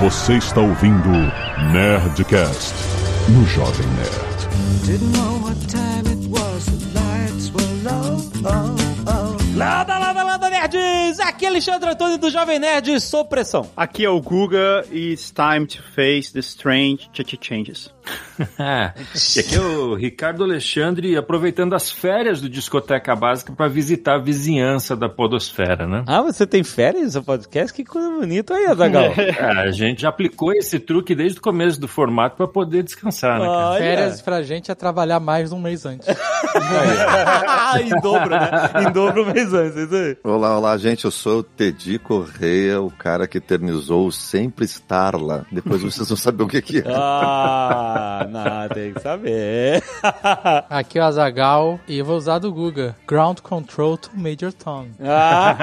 Você está ouvindo Nerdcast no Jovem Nerd. Didn't know what time it was, the lights were low. Oh, Aqui é Alexandre Antônio do Jovem Nerd, sou pressão. Aqui é o Guga e it's time to face the strange ch changes. É. E aqui é o Ricardo Alexandre aproveitando as férias do Discoteca Básica para visitar a vizinhança da Podosfera, né? Ah, você tem férias no podcast? Que coisa bonita aí, Azagal. É, a gente já aplicou esse truque desde o começo do formato para poder descansar, né? cara? Férias pra gente é trabalhar mais de um mês antes. em dobro, né? Em dobro um mês antes, isso aí. Olá, olá, gente. Eu sou o Tedi Correia, o cara que eternizou o sempre estar lá. Depois vocês vão saber o que, que é. Ah, não, tem que saber. Aqui é o Azagal e eu vou usar do Guga. Ground Control to Major Tom. Ah.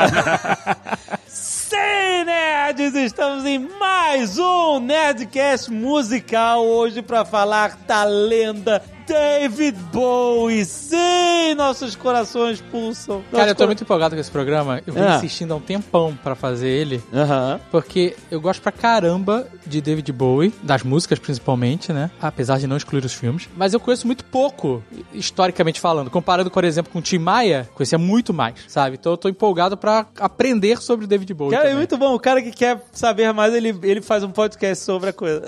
Sim, nerds! Estamos em mais um Nerdcast musical hoje para falar da lenda David Bowie. Sim, nossos corações pulsam. Cara, eu tô muito empolgado com esse programa. Eu venho Ah. insistindo há um tempão pra fazer ele. cor- Aham. Porque eu gosto pra caramba de David Bowie, das músicas principalmente, né? Apesar de não excluir os filmes. Mas eu conheço muito pouco, historicamente falando. Comparando, por exemplo, com o Tim Maia, conhecia muito mais, sabe? Então eu tô empolgado pra aprender sobre o David Bowie. Cara, é também. muito bom. O cara que quer saber mais, ele, ele faz um podcast sobre a coisa.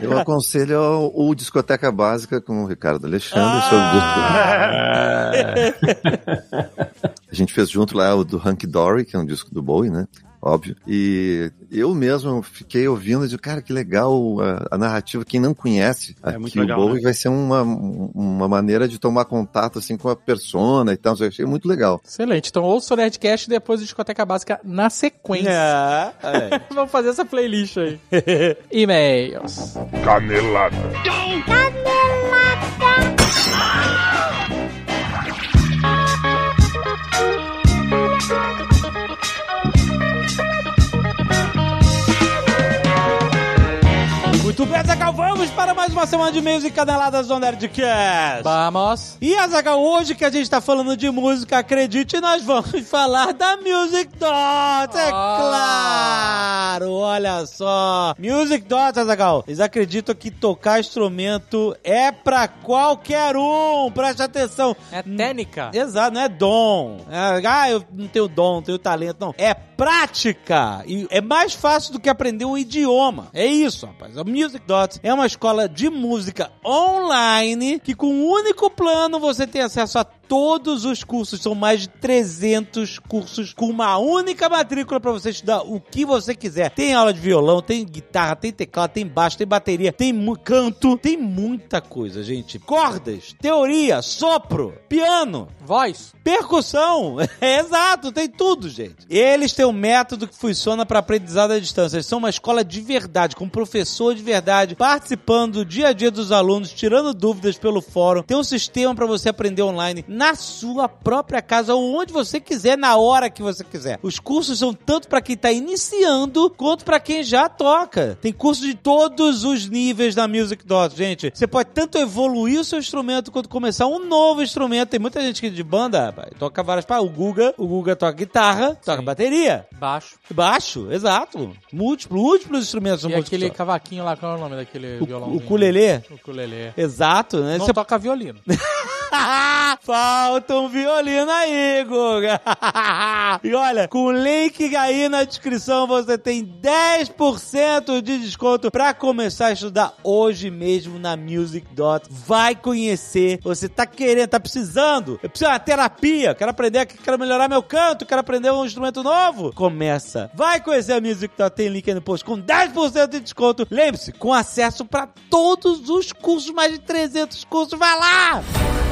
Eu aconselho o, o Discoteca Básica com o Ricardo Alexandre. sobre disco- A gente fez junto lá o do Hunky Dory, que é um disco do Bowie, né? Óbvio. E eu mesmo fiquei ouvindo de cara, que legal a, a narrativa. Quem não conhece É aqui muito o legal, Bowie né? vai ser uma, uma maneira de tomar contato assim com a persona e tal. Eu achei muito legal. Excelente. Então ouça o Nerdcast e depois o Discoteca Básica na sequência. É. Vamos fazer essa playlist aí. E-mails. Canelada. Muito bem, Azaghal, vamos para mais uma semana de e-mails e caneladas do Nerdcast. Vamos. E Azaghal, hoje que a gente tá falando de música, acredite, nós vamos falar da Music Dot, é Ah. claro! Olha só! Music Dot, Azaghal, eles acreditam que tocar instrumento é pra qualquer um, preste atenção. É técnica. Exato, não é dom. É, ah, eu não tenho dom, não tenho talento, não. É prática. E é mais fácil do que aprender um idioma. É isso, rapaz. A Music Dots é uma escola de música online que com um único plano você tem acesso a todos os cursos. São mais de 300 cursos com uma única matrícula para você estudar o que você quiser. Tem aula de violão, tem guitarra, tem teclado, tem baixo, tem bateria, tem canto, tem muita coisa, gente. Cordas, teoria, sopro, piano, Voz. Percussão, é exato, tem tudo, gente. Eles têm um método que funciona para aprendizado à distância. Eles são uma escola de verdade, com um professor de verdade, participando do dia a dia dos alunos, tirando dúvidas pelo fórum. Tem um sistema para você aprender online na sua própria casa ou onde você quiser, na hora que você quiser. Os cursos são tanto para quem tá iniciando quanto para quem já toca. Tem curso de todos os níveis da Music Dot, gente. Você pode tanto evoluir o seu instrumento quanto começar um novo instrumento. Tem muita gente que de banda rapaz, toca várias paradas. O Guga, o Guga toca guitarra, toca Sim. bateria, Baixo. baixo, exato. Múltiplos, múltiplos instrumentos E aquele multistor. cavaquinho lá, qual é o nome daquele O, violãozinho? o ukulele. O ukulele. Exato, né? Não Você toca violino. Falta um violino aí, Guga. e olha, com o link aí na descrição você tem 10% de desconto pra começar a estudar hoje mesmo na Music Dot. Vai conhecer. Você tá querendo, tá precisando. Eu preciso de uma terapia. Quero aprender, quero melhorar meu canto, quero aprender um instrumento novo. Começa. Vai conhecer a Music Dot. Tem link aí no post com 10% de desconto. Lembre-se, com acesso pra todos os cursos, mais de 300 cursos. Vai lá!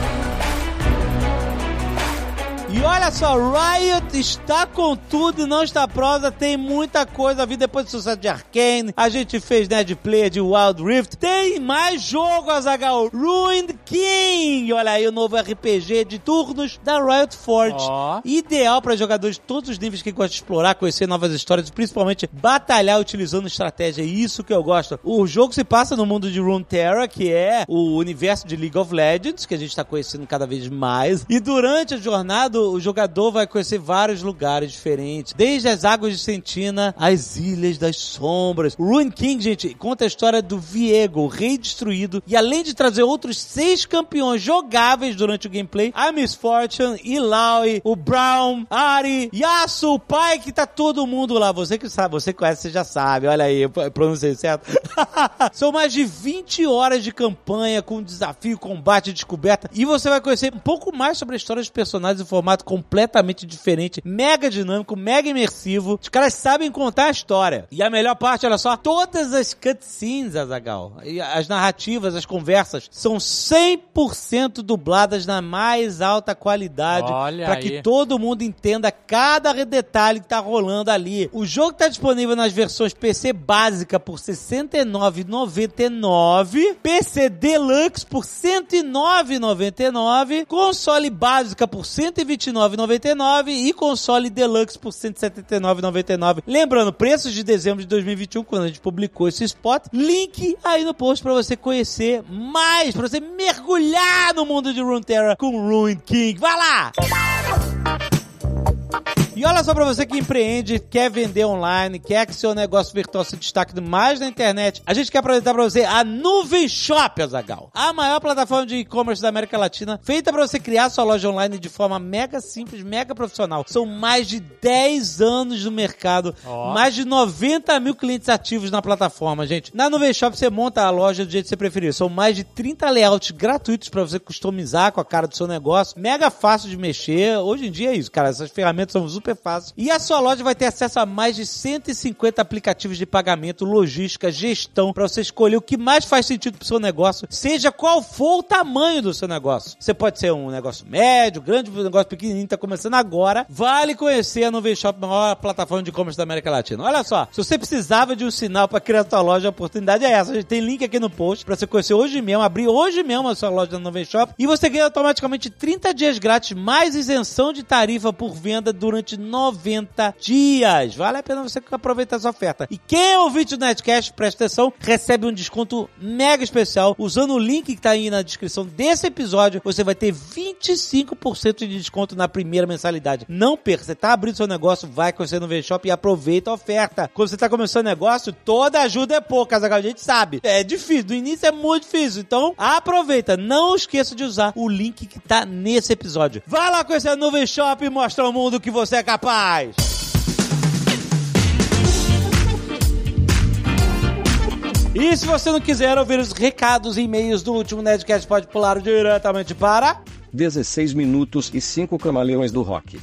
E olha só, Riot está com tudo e não está prosa, tem muita coisa a vir depois do sucesso de Arkane. A gente fez Nerd Player de Wild Rift. Tem mais jogo, Azagal. Ruined King. Olha aí o novo RPG de turnos da Riot Forge. Ó. Ideal para jogadores de todos os níveis que gostam de explorar, conhecer novas histórias e principalmente batalhar utilizando estratégia. Isso que eu gosto. O jogo se passa no mundo de Runeterra, que é o universo de League of Legends, que a gente está conhecendo cada vez mais. E durante a jornada, o jogador vai conhecer vários lugares diferentes, desde as águas de Sentina às Ilhas das Sombras. O Ruin King, gente, conta a história do Viego, o rei destruído, e além de trazer outros seis campeões jogáveis durante o gameplay, a Miss Fortune, Ilaoi, o Brown, Ari, Yasu, o pai, que tá todo mundo lá. Você que sabe, você conhece, você já sabe. Olha aí, eu pronunciei certo. São mais de 20 horas de campanha com desafio, combate e descoberta. E você vai conhecer um pouco mais sobre a história dos personagens em formato completamente diferente, mega dinâmico, mega imersivo. Os caras sabem contar a história. E a melhor parte, olha só, todas as cutscenes, Azagal, as narrativas, as conversas, são 100% dubladas na mais alta qualidade. para que todo mundo entenda cada detalhe que tá rolando ali. O jogo tá disponível nas versões PC básica por 69,99, PC Deluxe por 109,99, console básica por 129,99. 29,99 e console Deluxe por 179,99. Lembrando, preços de dezembro de 2021, quando a gente publicou esse spot. Link aí no post para você conhecer mais, para você mergulhar no mundo de Runeterra com Run King. Vai lá! E olha só pra você que empreende, quer vender online, quer que seu negócio virtual se destaque mais na internet, a gente quer apresentar pra você a Nuvem Shop, Azagal. A maior plataforma de e-commerce da América Latina, feita pra você criar sua loja online de forma mega simples, mega profissional. São mais de 10 anos no mercado, Ó. mais de 90 mil clientes ativos na plataforma, gente. Na Nuvem Shop você monta a loja do jeito que você preferir. São mais de 30 layouts gratuitos pra você customizar com a cara do seu negócio. Mega fácil de mexer. Hoje em dia é isso, cara. Essas ferramentas são super fáceis. E a sua loja vai ter acesso a mais de 150 aplicativos de pagamento, logística, gestão, pra você escolher o que mais faz sentido pro seu negócio, seja qual for o tamanho do seu negócio. Você pode ser um negócio médio, grande, um negócio pequenininho, tá começando agora. Vale conhecer a Nuvem Shop, a maior plataforma de e-commerce da América Latina. Olha só, se você precisava de um sinal pra criar sua loja, a oportunidade é essa. A gente tem link aqui no post pra você conhecer hoje mesmo, abrir hoje mesmo a sua loja da Nuvem Shop e você ganha automaticamente 30 dias grátis mais isenção de tarifa por venda durante 90 dias. Vale a pena você aproveitar essa oferta. E quem é ouvinte do Netcast, presta atenção, recebe um desconto mega especial. Usando o link que tá aí na descrição desse episódio, você vai ter 25% de desconto na primeira mensalidade. Não perca, você tá abrindo seu negócio, vai conhecer no V-Shop e aproveita a oferta. Quando você tá começando o negócio, toda ajuda é pouca, a gente sabe. É difícil, no início é muito difícil. Então, aproveita. Não esqueça de usar o link que tá nesse episódio. Vai lá conhecer a Nuvem Shop e mostrar ao mundo que você é capaz. E se você não quiser ouvir os recados e e-mails do último Nerdcast, pode pular diretamente para... 16 minutos e 5 camaleões do rock.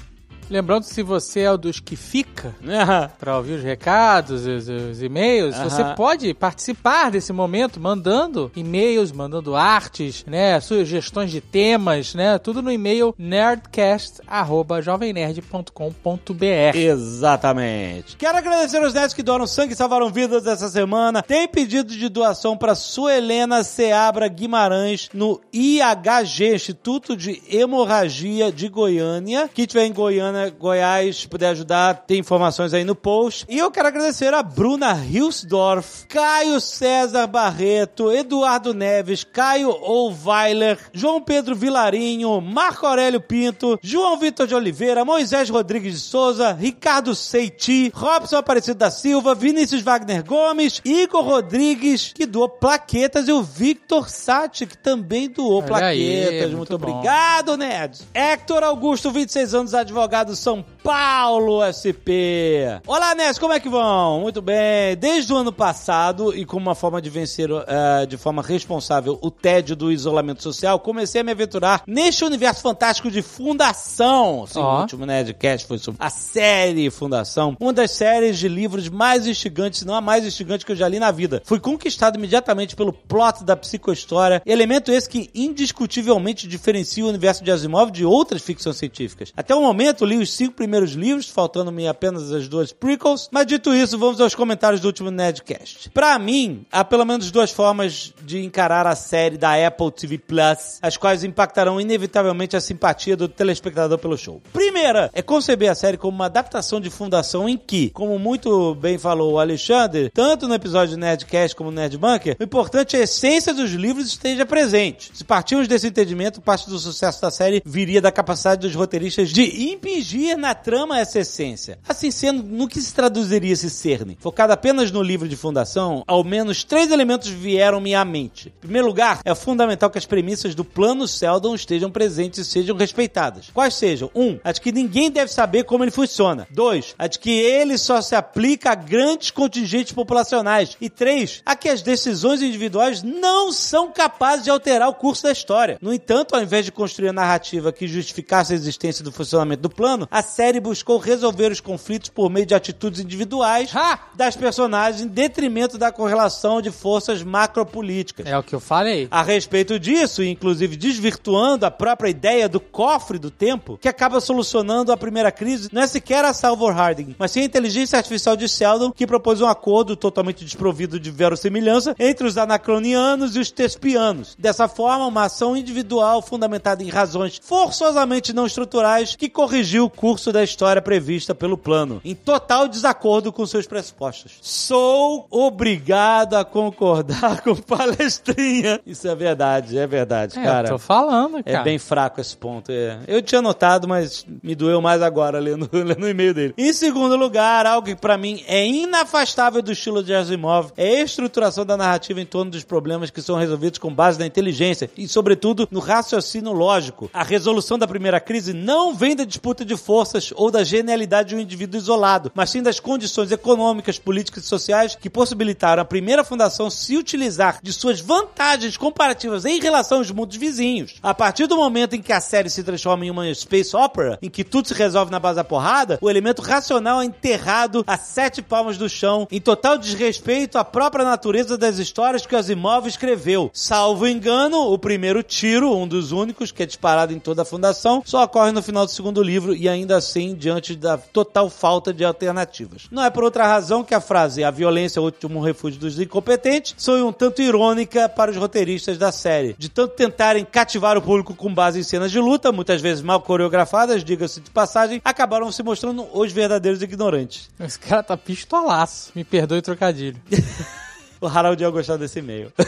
Lembrando, se você é o dos que fica para ouvir os recados, os, os e-mails, Aham. você pode participar desse momento mandando e-mails, mandando artes, né, sugestões de temas, né, tudo no e-mail nerdcast@jovemnerd.com.br. Exatamente. Quero agradecer aos nerds que doaram sangue e salvaram vidas essa semana. Tem pedido de doação para Suelena Seabra Guimarães no IHG, Instituto de Hemorragia de Goiânia. Quem tiver em Goiânia, Goiás, puder ajudar, tem informações aí no post. E eu quero agradecer a Bruna Hilsdorf, Caio César Barreto, Eduardo Neves, Caio Ouweiler, João Pedro Vilarinho, Marco Aurélio Pinto, João Vitor de Oliveira, Moisés Rodrigues de Souza, Ricardo Seiti, Robson Aparecido da Silva, Vinícius Wagner Gomes, Igor Rodrigues, que doou plaquetas, e o Victor Sati, que também doou Olha plaquetas. aí, muito muito obrigado, Nerds. Héctor Augusto, 26 anos, advogado São Paulo, SP. Olá, Nerds, como é que vão? Muito bem. Desde o ano passado, e como uma forma de vencer eh, de forma responsável o tédio do isolamento social, comecei a me aventurar neste universo fantástico de Fundação. Sim, Ó. o último Nerdcast foi sobre a série Fundação, uma das séries de livros mais instigantes, se não a mais instigante que eu já li na vida. Fui conquistado imediatamente pelo plot da psicohistória, elemento esse que indiscutivelmente diferencia o universo de Asimov de outras ficções científicas. Até o momento, o livro li os cinco primeiros livros, faltando-me apenas as duas prequels. Mas dito isso, vamos aos comentários do último Nerdcast. Pra mim, há pelo menos duas formas de encarar a série da Apple TV Plus, as quais impactarão inevitavelmente a simpatia do telespectador pelo show. Primeira é conceber a série como uma adaptação de fundação em que, como muito bem falou o Alexandre, tanto no episódio Nerdcast como no Nerd Bunker, o importante é a essência dos livros esteja presente. Se partirmos desse entendimento, parte do sucesso da série viria da capacidade dos roteiristas de impingir na trama essa essência. Assim sendo, no que se traduziria esse cerne? Focado apenas no livro de fundação, ao menos três elementos vieram-me à mente. Em primeiro lugar, é fundamental que as premissas do plano Seldon estejam presentes e sejam respeitadas. Quais sejam? Um, a de que ninguém deve saber como ele funciona. Dois, a de que ele só se aplica a grandes contingentes populacionais. E três, a que as decisões individuais não são capazes de alterar o curso da história. No entanto, ao invés de construir a narrativa que justificasse a existência do funcionamento do plano, a série buscou resolver os conflitos por meio de atitudes individuais Ha! das personagens em detrimento da correlação de forças macropolíticas. É o que eu falei. A respeito disso, inclusive desvirtuando a própria ideia do cofre do tempo, que acaba solucionando a primeira crise, não é sequer a Salvor Harding, mas sim a inteligência artificial de Sheldon, que propôs um acordo totalmente desprovido de verossimilhança entre os anacronianos e os tespianos. Dessa forma, uma ação individual fundamentada em razões forçosamente não estruturais que corrigiu o curso da história prevista pelo plano, em total desacordo com seus pressupostos. Sou obrigado a concordar com palestrinha. Isso é verdade, é verdade, É, cara. eu tô falando, cara. É bem fraco esse ponto. é. Eu tinha notado, mas me doeu mais agora lendo, lendo o e-mail dele. Em segundo lugar, algo que pra mim é inafastável do estilo de Asimov é a estruturação da narrativa em torno dos problemas que são resolvidos com base na inteligência e, sobretudo, no raciocínio lógico. A resolução da primeira crise não vem da disputa de forças ou da genialidade de um indivíduo isolado, mas sim das condições econômicas, políticas e sociais que possibilitaram a primeira fundação se utilizar de suas vantagens comparativas em relação aos mundos vizinhos. A partir do momento em que a série se transforma em uma space opera, em que tudo se resolve na base da porrada, o elemento racional é enterrado a sete palmas do chão, em total desrespeito à própria natureza das histórias que Asimov escreveu. Salvo engano, o primeiro tiro, um dos únicos que é disparado em toda a fundação, só ocorre no final do segundo livro e ainda assim diante da total falta de alternativas. Não é por outra razão que a frase a violência é o último refúgio dos incompetentes soe um tanto irônica para os roteiristas da série, de tanto tentarem cativar o público com base em cenas de luta, muitas vezes mal coreografadas, diga-se de passagem, acabaram se mostrando os verdadeiros ignorantes. Esse cara tá pistolaço. Me perdoe o trocadilho. O Harold ia gostar desse e-mail.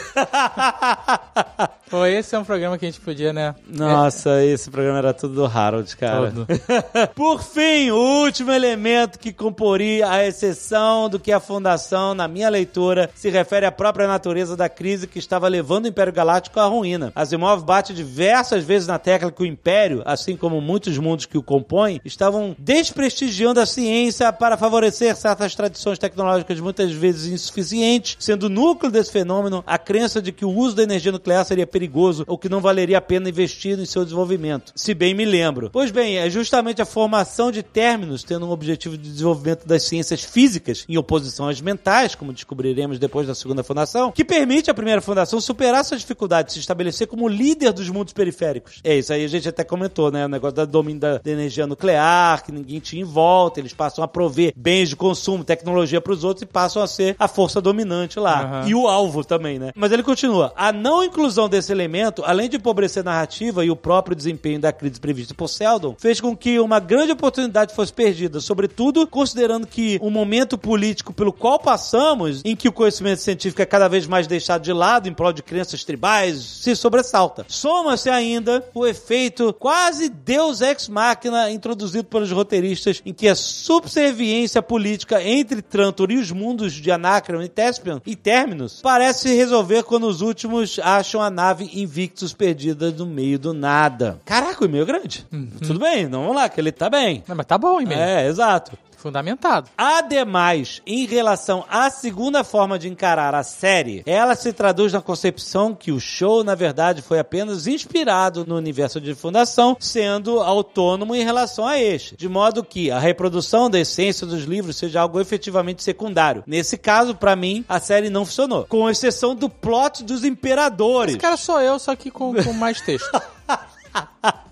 Pô, esse é um programa que a gente podia, né? Nossa, esse programa era tudo do Harold, cara. Todo. Por fim, o último elemento que comporia a exceção do que a Fundação, na minha leitura, se refere à própria natureza da crise que estava levando o Império Galáctico à ruína. Asimov bate diversas vezes na tecla que o Império, assim como muitos mundos que o compõem, estavam desprestigiando a ciência para favorecer certas tradições tecnológicas muitas vezes insuficientes, sendo o núcleo desse fenômeno a crença de que o uso da energia nuclear seria perigoso ou que não valeria a pena investir em seu desenvolvimento. Se bem me lembro. Pois bem, é justamente a formação de términos tendo um objetivo de desenvolvimento das ciências físicas em oposição às mentais, como descobriremos depois da segunda fundação, que permite à primeira fundação superar suas dificuldades, se estabelecer como líder dos mundos periféricos. É isso aí, a gente até comentou, né? O negócio da domínio da, da energia nuclear, que ninguém tinha em volta, eles passam a prover bens de consumo, tecnologia para os outros e passam a ser a força dominante lá. Aham. E o alvo também, né? Mas ele continua. A não inclusão desse elemento, além de empobrecer a narrativa e o próprio desempenho da crise prevista por Seldon, fez com que uma grande oportunidade fosse perdida, sobretudo considerando que o momento político pelo qual passamos, em que o conhecimento científico é cada vez mais deixado de lado em prol de crenças tribais, se sobressalta. Soma-se ainda o efeito quase deus ex machina introduzido pelos roteiristas, em que a subserviência política entre Trantor e os mundos de Anacreon e Tespion e Terminus parece se resolver quando os últimos acham a nave Invictus perdida no meio do nada. Caraca, o e-mail é grande. Tudo bem, não vamos lá, que ele tá bem. Não, mas tá bom, e-mail. É, exato. Fundamentado. Ademais, em relação à segunda forma de encarar a série, ela se traduz na concepção que o show, na verdade, foi apenas inspirado no universo de fundação, sendo autônomo em relação a este. De modo que a reprodução da essência dos livros seja algo efetivamente secundário. Nesse caso, pra mim, a série não funcionou. Com exceção do plot dos imperadores. Esse cara sou eu, só que com, com mais texto.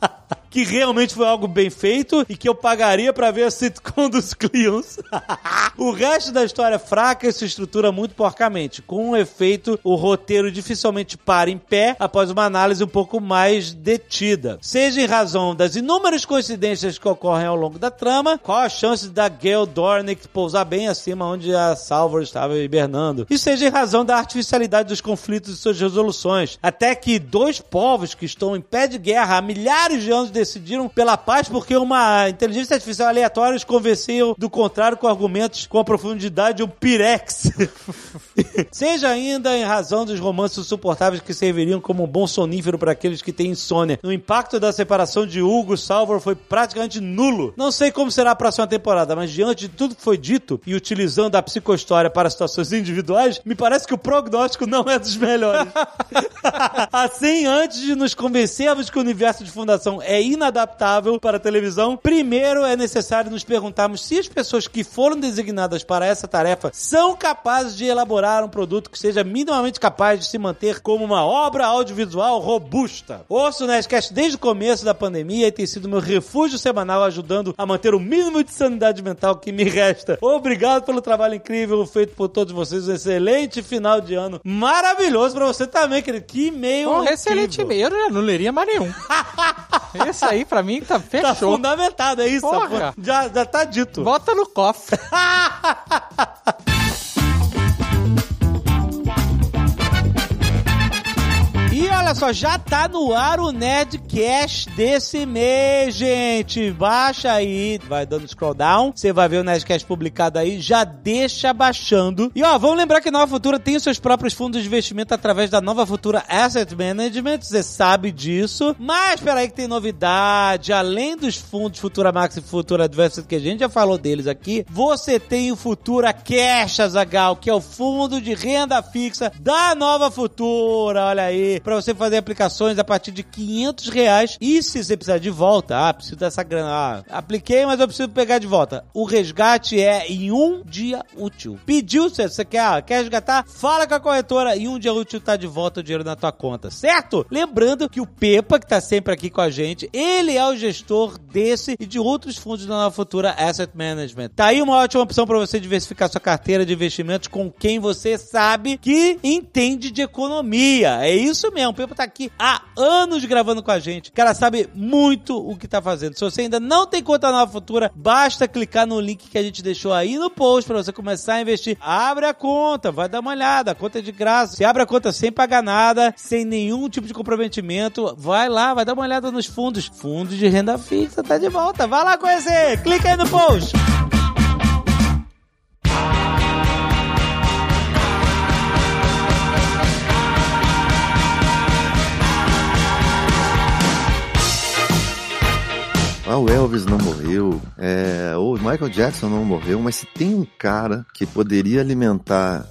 que realmente foi algo bem feito e que eu pagaria pra ver a sitcom dos Cleons. o resto da história é fraca e se estrutura muito porcamente. Com um efeito, o roteiro dificilmente para em pé após uma análise um pouco mais detida. Seja em razão das inúmeras coincidências que ocorrem ao longo da trama, qual a chance da Gail Dornick pousar bem acima onde a Salvor estava hibernando? E seja em razão da artificialidade dos conflitos e suas resoluções. Até que dois povos que estão em pé de guerra há milhares de anos decidiram pela paz porque uma inteligência artificial aleatória os convencia do contrário com argumentos com a profundidade de um pirex. Seja ainda em razão dos romances insuportáveis que serviriam como um bom sonífero para aqueles que têm insônia. O impacto da separação de Hugo Salvor foi praticamente nulo. Não sei como será a próxima temporada, mas diante de tudo que foi dito e utilizando a psicohistória para situações individuais, me parece que o prognóstico não é dos melhores. assim, antes de nos convencermos que o universo de Fundação é inadaptável para a televisão, primeiro é necessário nos perguntarmos se as pessoas que foram designadas para essa tarefa são capazes de elaborar um produto que seja minimamente capaz de se manter como uma obra audiovisual robusta. Ouço o Nerdcast desde o começo da pandemia e tem sido meu refúgio semanal ajudando a manter o mínimo de sanidade mental que me resta. Obrigado pelo trabalho incrível feito por todos vocês. Um excelente final de ano. Maravilhoso pra você também, querido. Que e-mail incrível. excelente e-mail, eu não leria mais nenhum. Esse aí, pra mim, tá Tá fechou. fundamentado, é isso. Já, já tá dito. Bota no cofre. olha só, já tá no ar o Nerdcast desse mês, gente. Baixa aí, vai dando scroll down. Você vai ver o Nerdcast publicado aí. Já deixa baixando. E ó, vamos lembrar que Nova Futura tem os seus próprios fundos de investimento através da Nova Futura Asset Management. Você sabe disso. Mas peraí que tem novidade. Além dos fundos Futura Max e Futura Advanced, que a gente já falou deles aqui, você tem o Futura Cash, Azagal, que é o fundo de renda fixa da Nova Futura. Olha aí, pra você fazer aplicações a partir de 500 reais. E se você precisar de volta, ah, preciso dessa grana, ah, apliquei, mas eu preciso pegar de volta. O resgate é em um dia útil. Pediu, se você quer, ah, quer resgatar, fala com a corretora e um dia útil tá de volta o dinheiro na tua conta, certo? Lembrando que o Pepa, que tá sempre aqui com a gente, ele é o gestor desse e de outros fundos da Nova Futura Asset Management. Tá aí uma ótima opção para você diversificar sua carteira de investimentos com quem você sabe que entende de economia. É isso mesmo, o Pepa tá aqui há anos gravando com a gente. O cara sabe muito o que tá fazendo. Se você ainda não tem conta Nova Futura, basta clicar no link que a gente deixou aí no post para você começar a investir. Abre a conta, vai dar uma olhada, a conta é de graça. Você abre a conta sem pagar nada, sem nenhum tipo de comprometimento. Vai lá, vai dar uma olhada nos fundos. Fundos de renda fixa, tá de volta. Vai lá conhecer, clica aí no post. Ah, o Elvis não morreu, é, o Michael Jackson não morreu, mas se tem um cara que poderia alimentar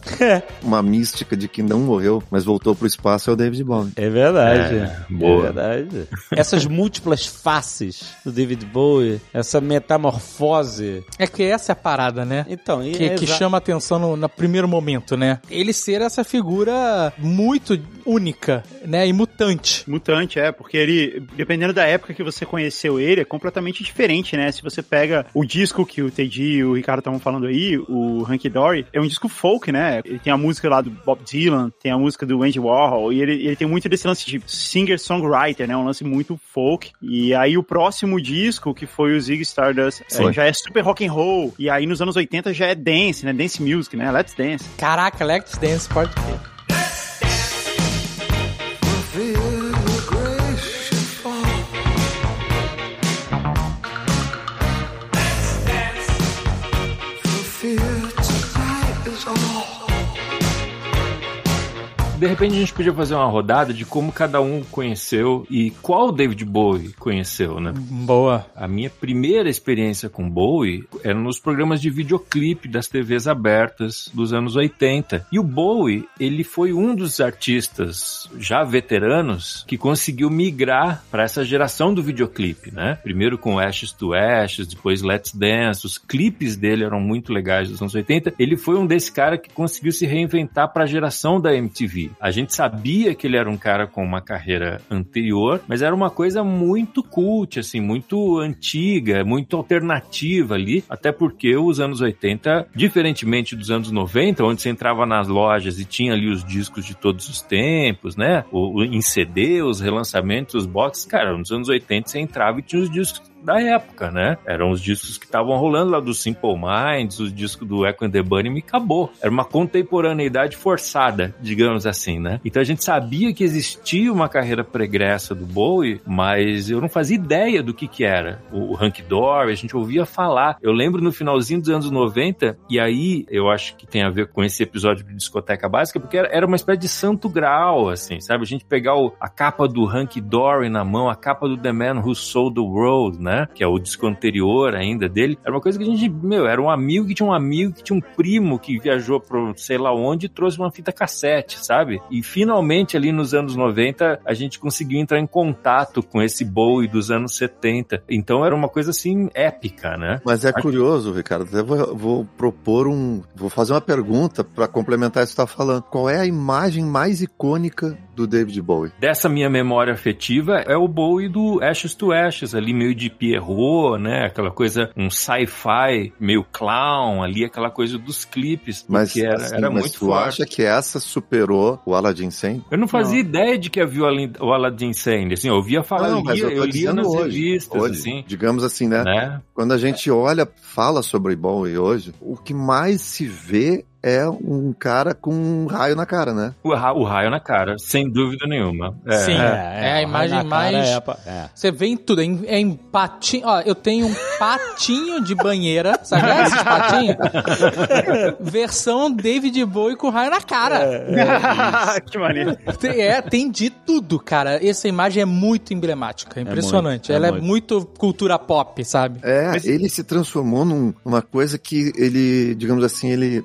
uma mística de que não morreu, mas voltou pro espaço, é o David Bowie. É verdade. É, boa. verdade. Essas múltiplas faces do David Bowie, essa metamorfose. É que essa é a parada, né? Então, e Que, é que chama atenção no, no primeiro momento, né? Ele ser essa figura muito única, né? E mutante. Mutante, é, porque ele, dependendo da época que você conheceu ele, é completamente diferente, né? Se você pega o disco que o Teddy e o Ricardo estavam falando aí, o Hunky Dory, é um disco folk, né? Ele tem a música lá do Bob Dylan, tem a música do Andy Warhol, e ele, ele tem muito desse lance de singer-songwriter, né? Um lance muito folk. E aí o próximo disco, que foi o Zig Stardust, é, já é super rock and roll. E aí nos anos 80 já é dance, né? Dance music, né? Let's Dance. Caraca, Let's Dance, pode crer. De repente a gente podia fazer uma rodada de como cada um conheceu e qual David Bowie conheceu, né? Boa. A minha primeira experiência com Bowie era nos programas de videoclipe das TVs abertas dos anos 80. E o Bowie, ele foi um dos artistas já veteranos que conseguiu migrar para essa geração do videoclipe, né? Primeiro com Ashes to Ashes, depois Let's Dance. Os clipes dele eram muito legais dos anos 80. Ele foi um desse cara que conseguiu se reinventar para a geração da MTV. A gente sabia que ele era um cara com uma carreira anterior, mas era uma coisa muito cult, assim, muito antiga, muito alternativa ali, até porque os anos 80, diferentemente dos anos 90, onde você entrava nas lojas e tinha ali os discos de todos os tempos, né? O, em CD, os relançamentos, os boxes, cara, nos anos 80 você entrava e tinha os discos da época, né? Eram os discos que estavam rolando lá do Simple Minds, os discos do Echo and the Bunny, e acabou. Era uma contemporaneidade forçada, digamos assim, né? Então a gente sabia que existia uma carreira pregressa do Bowie, mas eu não fazia ideia do que que era. O Hank Dory, a gente ouvia falar. Eu lembro no finalzinho dos anos 90, e aí eu acho que tem a ver com esse episódio de discoteca básica, porque era uma espécie de santo grau, assim, sabe? A gente pegar o, a capa do Hank Dory na mão, a capa do The Man Who Sold the World, né? Que é o disco anterior ainda dele. Era uma coisa que a gente, meu, era um amigo que tinha um amigo que tinha um primo que viajou pro sei lá onde e trouxe uma fita cassete, sabe? E finalmente ali nos anos 90 a gente conseguiu entrar em contato com esse Bowie dos anos 70. Então era uma coisa assim épica, né? Mas é curioso, Ricardo. Eu vou, vou propor um. Vou fazer uma pergunta para complementar isso que você tá falando. Qual é a imagem mais icônica do David Bowie? Dessa minha memória afetiva é o Bowie do Ashes to Ashes, ali meio de Pierrot, né? Aquela coisa, um sci-fi meio clown ali, aquela coisa dos clipes. Mas, que era, assim, era mas muito tu forte. acha que essa superou o Aladdin 100? Eu não fazia ideia de que havia o Aladdin- Sane. Assim, eu ouvia falar, Não, eu mas lia, eu tô eu lia nas hoje. revistas, Hoje, assim. digamos assim, né? Né? Quando a gente olha, fala sobre Bowie hoje, o que mais se vê é um cara com um raio na cara, né? O, ra- o raio na cara, sem dúvida nenhuma. É. Sim, é, a o imagem raio na cara mais. é é. Você vê em tudo, é em, é em patinho. Ó, eu tenho um patinho de banheira, sabe esses patinhos? Versão David Bowie com raio na cara. que maneiro. Tem, é, tem de tudo, cara. Essa imagem é muito emblemática, é impressionante. muito, é Ela muito. é muito cultura pop, sabe? É, Mas- ele se transformou num- numa coisa que ele, digamos assim, ele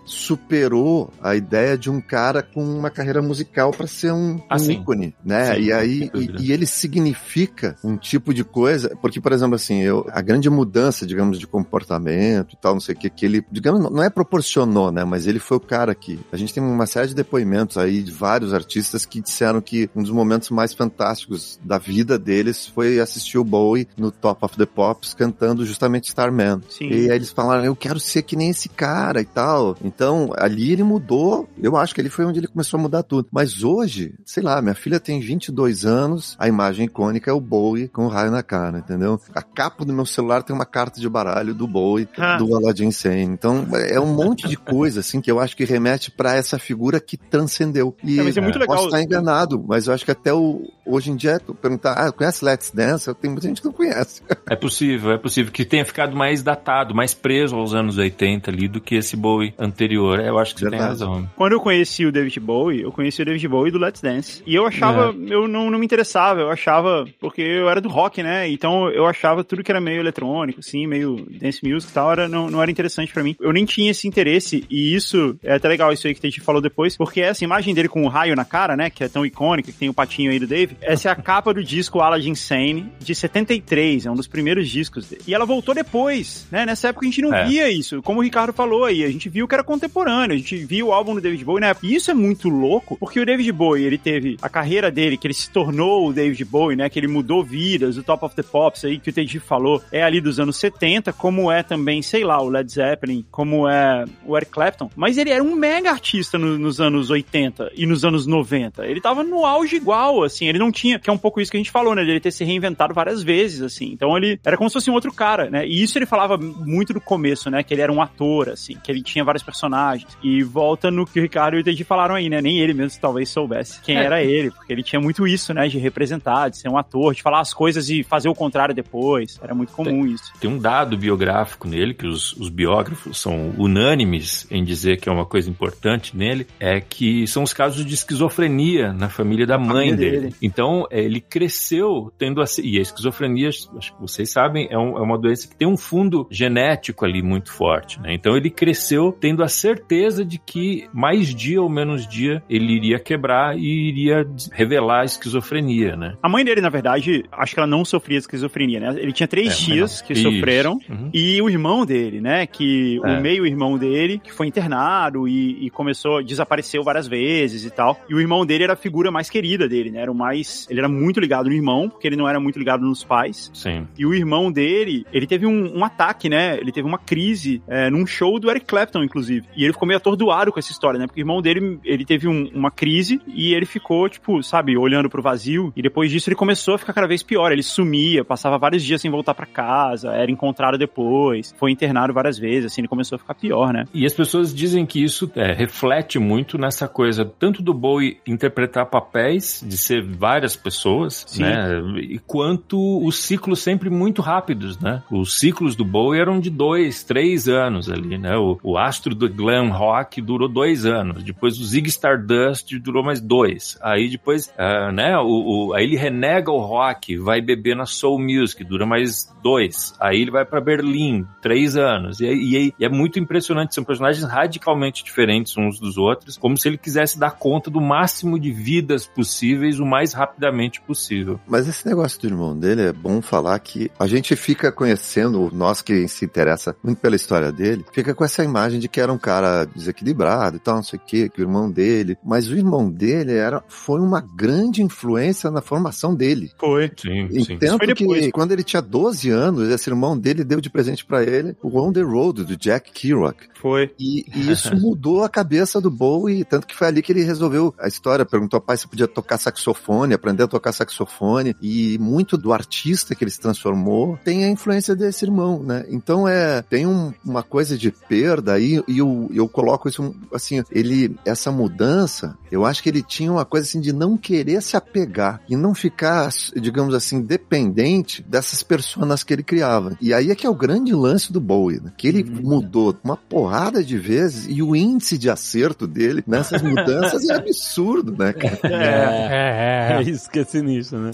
superou a ideia de um cara com uma carreira musical para ser um, Ah, um ícone, né? Sim, e aí e, e ele significa um tipo de coisa, porque por exemplo assim, eu, a grande mudança, digamos, de comportamento e tal, não sei o que, que ele, digamos, não é proporcionou, né? Mas ele foi o cara que a gente tem uma série de depoimentos aí de vários artistas que disseram que um dos momentos mais fantásticos da vida deles foi assistir o Bowie no Top of the Pops cantando justamente Starman. Sim. E aí eles falaram, eu quero ser que nem esse cara e tal. Então, ali ele mudou. Eu acho que ali foi onde ele começou a mudar tudo. Mas hoje, sei lá, minha filha tem 22 anos, a imagem icônica é o Bowie com o raio na cara, entendeu? A capa do meu celular tem uma carta de baralho do Bowie, Ah. do Aladdin Sane. Então, é um monte de coisa, assim, que eu acho que remete pra essa figura que transcendeu. E É, mas é muito legal. posso estar enganado, mas eu acho que até o, hoje em dia, tu perguntar, ah, conhece Let's Dance? Tem muita gente que não conhece. É possível, é possível que tenha ficado mais datado, mais preso aos anos 80 ali do que esse Bowie anterior. Eu acho que você tem razão. Quando eu conheci o David Bowie, eu conheci o David Bowie do Let's Dance. E eu achava, eu não, não me interessava, eu achava, porque eu era do rock, né? Então eu achava tudo que era meio eletrônico, assim, meio dance music e tal, era, não, não era interessante pra mim. Eu nem tinha esse interesse, e isso é até legal isso aí que a gente falou depois, porque essa imagem dele com o raio na cara, né? Que é tão icônica, que tem o patinho aí do Dave, essa é a capa do disco Aladdin Sane, de 73, é um dos primeiros discos dele. E ela voltou depois, né? Nessa época a gente não É. via isso, como o Ricardo falou aí, a gente viu que era contemporâneo, a gente viu o álbum do David Bowie na época. E isso é muito louco, porque o David Bowie, ele teve a carreira dele, que ele se tornou o David Bowie, né? Que ele mudou vidas, o Top of the Pops aí, que o Teddy falou, é ali dos anos 70, como é também, sei lá, o Led Zeppelin, como é o Eric Clapton. Mas ele era um mega artista no- nos anos 80 e nos anos 90. Ele tava no auge igual, assim, ele não tinha, que é um pouco isso que a gente falou, né? De ele ter se reinventado várias vezes, assim. Então ele era como se fosse um outro cara, né? E isso ele falava muito no começo, né? Que ele era um ator, assim, que ele tinha vários personagens. E volta no que o Ricardo e o Teddy falaram aí, né? Nem ele mesmo talvez soubesse quem É. era ele, porque ele tinha muito isso, né? De representar, de ser um ator, de falar as coisas e fazer o contrário depois. Era muito comum isso. Tem um dado biográfico nele, que os, os biógrafos são unânimes em dizer que é uma coisa importante nele, é que são os casos de esquizofrenia na família da mãe família dele. dele. Então, é, ele cresceu tendo a... E a esquizofrenia, acho que vocês sabem, é, um- é uma doença que tem um fundo genético ali muito forte, né? Então, ele cresceu tendo a certeza de que mais dia ou menos dia ele iria quebrar e iria revelar a esquizofrenia, né? A mãe dele, na verdade, acho que ela não sofria esquizofrenia, né? Ele tinha três É, tias que Isso. sofreram Uhum. e o irmão dele, né? Que É. o meio-irmão dele, que foi internado e, e começou, desapareceu várias vezes e tal. E o irmão dele era a figura mais querida dele, né? Era o mais. Ele era muito ligado no irmão, porque ele não era muito ligado nos pais. Sim. E o irmão dele, ele teve um, um ataque, né? Ele teve uma crise é, num show do Eric Clapton, inclusive. E ele ficou meio atordoado com essa história, né? Porque o irmão dele, ele teve um- uma crise e ele ficou, tipo, sabe, olhando pro vazio. E depois disso ele começou a ficar cada vez pior. Ele sumia, passava vários dias sem voltar pra casa, era encontrado depois, foi internado várias vezes, assim, ele começou a ficar pior, né? E as pessoas dizem que isso é, reflete muito nessa coisa, tanto do Bowie interpretar papéis, de ser várias pessoas, Sim. né? E quanto os ciclos sempre muito rápidos, né? Os ciclos do Bowie eram de dois, três anos ali, né? O, o astro do glam rock durou dois anos, depois o Zig Stardust durou mais dois, aí depois, ah, né? O, o- aí ele renega o rock, vai beber na soul music, dura mais dois, aí ele vai pra Berlim, três anos, e, e- e é muito impressionante, são personagens radicalmente diferentes uns dos outros, como se ele quisesse dar conta do máximo de vidas possíveis o mais rapidamente possível. Mas esse negócio do irmão dele é bom falar que a gente fica conhecendo, nós que se interessa muito pela história dele, fica com essa imagem de que era um cara desequilibrado e tal, não sei o quê, que o irmão dele. Mas o irmão dele era, foi uma grande influência na formação dele. Foi. Sim, E sim. tanto foi depois. que quando ele tinha 12 anos, esse irmão dele deu de presente pra ele o On the Road, do Jack Kerouac. Foi. E, e isso mudou a cabeça do Bowie, tanto que foi ali que ele resolveu a história, perguntou ao pai se podia tocar saxofone, aprender a tocar saxofone, e muito do artista que ele se transformou tem a influência desse irmão, né? Então é, tem um- uma coisa de perda aí, e eu, eu coloco isso assim, ele, essa mudança, eu acho que ele tinha uma coisa assim de não querer se apegar e não ficar, digamos assim, dependente dessas personas que ele criava. E aí é que é o grande lance do Bowie, né? que ele mudou uma porrada de vezes e o índice de acerto dele nessas mudanças é absurdo, né, cara? É, é, é. isso que é sinistro, né?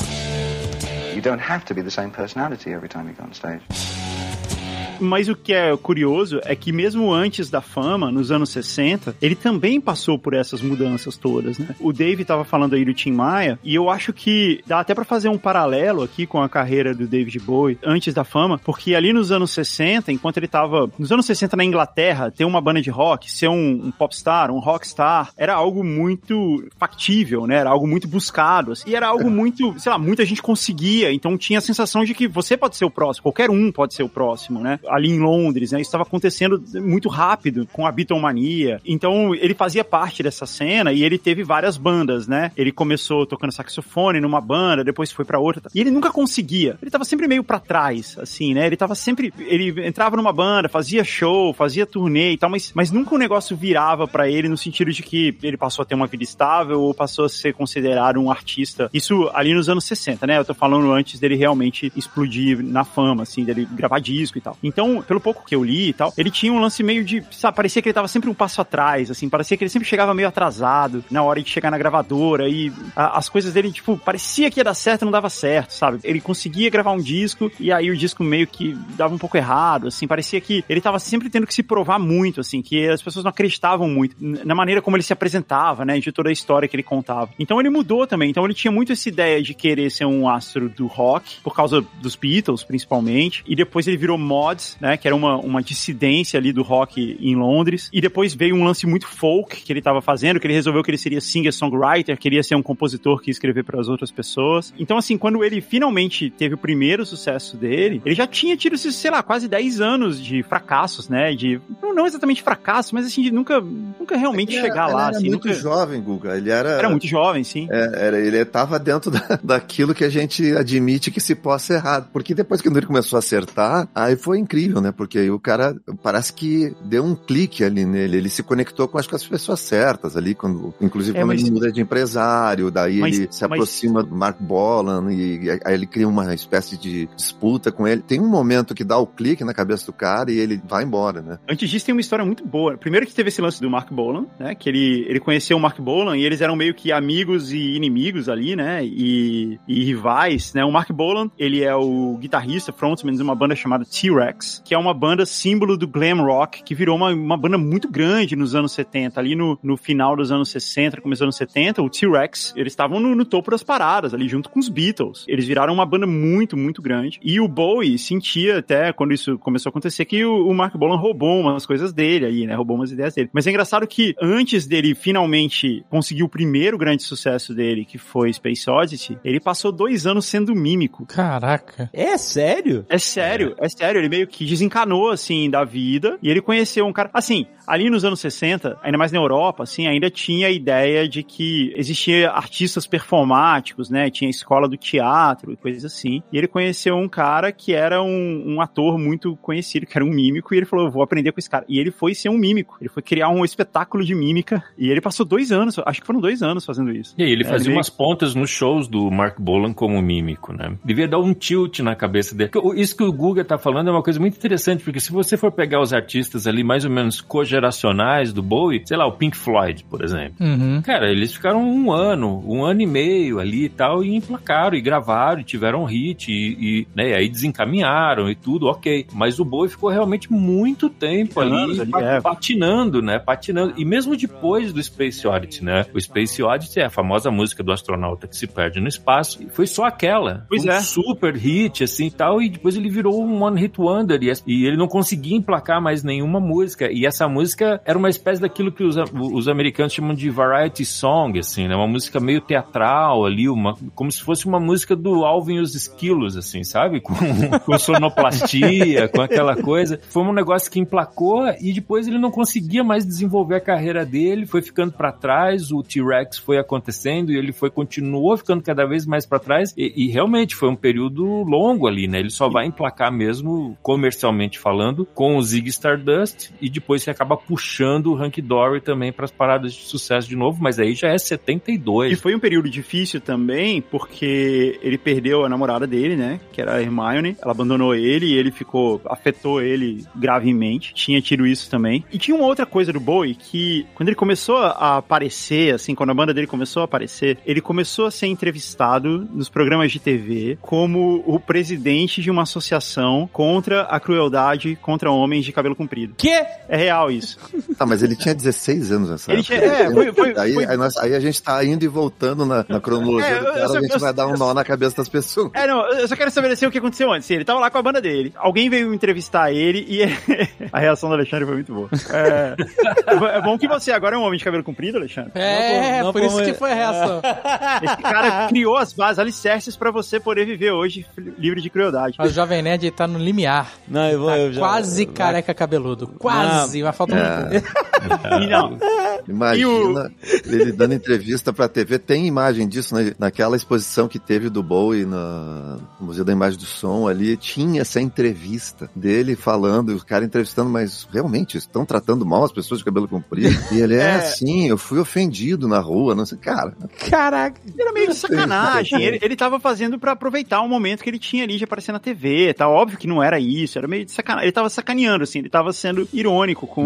You don't have to be the same personality every time you go on stage. Mas o que é curioso é que mesmo antes da fama, nos anos 60, ele também passou por essas mudanças todas, né? O Dave tava falando aí do Tim Maia, e eu acho que dá até pra fazer um paralelo aqui com a carreira do David Bowie antes da fama, porque ali nos anos 60, enquanto ele tava nos anos 60 na Inglaterra, ter uma banda de rock, ser um, um popstar, um rockstar, era algo muito factível, né? Era algo muito buscado, assim, e era algo muito, sei lá, muita gente conseguia, então tinha a sensação de que você pode ser o próximo, qualquer um pode ser o próximo, né? Ali em Londres, né? Isso estava acontecendo muito rápido com a Beatlemania. Então ele fazia parte dessa cena e ele teve várias bandas, né? Ele começou tocando saxofone numa banda, depois foi pra outra. E ele nunca conseguia. Ele tava sempre meio pra trás, assim, né? Ele tava sempre. Ele entrava numa banda, fazia show, fazia turnê e tal, mas, mas nunca o negócio virava pra ele no sentido de que ele passou a ter uma vida estável ou passou a ser considerado um artista. Isso ali nos anos 60, né? Eu tô falando antes dele realmente explodir na fama, assim, dele gravar disco e tal. Então, pelo pouco que eu li e tal, ele tinha um lance meio de, sabe, parecia que ele tava sempre um passo atrás, assim, parecia que ele sempre chegava meio atrasado na hora de chegar na gravadora e a- as coisas dele, tipo, parecia que ia dar certo não dava certo, sabe? Ele conseguia gravar um disco e aí o disco meio que dava um pouco errado, assim, parecia que ele tava sempre tendo que se provar muito, assim, que as pessoas não acreditavam muito na maneira como ele se apresentava, né, de toda a história que ele contava. Então ele mudou também, então ele tinha muito essa ideia de querer ser um astro do rock, por causa dos Beatles, principalmente, e depois ele virou Mods, né, que era uma, uma dissidência ali do rock em Londres, e depois veio um lance muito folk que ele tava fazendo, que ele resolveu que ele seria singer-songwriter, queria ser um compositor que ia escrever para as outras pessoas. Então, assim, quando ele finalmente teve o primeiro sucesso dele, ele já tinha tido, esses, sei lá, quase 10 anos de fracassos, né, de, não, exatamente fracassos, mas assim, de nunca, nunca realmente Ele chegar era, lá, ele era assim, muito nunca... jovem, Guga. Ele era, Era muito jovem, sim. É, era, ele estava dentro da- daquilo que a gente admite que se possa errar. Porque depois que ele começou a acertar, aí foi incrível, né? Porque aí o cara parece que deu um clique ali nele. Ele se conectou com, acho que as pessoas certas ali, quando, inclusive É, quando mas- ele muda de empresário, daí Mas- ele se mas- aproxima do Mark Bolan e aí ele cria uma espécie de disputa com ele. Tem um momento que dá o clique na cabeça do cara e ele vai embora, né? Antes disso, tem uma história muito boa. Primeiro que teve esse lance do Mark Bolan, né? Que ele, ele conheceu o Mark Bolan e eles eram meio que amigos e inimigos ali, né? E, e rivais, né? O Mark Bolan, ele é o guitarrista, frontman de uma banda chamada T-Rex. Que é uma banda símbolo do glam rock, que virou uma, uma banda muito grande nos anos 70. Ali no, no final dos anos 60, começo dos anos 70, o T-Rex, eles estavam no, no topo das paradas, ali junto com os Beatles. Eles viraram uma banda muito, muito grande. E o Bowie sentia até, quando isso começou a acontecer, que o, o Mark Bolan roubou umas coisas dele aí, né? Roubou umas ideias dele. Mas é engraçado que antes dele finalmente conseguir o primeiro grande sucesso dele, que foi Space Oddity, ele passou dois anos sendo mímico. Caraca. É sério? É sério, é sério. Ele meio que desencanou, assim, da vida. E ele conheceu um cara. Assim, ali nos anos 60, ainda mais na Europa, assim, ainda tinha a ideia de que existia artistas performáticos, né? Tinha a escola do teatro e coisas assim. E ele conheceu um cara que era um, um ator muito conhecido, que era um mímico, e ele falou: Eu vou aprender com esse cara. E ele foi ser um mímico. Ele foi criar um espetáculo de mímica. E ele passou dois anos, acho que foram dois anos fazendo isso. E aí ele É, fazia meio- umas pontas nos shows do Mark Bolan como mímico, né? Devia dar um tilt na cabeça dele. Isso que o Guga tá falando é uma coisa muito interessante, porque se você for pegar os artistas ali mais ou menos cogeracionais do Bowie, sei lá, o Pink Floyd, por exemplo. Uhum. Cara, eles ficaram um ano, um ano e meio ali e tal, e emplacaram, e gravaram, e tiveram um hit, e, e, né, aí desencaminharam e tudo, ok. Mas o Bowie ficou realmente muito tempo ali, Anos ali, é. patinando, né, patinando. E mesmo depois do Space Oddity, né, o Space Oddity é a famosa música do astronauta que se perde no espaço, e foi só aquela. Pois um é. super hit, assim, e tal, e depois ele virou um one hit wonder, e, e ele não conseguia emplacar mais nenhuma música, e essa música era uma espécie daquilo que os, os americanos chamam de variety song, assim, né, uma música meio teatral ali, uma, como se fosse uma música do Alvin e os Esquilos, assim, sabe? Com, com sonoplastia, com aquela coisa. Foi um negócio que emplacou e depois ele não conseguia mais desenvolver a carreira dele, foi ficando pra trás, o T-Rex foi acontecendo e ele foi continuou ficando cada vez mais pra trás e, e realmente foi um período longo ali, né? Ele só vai emplacar mesmo comercialmente falando com o Zig Stardust e depois você acaba puxando o Hank Dory também pras paradas de sucesso de novo, mas aí já é 72. E foi um período difícil também, porque ele perdeu a namorada dele, né? Que era a Hermione. Ela abandonou ele e ele ficou. afetou ele gravemente. Tinha tido isso também. E tinha uma outra coisa do Bowie que, quando ele começou a aparecer, assim, quando a banda dele começou a aparecer, ele começou a ser entrevistado nos programas de TV como o presidente de uma associação contra a crueldade contra homens de cabelo comprido. Que? É real isso. Tá, mas ele tinha 16 anos nessa Ele época. tinha- é, foi- foi- aí, foi- aí, nós- aí a gente tá indo e voltando na, na cronologia É, do eu- cara, eu só- a gente eu- vai dar um eu- nó na cabeça das pessoas. É, não, eu só quero estabelecer o que aconteceu antes. Ele tava lá com a banda dele. Alguém veio entrevistar ele e a reação do Alexandre foi muito boa. É, é bom que você agora é um homem de cabelo comprido, Alexandre. É, Não, por não isso como- que foi a reação. Esse cara criou as bases, alicerces pra você poder viver hoje livre de crueldade. O Jovem Nerd tá no limiar. Não, eu vou. Tá eu já- quase vai- careca cabeludo. Quase. Vai faltar É. um... E não, Imagina ele dando entrevista pra TV. Tem imagem disso né? naquela exposição que teve do Bowie na- no Museu da Imagem do Som ali. Tinha essa entrevista dele falando, os caras entrevistando, mas realmente estão tratando mal as pessoas de cabelo comprido. E ele é, É. assim, eu fui ofendido na rua, não sei. Cara, Caraca. era meio de sacanagem. Ele, ele tava fazendo pra aproveitar o momento que ele tinha ali de aparecer na TV. Tá óbvio que não era isso, era meio de sacanagem. Ele tava sacaneando, assim, ele tava sendo irônico com,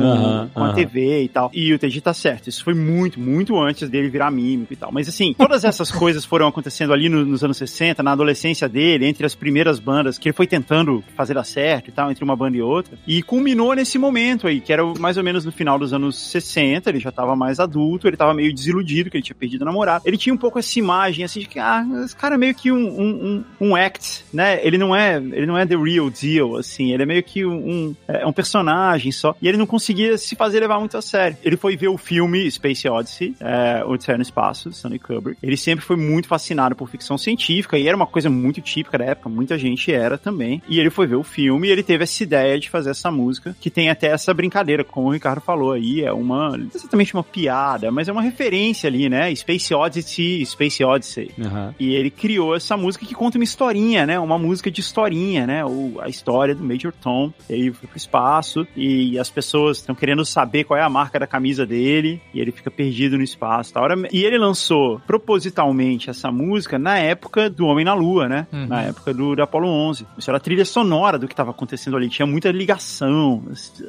Com a. TV e tal. E o TG tá certo. Isso foi muito, muito antes dele virar mímico e tal. Mas assim, todas essas coisas foram acontecendo ali no- nos anos 60, na adolescência dele, entre as primeiras bandas que ele foi tentando fazer dar certo e tal, entre uma banda e outra. E culminou nesse momento aí, que era mais ou menos no final dos anos 60, ele já tava mais adulto, ele tava meio desiludido que ele tinha perdido a namorada. Ele tinha um pouco essa imagem assim de que, ah, esse cara é meio que um, um, um, um act, né? Ele não é, ele não é the real deal, assim, ele é meio que um, um, é um personagem só. E ele não conseguia se fazer levar muito a sério. Ele foi ver o filme Space Odyssey, é, Odisseia no Espaço, Stanley Kubrick. Ele sempre foi muito fascinado por ficção científica e era uma coisa muito típica da época, muita gente era também. E ele foi ver o filme e ele teve essa ideia de fazer essa música, que tem até essa brincadeira, como o Ricardo falou aí, é uma, não é exatamente uma piada, mas é uma referência ali, né? Space Odyssey, Space Odyssey. Aham. E ele criou essa música que conta uma historinha, né? Uma música de historinha, né? O, a história do Major Tom. Ele foi pro espaço e as pessoas estão querendo saber qual é é a marca da camisa dele, e ele fica perdido no espaço. Tal. E ele lançou propositalmente essa música na época do Homem na Lua, né? Uhum. Na época do, do Apollo 11. Isso era a trilha sonora do que estava acontecendo ali. Tinha muita ligação,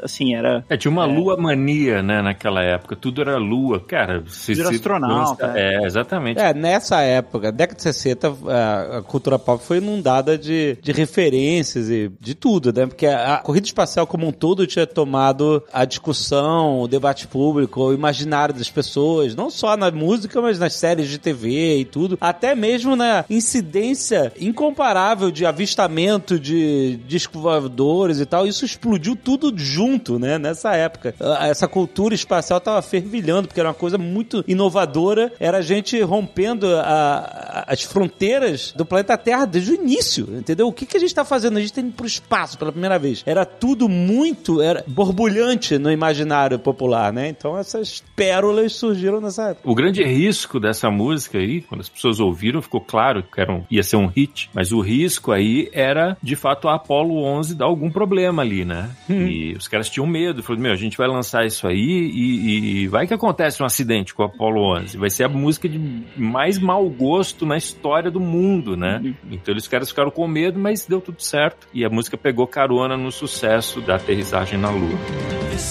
assim, era... É, tinha uma É. lua mania, né, naquela época. Tudo era lua. Cara, se, Tudo era se astronauta, lança- É, exatamente. É, nessa época, década de 60, a, a cultura pop foi inundada de, de referências e de tudo, né? Porque a, a corrida espacial como um todo tinha tomado a discussão, o debate público, o imaginário das pessoas, não só na música, mas nas séries de TV e tudo, até mesmo na incidência incomparável de avistamento de discos voadores e tal, isso explodiu tudo junto, né? Nessa época. A- Essa cultura espacial tava fervilhando, porque era uma coisa muito inovadora, era a gente rompendo a- as fronteiras do planeta Terra desde o início, entendeu? O que, que a gente tá fazendo? A gente tá indo pro espaço pela primeira vez. Era tudo muito era borbulhante no imaginário popular, né? Então essas pérolas surgiram nessa época. O grande risco dessa música aí, quando as pessoas ouviram, ficou claro que era um- ia ser um hit, mas o risco aí era, de fato, a Apollo 11 dar algum problema ali, né? E os caras tinham medo, falaram, meu, a gente vai lançar isso aí e, e vai que acontece um acidente com a Apollo 11. Vai ser a música de mais mau gosto na história do mundo, né? Então eles caras ficaram com medo, mas deu tudo certo. E a música pegou carona no sucesso da aterrissagem na Lua.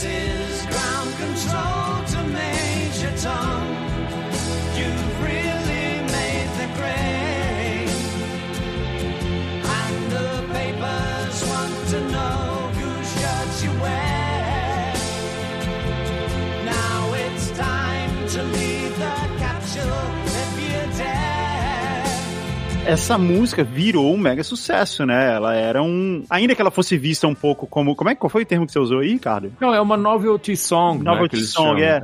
sin. Essa música virou um mega sucesso, né? Ela era um. Ainda que ela fosse vista um pouco como. Como é que qual foi o termo que você usou aí, Ricardo? Não, é uma novelty song, né, Novelty eles song, é.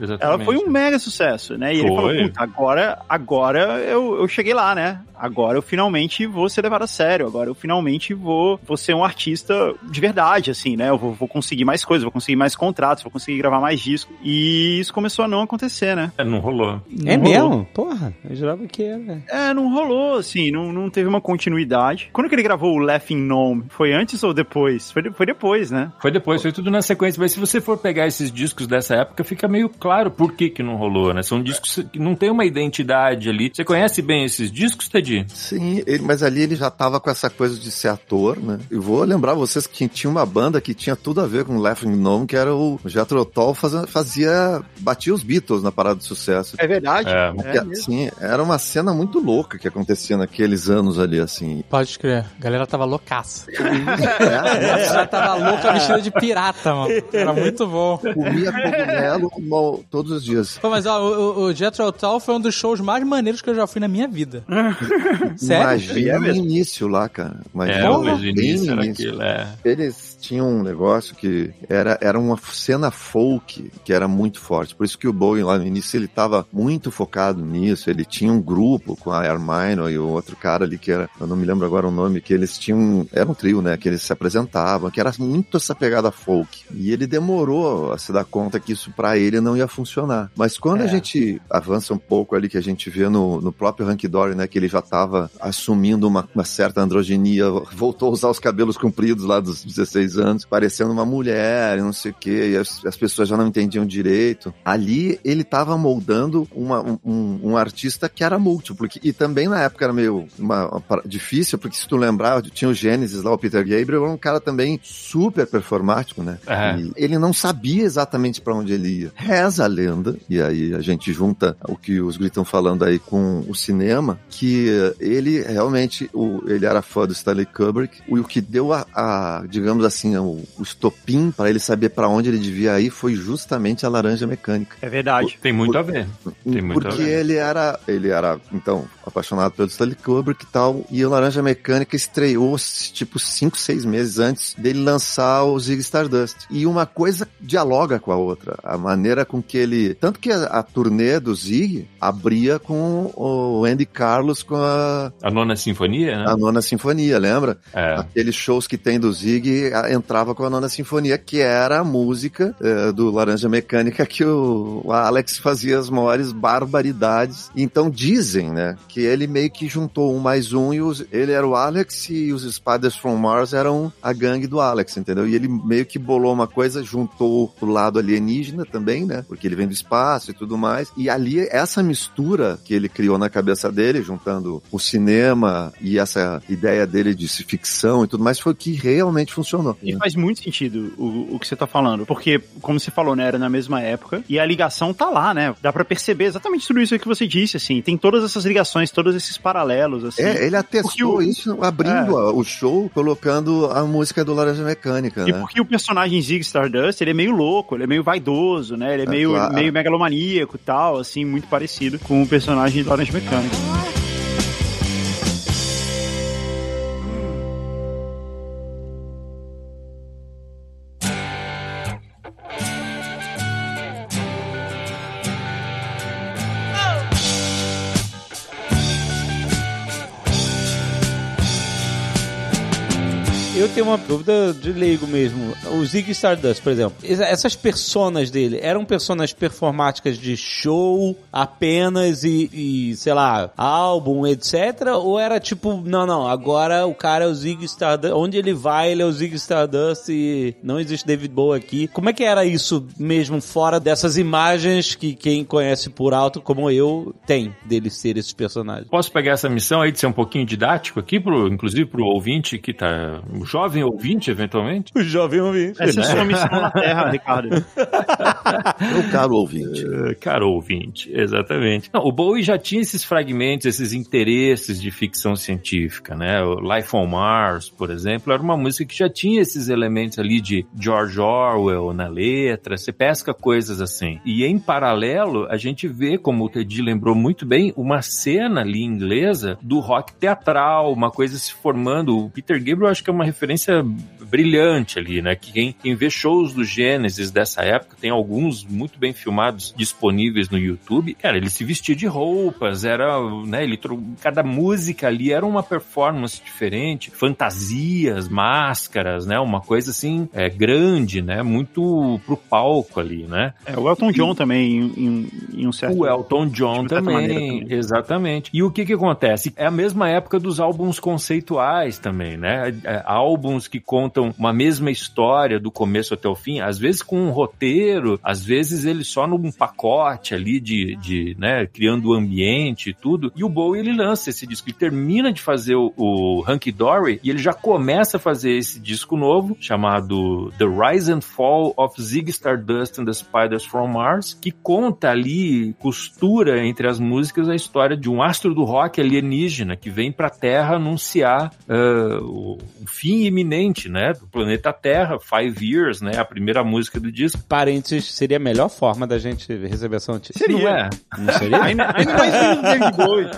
exatamente. Ela foi um mega sucesso, né? E ele Foi. falou, puta, agora, agora eu, eu cheguei lá, né? Agora eu finalmente vou ser levado a sério. Agora eu finalmente vou, vou ser um artista de verdade, assim, né? Eu vou, vou conseguir mais coisas, vou conseguir mais contratos, vou conseguir gravar mais discos. E isso começou a não acontecer, né? É, não rolou. É Não rolou. mesmo? Porra, eu jurava que era. É, não rolou, assim, não, não teve uma continuidade. Quando que ele gravou o Laughing Gnome? Foi antes ou depois? Foi, de- foi depois, né? Foi depois, foi tudo na sequência. Mas se você for pegar esses discos dessa época, fica meio claro por que que não rolou, né? São discos que não tem uma identidade ali. Você conhece bem esses discos, Sim, ele- mas ali ele já tava com essa coisa de ser ator, né? Eu vou lembrar vocês que tinha uma banda que tinha tudo a ver com Laughing Gnome, que era o Jethro Tull fazia, fazia batia os Beatles na parada de sucesso. É verdade. É. Que, assim, era uma cena muito louca que acontecia naqueles anos ali, assim. Pode crer. A galera tava loucaça. É, A galera tava louca vestida de pirata, mano. Era muito bom. comia cogumelo mo- todos os dias. Pô, mas ó, o, o- o Jethro Tull foi um dos shows mais maneiros que eu já fui na minha vida. Sério? Imagina É o início lá, cara. Imagina É, o bem início no era início. aquilo, é. Eles tinham um negócio que era, era uma cena folk que era muito forte. Por isso que o Bowie lá no início ele estava muito focado nisso. Ele tinha um grupo com a Hermione e o outro cara ali que era, eu não me lembro agora o nome, que eles tinham, era um trio, né? Que eles se apresentavam, que era muito essa pegada folk. E ele demorou a se dar conta que isso pra ele não ia funcionar. Mas quando a gente avança um pouco ali, que a gente vê no, no próprio Hank Dory, né? Que ele já tava assumindo uma, uma certa androginia, voltou a usar os cabelos compridos lá dos 16 anos, parecendo uma mulher, e não sei o quê, e as, as pessoas já não entendiam direito. Ali ele tava moldando uma- um, um- artista que era múltiplo, que- e também na época era meio uma, uma difícil, porque se tu lembrar, tinha o Gênesis lá, o Peter Gabriel, era um cara também super performático, né? E ele não sabia exatamente pra onde ele ia. Reza a lenda, e aí a gente junta o que os gritos estão falando aí com o cinema, que ele realmente, o, ele era fã do Stanley Kubrick, e o que deu a, a, digamos assim, o, o estopim para ele saber pra onde ele devia ir foi justamente a laranja mecânica. É verdade. Tem muito a ver. Tem muito Porque a ver. ele era, ele era, então, apaixonado pelo Stanley Kubrick e tal, e o Laranja Mecânica estreou, tipo, cinco, seis meses antes dele lançar o Zig Stardust. E uma coisa dialoga com a outra. A maneira com que ele... Tanto que a, a turnê do Zig abria com o Andy Carlos com a, A nona sinfonia, né? a Nona Sinfonia, lembra? É. Aqueles shows que tem do Zig entrava com a Nona Sinfonia, que era a música eh, do Laranja Mecânica que o, o Alex fazia as maiores barbaridades. Então dizem, né, que ele meio que juntou um mais um e os, ele era o Alex e os Spiders from Mars eram a gangue do Alex, entendeu? E ele meio que bolou uma coisa, juntou o lado alienígena também, né? Porque ele vem do espaço e tudo mais. E ali, essa mistura que ele criou na cabeça dele, juntando o cinema e essa ideia dele de ficção e tudo mais, foi o que realmente funcionou. E faz muito sentido o, o que você tá falando, porque, como você falou, né, era na mesma época, e a ligação tá lá, né? Dá pra perceber exatamente tudo isso que você disse, assim. Tem todas essas ligações, todos esses paralelos, assim. É, ele atestou o- isso abrindo a- o show, colocando a música do Laranja Mecânica, E né? porque o personagem Zig Stardust, ele é meio louco, ele é meio vaidoso, né? Ele é, É, meio, claro. meio megalomaníaco e tal, assim, muito parecido com o personagem do Orange Mecânica. Tenho uma dúvida de leigo mesmo. O Zig Stardust, por exemplo. essa- Essas personas dele eram personas performáticas de show apenas e, e, sei lá, álbum, etc? Ou era tipo, não, não, agora o cara é o Zig Stardust. Onde ele vai, ele é o Zig Stardust e não existe David Bowie aqui. Como é que era isso mesmo fora dessas imagens que quem conhece por alto, como eu, tem dele ser esses personagens? Posso pegar essa missão aí de ser um pouquinho didático aqui, pro, inclusive pro ouvinte que tá. O jovem ouvinte, eventualmente? O jovem ouvinte. Essa é a sua missão na Terra, Ricardo. O caro ouvinte. Eh, Caro ouvinte, exatamente. Não, o Bowie já tinha esses fragmentos, esses interesses de ficção científica, né? O Life on Mars, por exemplo, era uma música que já tinha esses elementos ali de George Orwell na letra, você pesca coisas assim. E em paralelo, a gente vê, como o Teddy lembrou muito bem, uma cena ali inglesa do rock teatral, uma coisa se formando. O Peter Gabriel acho que é uma referência referência brilhante ali, né? Que quem, quem vê shows do Gênesis dessa época, tem alguns muito bem filmados disponíveis no YouTube. Cara, ele se vestia de roupas, era, né? Ele cada música ali era uma performance diferente, fantasias, máscaras, né? Uma coisa assim é, grande, né? Muito pro palco ali, né? É, o Elton John também, em, em- um certo... O Elton John certa também, maneira também. exatamente. E o que que acontece? É a mesma época dos álbuns conceituais também, né? É, álbuns que contam uma mesma história do começo até o fim, às vezes com um roteiro, às vezes ele só num pacote ali de, de né, criando o ambiente e tudo. E o Bowie, ele lança esse disco, ele termina de fazer o, o Hunky Dory e ele já começa a fazer esse disco novo, chamado The Rise and Fall of Zig Stardust and the Spiders from Mars, que conta ali, costura entre as músicas a história de um astro do rock alienígena que vem pra Terra anunciar o, o fim iminente, né, do planeta Terra, Five Years, né, a primeira música do disco. Parênteses, seria a melhor forma da gente receber essa notícia. Não é? Não seria? Ainda, ainda mais do David Bowie.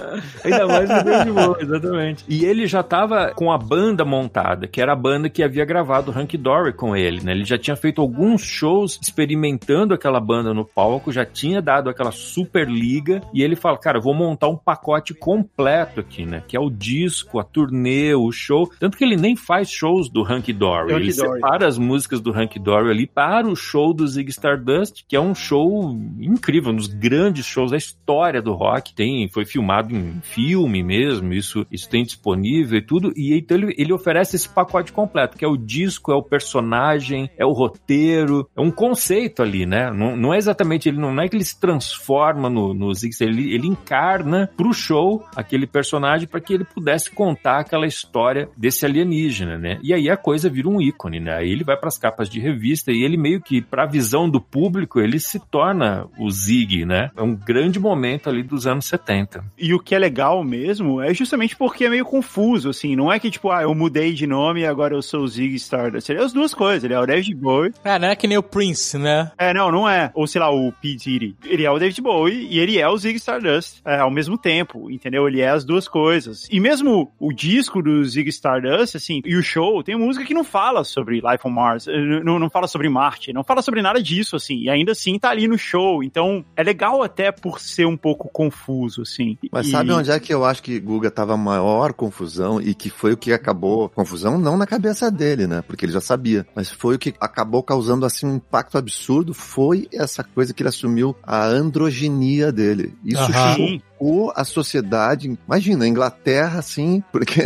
Ainda mais no David Bowie, exatamente. E ele já tava com a banda montada, que era a banda que havia gravado Hunky Dory com ele, né? Ele já tinha feito alguns shows experimentando aquela banda no palco, já tinha dado aquela super liga, e ele fala, cara, vou montar um pacote completo aqui, né? Que é o disco, a turnê, o show. Tanto que ele nem faz shows do Hunky Dory. Ele separa as músicas do Hunky Dory ali para o show do Zig Stardust, que é um show incrível, um dos grandes shows da história do rock. Tem, foi filmado em filme mesmo, isso, isso tem disponível e tudo. E então ele, ele oferece esse pacote completo, que é o disco, é o personagem, é o roteiro, é um conceito ali, né? Não, não é exatamente, ele não é que ele se transforma no, no Zig, ele, ele encarna pro show aquele personagem para que ele pudesse contar aquela história desse alienígena, né? E aí a coisa vira um ícone, né? Aí ele vai para as capas de revista e ele meio que, pra visão do público, ele se torna o Zig, né? É um grande momento ali dos anos 70. E o que é legal mesmo é justamente porque é meio confuso, assim. Não é que, tipo, ah, eu mudei de nome e agora eu sou o Zig Stardust. Ele é as duas coisas. Ele é o David Bowie. É, não é que nem o Prince, né? É, não, não é. Ou, sei lá, o P. Diddy. Ele é o David Bowie e ele é o Zig Stardust é, ao mesmo tempo, entendeu? Ele é as duas coisas. E mesmo o disco do Zig Stardust, assim, e o show, tem música que não fala sobre Life on Mars, eh, não, não fala sobre Marte, não fala sobre nada disso, assim. E ainda assim tá ali no show. Então, é legal até por ser um pouco confuso, assim. Mas E- sabe onde é que eu acho que Guga tava a maior confusão e que foi o que acabou confusão não na cabeça dele, né? Porque ele já sabia, mas foi o que acabou causando assim um impacto absurdo foi essa coisa que ele assumiu a androginia dele. Isso Aham. Marcou a sociedade. Imagina, a Inglaterra, assim, porque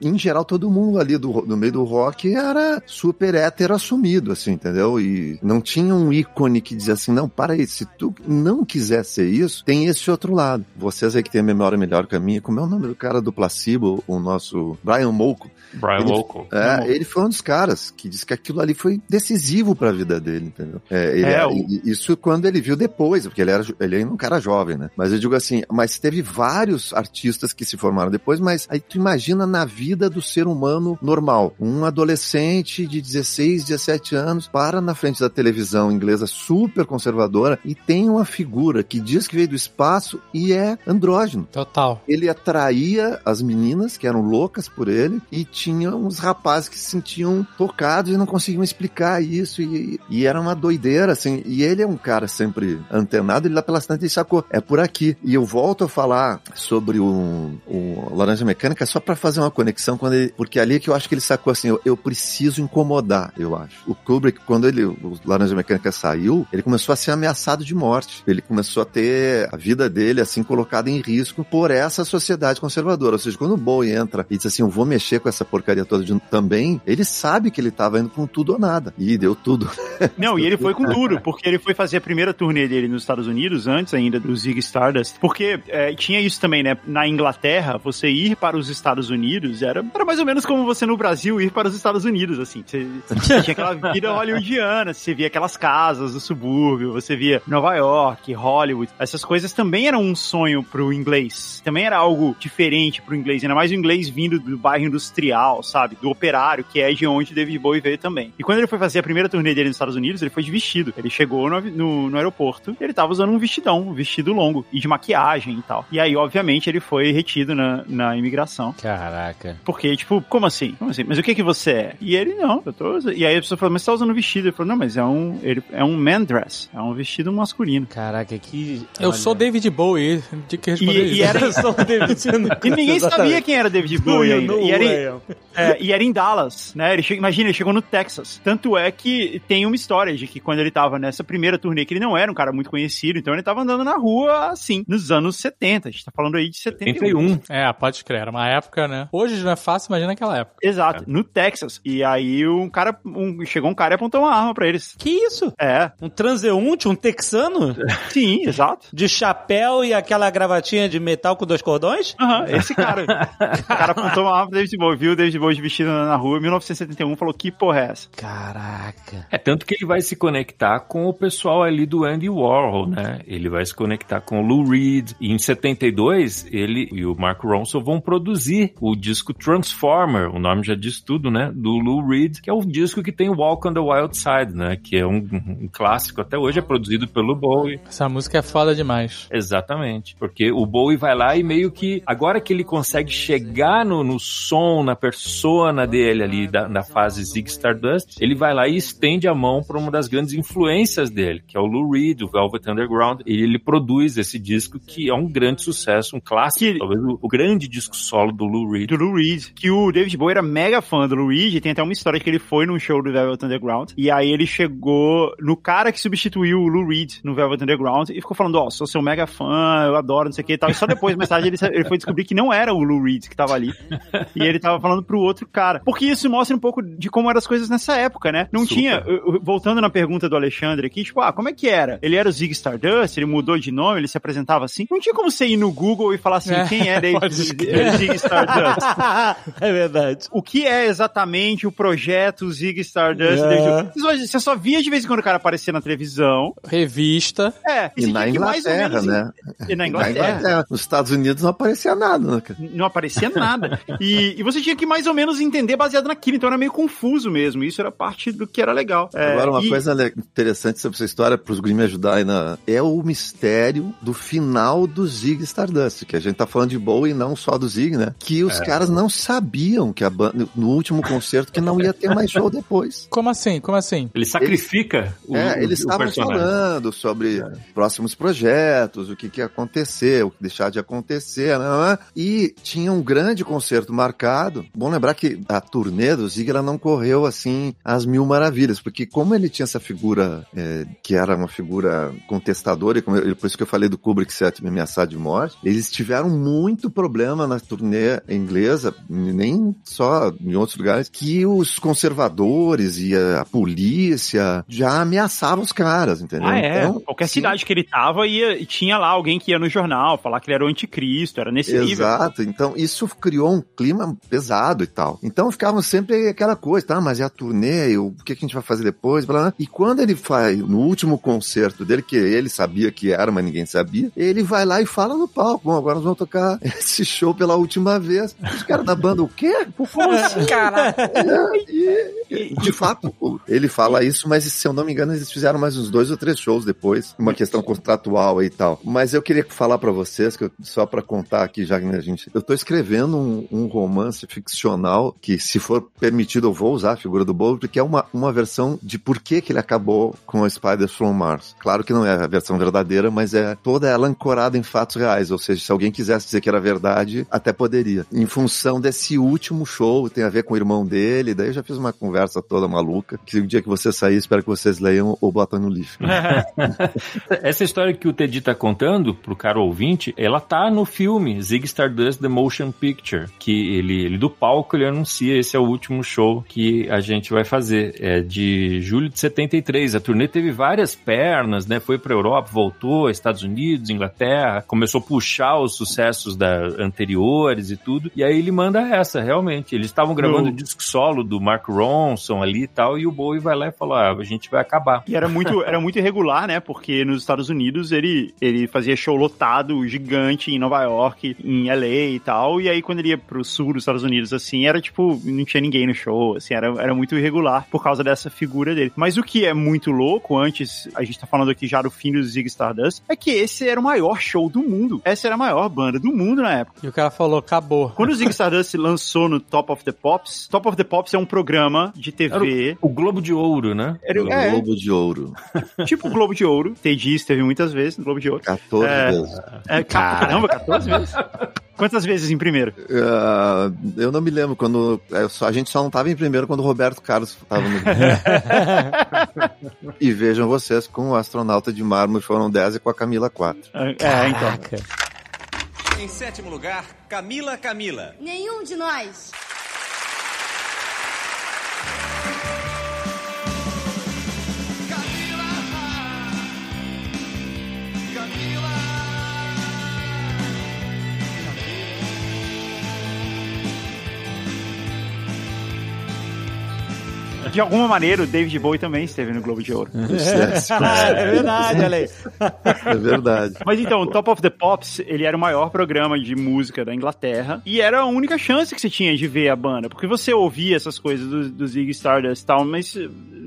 em geral todo mundo ali do, do meio do rock era super hétero assumido, assim, entendeu? E não tinha um ícone que dizia assim, não, para aí, se tu não quiser ser isso, tem esse outro lado. Vocês aí que têm a memória melhor que a minha, como é o nome do cara do placebo, o nosso Brian Molko? Brian Molko. É, ele foi um dos caras que disse que aquilo ali foi decisivo pra vida dele, entendeu? É, ele- É, o- e- e isso quando ele viu depois, porque ele era ele ainda um cara jovem, né? Mas eu digo assim, mas teve vários artistas que se formaram depois, mas aí tu imagina na vida do ser humano normal, um adolescente de 16, 17 anos para na frente da televisão inglesa super conservadora e tem uma figura que diz que veio do espaço e é andrógeno. Total. ele atraía as meninas que eram loucas por ele e tinha uns rapazes que se sentiam tocados e não conseguiam explicar isso e, e era uma doideira assim. E ele é um cara sempre antenado ele lá pela cidade e sacou é por aqui e eu volto a falar sobre o, o Laranja Mecânica só pra fazer uma conexão quando ele, porque ali é que eu acho que ele sacou assim eu, eu preciso incomodar eu acho o Kubrick quando ele o Laranja Mecânica saiu ele começou a ser ameaçado de morte ele começou a ter a vida dele assim colocada em risco por essa sociedade conservadora. Ou seja, quando o Bowie entra e diz assim, eu vou mexer com essa porcaria toda de- também, ele sabe que ele tava indo com tudo ou nada. E deu tudo. Não, e ele foi com tudo, porque ele foi fazer a primeira turnê dele nos Estados Unidos, antes ainda do Zig Stardust. Porque é, tinha isso também, né? Na Inglaterra, você ir para os Estados Unidos era, era mais ou menos como você no Brasil ir para os Estados Unidos, assim. Você, você tinha aquela vida hollywoodiana, você via aquelas casas do subúrbio, você via Nova York, Hollywood. Essas coisas também eram um sonho pro inglês. Também era algo diferente pro inglês, ainda mais o inglês vindo do bairro industrial, sabe? Do operário, que é de onde David Bowie veio também. E quando ele foi fazer a primeira turnê dele nos Estados Unidos, ele foi de vestido. Ele chegou no, no, no aeroporto, ele tava usando um vestidão, um vestido longo, e de maquiagem e tal. E aí, obviamente, ele foi retido na, na imigração. Caraca. Porque, tipo, como assim? Como assim? Mas o que que você é? E ele, não, eu tô usando. E aí a pessoa falou, mas você tá usando vestido? Ele falou, não, mas é um, ele, é um man dress. É um vestido masculino. Caraca, que. Eu olha. sou David Bowie, de que responder E, e isso. era Eu sou o David E ninguém sabia quem era David Bowie ainda. E era, em- é, e era em Dallas, né? Ele che... Imagina, ele chegou no Texas. Tanto é que tem uma história de que quando ele tava nessa primeira turnê, que ele não era um cara muito conhecido, então ele tava andando na rua assim, nos anos 70. A gente tá falando aí de 71. 81. É, pode crer, era uma época, né? Hoje já não é fácil, imagina naquela época. Exato, no Texas. E aí um cara, um, chegou um cara e apontou uma arma pra eles. Que isso? É, Um transeunte, um texano? sim, exato. De chapéu e aquela gravatinha de metal com dois cordões? Aham, esse cara. o cara apontou uma arma pro David Bowie, viu o David Bowie vestido na rua em 1971 falou: que porra é essa? Caraca. É tanto que ele vai se conectar com o pessoal ali do Andy Warhol, né? Ele vai se conectar com o Lou Reed. E em 72, ele e o Mark Ronson vão produzir o disco Transformer, o nome já diz tudo, né? Do Lou Reed, que é o disco que tem Walk on the Wild Side, né? Que é um, um clássico até hoje, é produzido pelo Bowie. Essa música é foda demais. Exatamente. Porque o Bowie vai lá e meio que. Agora que ele consegue chegar no, no som, na persona dele ali, da, da fase Zig Stardust, ele vai lá e estende a mão para uma das grandes influências dele, que é o Lou Reed, o Velvet Underground. E ele produz esse disco que é um grande sucesso, um clássico, Que- talvez o, o grande disco solo do Lou Reed. do Lou Reed, que o David Bowie era mega fã do Lou Reed, e tem até uma história que ele foi num show do Velvet Underground, e aí ele chegou no cara que substituiu o Lou Reed no Velvet Underground, e ficou falando, ó, sou seu mega fã, eu adoro, não sei o que e tal, e só depois, mais tarde, ele, ele foi descobrir que não era o Lou Reed que tava ali, e ele tava falando pro outro cara. Porque isso mostra um pouco de como eram as coisas nessa época, né? Não Super. tinha, voltando na pergunta do Alexandre aqui, tipo, ah, como é que era? Ele era o Zig Stardust, ele mudou de nome, ele se apresentava assim? Não tinha como você ir no Google e falar assim, É, quem é Zig Stardust? é verdade. o que é exatamente o projeto Zig Stardust? É. Você só- via de vez em quando o cara aparecer na televisão. Revista. É, E você na Inglaterra, menos- né? E na Na Inglaterra. Inglaterra. Nos Estados Unidos não aparecia nada, né, cara? Não aparecia nada. E, e você tinha que mais ou menos entender baseado naquilo. Então era meio confuso mesmo. Isso era parte do que era legal. É, Agora, uma e- coisa interessante sobre essa história, para os gringos me ajudarem, na... é o mistério do final do Zig Stardust, que a gente tá falando de Bowie e não só do Zig, né? Que os caras não sabiam que a banda, no último concerto, que não ia ter mais show depois. Como assim? Como assim? Ele sacrifica o, é, eles estavam falando sobre próximos projetos, o que, que ia acontecer, o que deixar de acontecer, né? E tinha um grande concerto marcado. Bom lembrar que a turnê do Zig ela não correu assim às mil maravilhas, porque como ele tinha essa figura é, que era uma figura contestadora, e como eu- por isso que eu falei do Kubrick ser me ameaçar de morte, eles tiveram muito problema na turnê inglesa, nem só em outros lugares, que os conservadores e a, a polícia já ameaçavam os caras, entendeu? Ah, é. Então, Qualquer sim. cidade que ele tava, ia, tinha lá alguém que ia no jornal falar que ele era o anticristo, era nesse nível. Exato, então isso criou um clima pesado e tal. Então ficavam sempre aquela coisa, tá, mas é a turnê, o que, que a gente vai fazer depois, blá, blá. E quando ele faz, no último concerto dele, que ele sabia que era, mas ninguém sabia, ele vai lá e fala no palco, bom, agora nós vamos tocar esse show pela última vez. Os caras da banda, o quê? Como assim? Cara, e, de fato, ele fala isso, mas se eu não me engano, eles fizeram mais uns dois ou três shows depois, uma questão contratual e tal. Mas eu queria falar pra vocês, que eu- só pra contar aqui, já que a gente. Eu tô escrevendo um, um romance ficcional que, se for permitido, eu vou usar a figura do Bowie, porque é uma, uma versão de por que, que ele acabou com o Spiders from Mars. Claro que não é a versão verdadeira, mas é toda ela ancorada em fatos reais. Ou seja, se alguém quisesse dizer que era verdade, até poderia. Em função desse último show, tem a ver com o irmão dele, daí eu já fiz uma conversa toda maluca, que o dia que você sair, espero que vocês leiam ou botam no lixo. Essa história que o Teddy tá contando pro cara ouvinte, ela tá no filme Zig Stardust The Motion Picture, que ele, ele do palco ele anuncia esse é o último show que a gente vai fazer. É de julho de 73. A turnê teve várias pernas, né? Foi pra Europa, voltou, Estados Unidos, Inglaterra, começou a puxar os sucessos da anteriores e tudo. E aí ele manda essa, realmente. Eles estavam gravando o disco solo do Mark Ronson ali e tal, e o Bowie vai lá e falou: ah, a gente vai acabar. E era muito, era muito irregular, né? Porque nos Estados Unidos ele, ele fazia show lotado, gigante, em Nova York, em LA e tal. E aí quando ele ia pro sul dos Estados Unidos, assim, era tipo, não tinha ninguém no show, assim, era, era muito irregular por causa dessa figura dele. Mas o que é muito louco, antes, a gente tá falando aqui já do fim do Zig Stardust, é que esse era o maior show do mundo. Essa era a maior banda do mundo na época. e o cara falou, acabou. Quando o Zig Stardust se lançou no Top of the Pops, Top of the Pops é um programa de TV. O Globo de Ouro, né? Era, O é, Globo de Ouro. tipo o Globo de Ouro. Teddy esteve muitas vezes no Globo de Ouro. 14 É. vezes. É, ca- caramba, 14 vezes? Quantas vezes em primeiro? Ah, eu não me lembro quando. é, a gente só não estava em primeiro quando o Roberto Carlos estava no. e vejam vocês, com o astronauta de mármore foram 10 e com a Camila 4. É, então. Em sétimo lugar, Camila Camila. Nenhum de nós. De alguma maneira, o David Bowie também esteve no Globo de Ouro. é verdade, olha aí. É verdade. Mas então, o Top of the Pops, ele era o maior programa de música da Inglaterra e era a única chance que você tinha de ver a banda, porque você ouvia essas coisas do, do Zig Stardust e tal, mas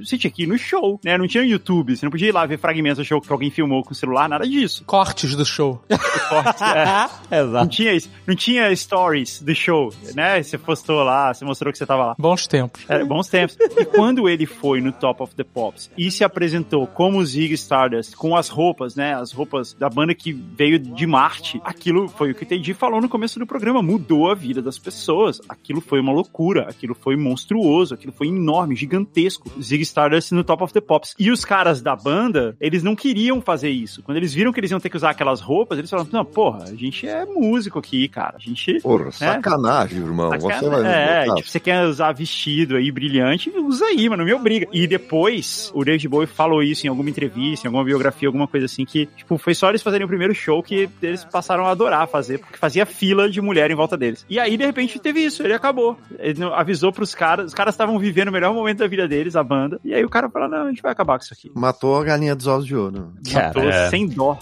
você tinha que ir no show, né? Não tinha YouTube, você não podia ir lá ver fragmentos do show que alguém filmou com o celular, nada disso. Cortes do show. Cortes, é. Não Exato. tinha isso, não tinha stories do show, né? Você postou lá, você mostrou que você tava lá. Bons tempos. Era bons tempos. E quando ele foi no Top of the Pops e se apresentou como Zig Stardust, com as roupas, né? As roupas da banda que veio de Marte, aquilo foi o que o Teddy falou no começo do programa, mudou a vida das pessoas. Aquilo foi uma loucura, aquilo foi monstruoso, aquilo foi enorme, gigantesco. Zig Stardust no Top of the Pops. E os caras da banda, eles não queriam fazer isso. Quando eles viram que eles iam ter que usar aquelas roupas, eles falaram: Não, porra, a gente é músico aqui, cara. A gente. Porra, sacanagem, irmão. Você vai. É, tipo, você quer usar vestido aí brilhante, usa aí, mas não me obriga. E depois, o David Bowie falou isso em alguma entrevista, em alguma biografia, alguma coisa assim, que, tipo, foi só eles fazerem o primeiro show que eles passaram a adorar fazer, porque fazia fila de mulher em volta deles. E aí, de repente, teve isso, ele acabou. Ele avisou pros caras, os caras estavam vivendo o melhor momento da vida deles, a banda, e aí o cara falou, não, a gente vai acabar com isso aqui. Matou a galinha dos ovos de ouro. Matou É. sem dó.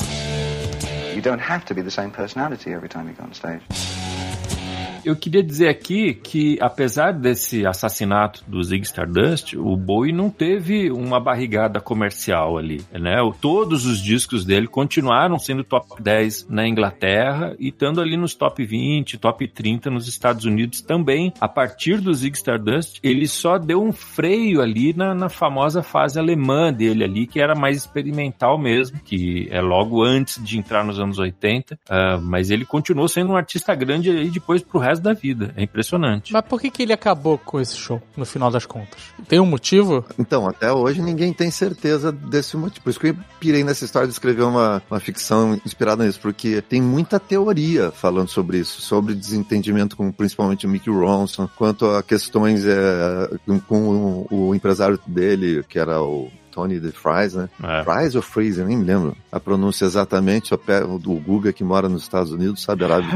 You don't have to be the same personality every time you go on stage. Eu queria dizer aqui que, apesar desse assassinato do Zig Stardust, o Bowie não teve uma barrigada comercial ali, né? Todos os discos dele continuaram sendo top 10 na Inglaterra e estando ali nos top 20, top 30 nos Estados Unidos também. A partir do Zig Stardust, ele só deu um freio ali na, na famosa fase alemã dele ali, que era mais experimental mesmo, que é logo antes de entrar nos anos 80, ah, mas ele continuou sendo um artista grande aí depois pro resto da vida. É impressionante. Mas por que, que ele acabou com esse show, no final das contas? Tem um motivo? Então, até hoje ninguém tem certeza desse motivo. Por isso que eu pirei nessa história de escrever uma, uma ficção inspirada nisso, porque tem muita teoria falando sobre isso, sobre desentendimento com principalmente o Mickey Ronson, quanto a questões é, com, com o, o empresário dele, que era o Tony de Fries, né? É. Fries ou Freeze, eu nem me lembro a pronúncia exatamente, do Guga que mora nos Estados Unidos, sabe Arábia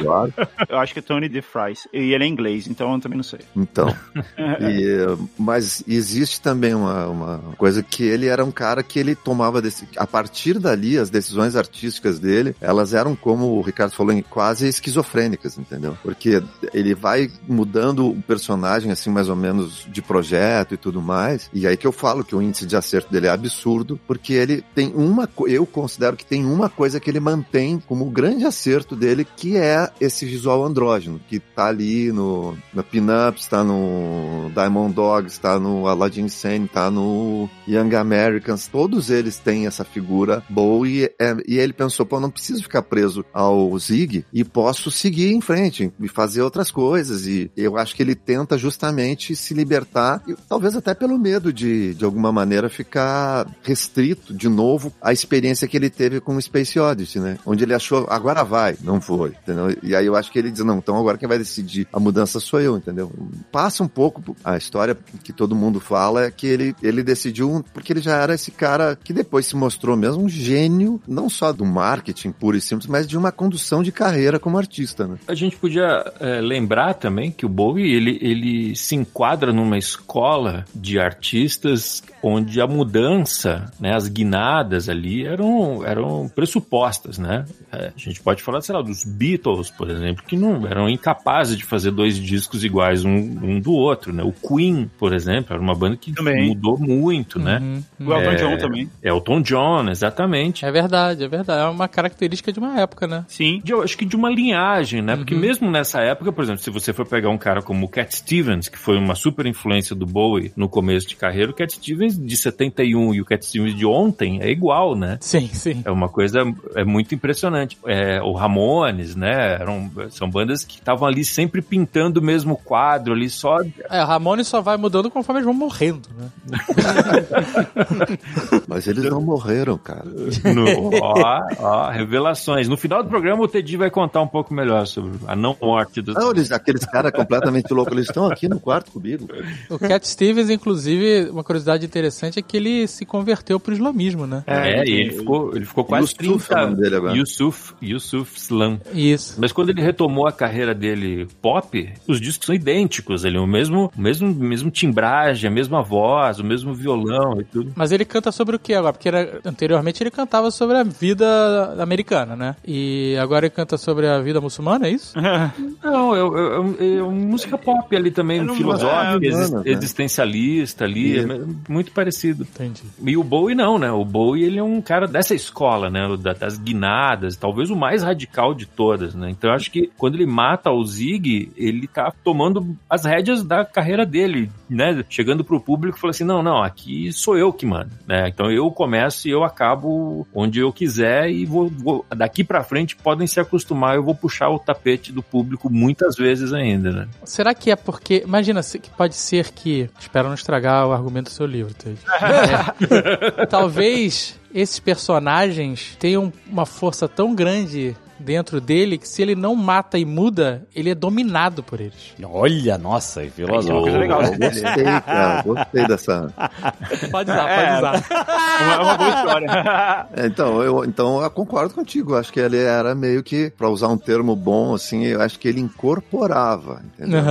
agora. Eu acho que é Tony DeFries. E ele é inglês, então eu também não sei. Então, e, mas existe também uma, uma coisa que ele era um cara que ele tomava desse, a partir dali as decisões artísticas dele, elas eram como o Ricardo falou, quase esquizofrênicas, entendeu? Porque ele vai mudando o personagem assim mais ou menos de projeto e tudo mais. E aí que eu falo que o índice de acerto dele é absurdo, porque ele tem uma eu considero que tem uma coisa que ele mantém como o grande acerto dele, que é esse visual andrógeno, que tá ali no na Pinups, tá no Diamond Dogs, tá no Aladdin Sane, tá no Young Americans, todos eles têm essa figura boa e, é, e ele pensou, pô, não preciso ficar preso ao Zig e posso seguir em frente e fazer outras coisas. E eu acho que ele tenta justamente se libertar, e talvez até pelo medo de, de alguma maneira, ficar restrito de novo à experiência que ele teve com o Space Odyssey, né? Onde ele achou, agora vai, não foi, entendeu? E aí eu acho que ele diz, não, então agora quem vai decidir a mudança sou eu, entendeu? Passa um pouco, a história que todo mundo fala é que ele, ele decidiu, porque ele já era esse cara que depois se mostrou mesmo um gênio, não só do marketing puro e simples, mas de uma condução de carreira como artista, né? A gente podia é, lembrar também que o Bowie, ele, ele se enquadra numa escola de artistas onde a mudança, né, as guinadas ali eram, eram pressupostas, né? É, a gente pode falar, sei lá, dos Beatles, por exemplo, que não eram incapazes de fazer dois discos iguais um, um do outro, né? O Queen, por exemplo, era uma banda que Também. mudou muito, né? Uhum. O Elton É, John também. Elton John, exatamente. É verdade, é verdade. É uma característica de uma época, né? Sim. de- eu acho que de uma linhagem, né? Porque Uhum. mesmo nessa época, por exemplo, se você for pegar um cara como o Cat Stevens, que foi uma super influência do Bowie no começo de carreira, o Cat Stevens de 71 e o Cat Stevens de ontem é igual, né? Sim, sim. É uma coisa é muito impressionante. É, o Ramones, né? Eram, são bandas que estavam ali sempre pintando o mesmo quadro ali, só É, Ramones só vai mudando conforme eles vão morrendo, né? Mas eles não morreram, cara. no, ó, ó, revelações. No final do programa o Teddy vai contar um pouco melhor sobre a não morte dos. Não, eles, aqueles caras completamente loucos, eles estão aqui no quarto comigo. O Cat Stevens, inclusive, uma curiosidade interessante é que ele se converteu pro islamismo, né? É, e ele ficou, ele ficou quase Yusuf é o nome 30 dele agora. Yusuf, Yusuf Slam. Isso. Mas quando ele retomou a carreira dele pop, os discos são idênticos ali, o mesmo, mesmo, mesmo timbragem, a mesma voz, o mesmo violão e tudo. Mas ele canta sobre o que agora? Porque era- anteriormente ele cantava sobre a vida americana, né? E agora ele canta sobre a vida muçulmana, é isso? Não, é, é, é uma música pop ali também, filosófica, é, mano, né? existencialista ali, é muito parecido. Entendi. E o Bowie não, né? O Bowie ele é um cara dessa escola, né? Da- Das guinadas, talvez o mais radical de todas, né? Então eu acho que quando ele mata o Zig, ele tá tomando as rédeas da carreira dele, né? Chegando pro público e falando assim: não, não, aqui sou eu que mando, né? Então eu começo e eu acabo onde eu quiser e vou, vou- daqui pra frente podem se acostumar, eu vou puxar o tapete do público muitas vezes ainda, né? Será que é porque. Imagina, pode ser que. Espero não estragar o argumento do seu livro, Ted. É. Talvez esses personagens tenham uma força tão grande dentro dele que se ele não mata e muda, ele é dominado por eles. Olha, nossa, é uma filósofo. coisa legal. Eu gostei, cara, gostei dessa. Pode usar, É. pode usar. Uma, uma boa história. É, Então eu, então eu concordo contigo. Acho que ele era meio que, pra usar um termo bom, assim, eu acho que ele incorporava, entendeu?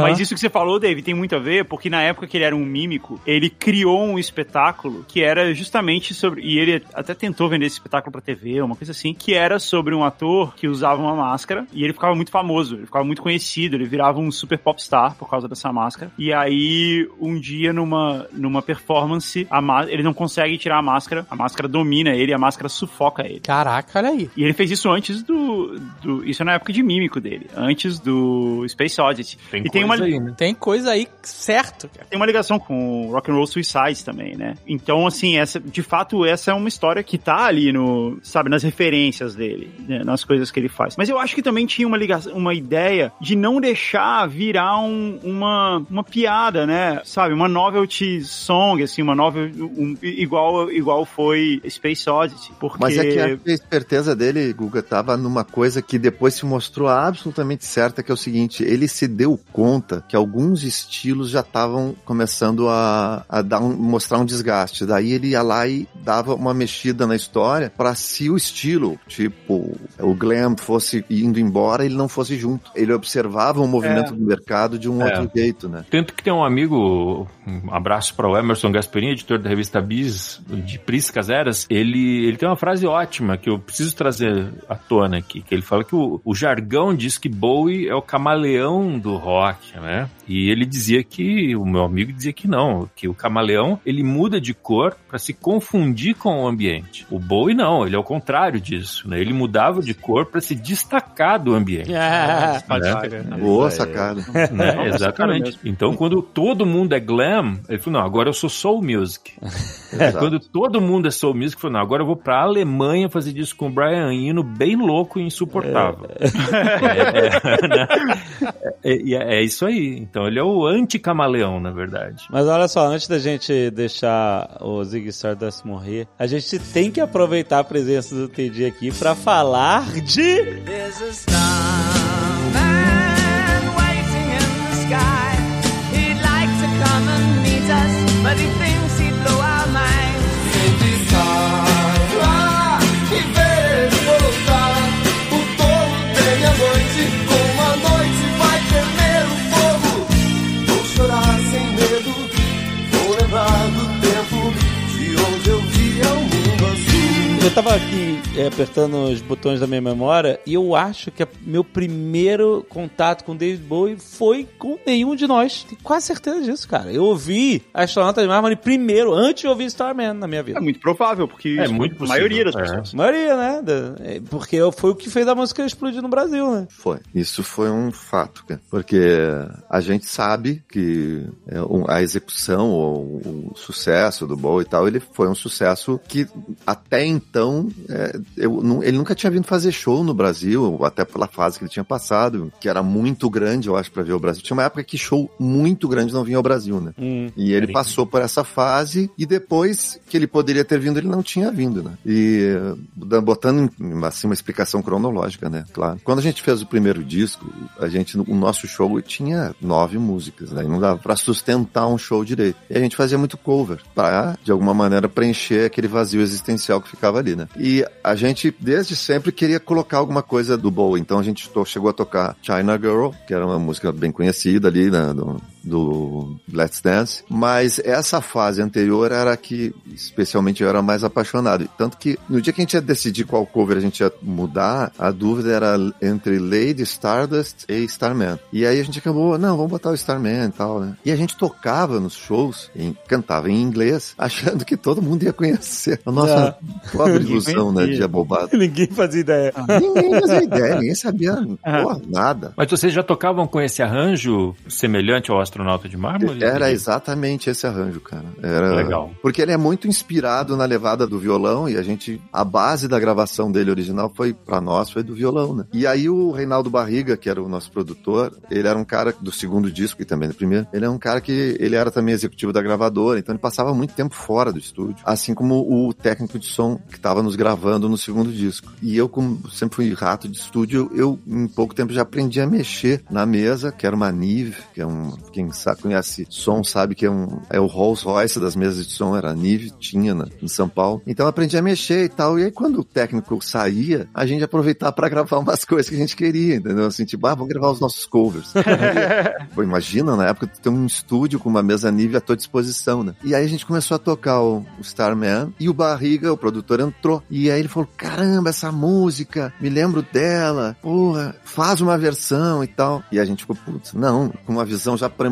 Mas isso que você falou, Dave, tem muito a ver, porque na época que ele era um mímico, ele criou um espetáculo que era justamente sobre. E ele até tentou vender esse espetáculo pra TV, uma coisa assim, que era sobre um ator que usava uma máscara e ele ficava muito famoso, ele ficava muito conhecido, ele virava um super popstar por causa dessa máscara. E aí, um dia, numa, numa performance, ele não consegue tirar a máscara, a máscara domina ele, a máscara sufoca ele. Caraca, olha aí. E ele fez isso antes do, do. Isso é na época de mímico dele, antes do Space Odyssey. Tem e tem uma, coisa aí, né? Tem coisa aí certo, cara. tem uma ligação com o Rock and Roll Suicides também, né? Então, assim, essa, de fato, essa é uma história que tá ali no, sabe, nas referências dele, né? nas coisas que ele faz. Mas eu acho que também tinha uma ligação, uma ideia de não deixar virar um- uma, uma piada, né? Sabe, uma novelty song, assim, uma novel um- igual, igual foi Space Odyssey. Porque... Mas é que a esperteza dele, Guga, tava numa coisa que depois se mostrou absolutamente certa, que é o seguinte, ele se deu conta que alguns estilos já estavam começando a, a dar um- mostrar um desgaste. Daí ele ia lá e dava uma mexida na história para se o estilo, tipo, o glam fosse indo embora, ele não fosse junto. Ele observava o movimento É. do mercado de um É. outro jeito, né? Tanto que tem um amigo, um abraço para o Emerson Gasperini, editor da revista Bis, de Priscas Eras, ele, ele tem uma frase ótima que eu preciso trazer à tona aqui, que ele fala que o, o jargão diz que Bowie é o camaleão do rock, né? E ele dizia que, o meu amigo dizia que não, que o camaleão, ele muda de cor para se confundir com o ambiente. O Bowie não, ele é o contrário disso, né? Ele mudava de cor para se destacar do ambiente. Ah, Pode né? Boa sacada. Né? Exatamente. Então, quando todo mundo é glam, ele falou, não, agora eu sou soul music. Quando todo mundo é soul music, ele falou, não, agora eu vou pra Alemanha fazer disco com o Brian Eno, bem louco e insuportável. É, é, né? É, e é- é isso aí. Então, ele é o anti-camaleão, na verdade. Mas olha só, antes da gente deixar o Ziggy Stardust morrer, a gente tem que aproveitar a presença do TD aqui pra falar de... There's a starman waiting in the sky. He thinks he'd blow our minds. Sente sala e vejo voltar. O touro tem a noite, como a noite vai temer o fogo. Vou chorar sem medo, vou lembrar do tempo de onde eu via o mundo azul. Eu tava aqui é, apertando os botões da minha memória e eu acho que a- meu primeiro contato com David Bowie foi com nenhum de nós. Tenho quase certeza disso, cara. Eu ouvi Astronauta de Mármore primeiro, antes de ouvir Starman na minha vida. É muito provável, porque É muito a possível. maioria das É. pessoas. A maioria, né? Da- é, Porque foi o que fez a música explodir no Brasil, né? Foi. Isso foi um fato, cara. Porque a gente sabe que é, um- a execução ou o sucesso do Bowie e tal, ele foi um sucesso que até então é, eu nu- ele nunca tinha vindo fazer show no Brasil, até pela fase que ele tinha passado, que era muito grande, eu acho, pra ver o Brasil. Tinha uma época que show muito grande não vinha ao Brasil, né? Hum. E ele passou por essa fase e depois que ele poderia ter vindo, ele não tinha vindo, né? E botando assim uma explicação cronológica, né? Claro. Quando a gente fez o primeiro disco, a gente o nosso show tinha nove músicas, né? E não dava pra sustentar um show direito. E a gente fazia muito cover pra de alguma maneira preencher aquele vazio existencial que ficava ali, né? E a gente desde sempre queria colocar alguma coisa do Bowie. Então a gente chegou a tocar China Girl, que era uma música bem conhecida ali, né? Do, do Let's Dance, mas essa fase anterior era a que especialmente eu era mais apaixonado. Tanto que no dia que a gente ia decidir qual cover a gente ia mudar, a dúvida era entre Lady Stardust e Starman. E aí a gente acabou, não, vamos botar o Starman e tal, né? E a gente tocava nos shows, em- cantava em inglês, achando que todo mundo ia conhecer. A nossa pobre Ninguém ilusão, né, de abobado. Ninguém fazia ideia. Ninguém fazia ideia, ninguém sabia porra, nada. Mas vocês já tocavam com esse arranjo semelhante ao Astronauta de Mármore? Era exatamente esse arranjo, cara. Era Legal. Porque ele é muito inspirado na levada do violão e a gente a base da gravação dele original foi pra nós foi do violão, né? E aí o Reinaldo Barriga, que era o nosso produtor, ele era um cara do segundo disco e também do primeiro. Ele é um cara que ele era também executivo da gravadora, então ele passava muito tempo fora do estúdio, assim como o técnico de som que estava nos gravando no segundo disco. E eu como sempre fui rato de estúdio, eu em pouco tempo já aprendi a mexer na mesa, que era uma Nive, que é um quem sabe, conhece som sabe que é um é o Rolls Royce das mesas de som, era a Nive, tinha em São Paulo. Então eu aprendi a mexer e tal. E aí quando o técnico saía, a gente aproveitava para gravar umas coisas que a gente queria, entendeu? Assim, tipo, ah, vamos gravar os nossos covers. Pô, imagina, na época, ter um estúdio com uma mesa Nive à tua disposição, né? E aí a gente começou a tocar o, o Starman e o Barriga, o produtor, entrou. E aí ele falou: caramba, essa música, me lembro dela, porra, faz uma versão e tal. E a gente ficou, putz, não, com uma visão já premonitória,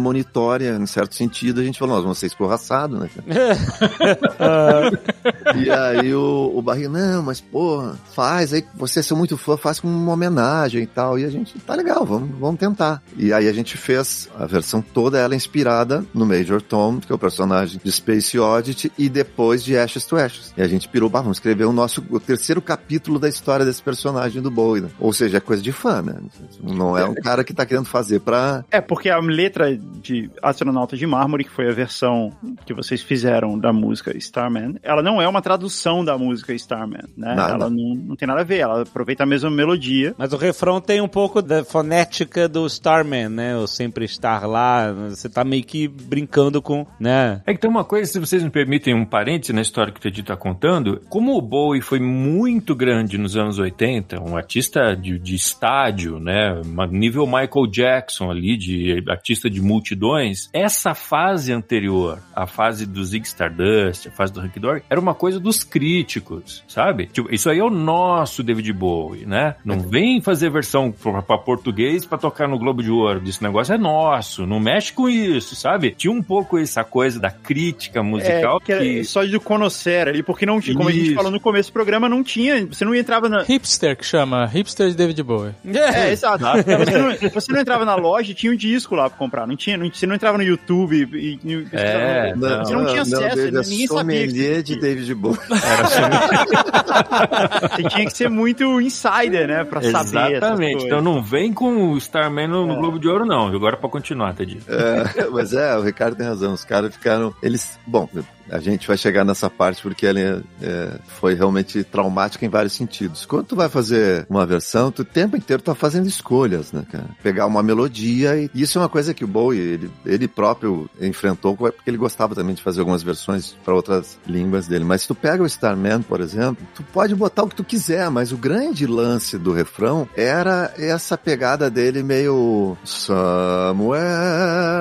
em certo sentido, a gente falou, nós vamos ser escorraçados, né? cara? e aí o, o Barriga, não, mas porra, faz aí, você é muito fã, faz com uma homenagem e tal. E a gente, tá legal, vamos, vamos tentar. E aí a gente fez a versão toda ela inspirada no Major Tom, que é o personagem de Space Oddity, e depois de Ashes to Ashes. E a gente pirou, bah, vamos escrever escrever o nosso o terceiro capítulo da história desse personagem do Bowie. Né? Ou seja, é coisa de fã, né? Não é um cara que tá querendo fazer pra. É, porque a letra de Astronauta de Mármore, que foi a versão que vocês fizeram da música Starman, ela não é uma tradução da música Starman, né? Nada. Ela não, não tem nada a ver, ela aproveita a mesma melodia. Mas o refrão tem um pouco da fonética do Starman, né? O sempre estar lá. Você tá meio que brincando com, né? É que tem uma coisa, se vocês me permitem um parêntese na história que o Teddy tá contando, como o Bowie foi muito grande nos anos 80, um artista de, de estádio, né, nível Michael Jackson ali, de artista de multidões, essa fase anterior, a fase do Zig Stardust, a fase do Hank Dory, era uma coisa dos críticos, sabe? Tipo, isso aí é o nosso David Bowie, né? Não vem fazer versão pra, pra português pra tocar no Globo de Ouro, esse negócio é nosso, não mexe com isso, sabe? Tinha um pouco essa coisa da crítica musical é, que era só de conhecer ali, porque não tinha, como a gente Isso. falou no começo do programa, não tinha, você não entrava na... Hipster, que chama. Hipster de David Bowie. É, exato. Você não, você não entrava na loja e tinha um disco lá pra comprar. Não tinha, não, você não entrava no YouTube e. e- É, pesquisava. você não, tinha acesso, David é ninguém sabia. que de David Bowie. Você tinha que ser muito insider, né? Pra saber. essas Exatamente. Então não vem com o Starman no, no Globo de Ouro, não. Agora pra continuar, Teddy. É, mas é, o Ricardo tem razão. Os caras ficaram. Eles. Bom, a gente vai chegar nessa parte porque ela é, é, foi realmente traumática em vários sentidos. Quando tu vai fazer uma versão, tu o tempo inteiro tá fazendo escolhas, né, cara? Pegar uma melodia e isso é uma coisa que o Bowie, ele, ele próprio enfrentou, porque ele gostava também de fazer algumas versões para outras línguas dele. Mas se tu pega o Starman, por exemplo, tu pode botar o que tu quiser, mas o grande lance do refrão era essa pegada dele meio Somewhere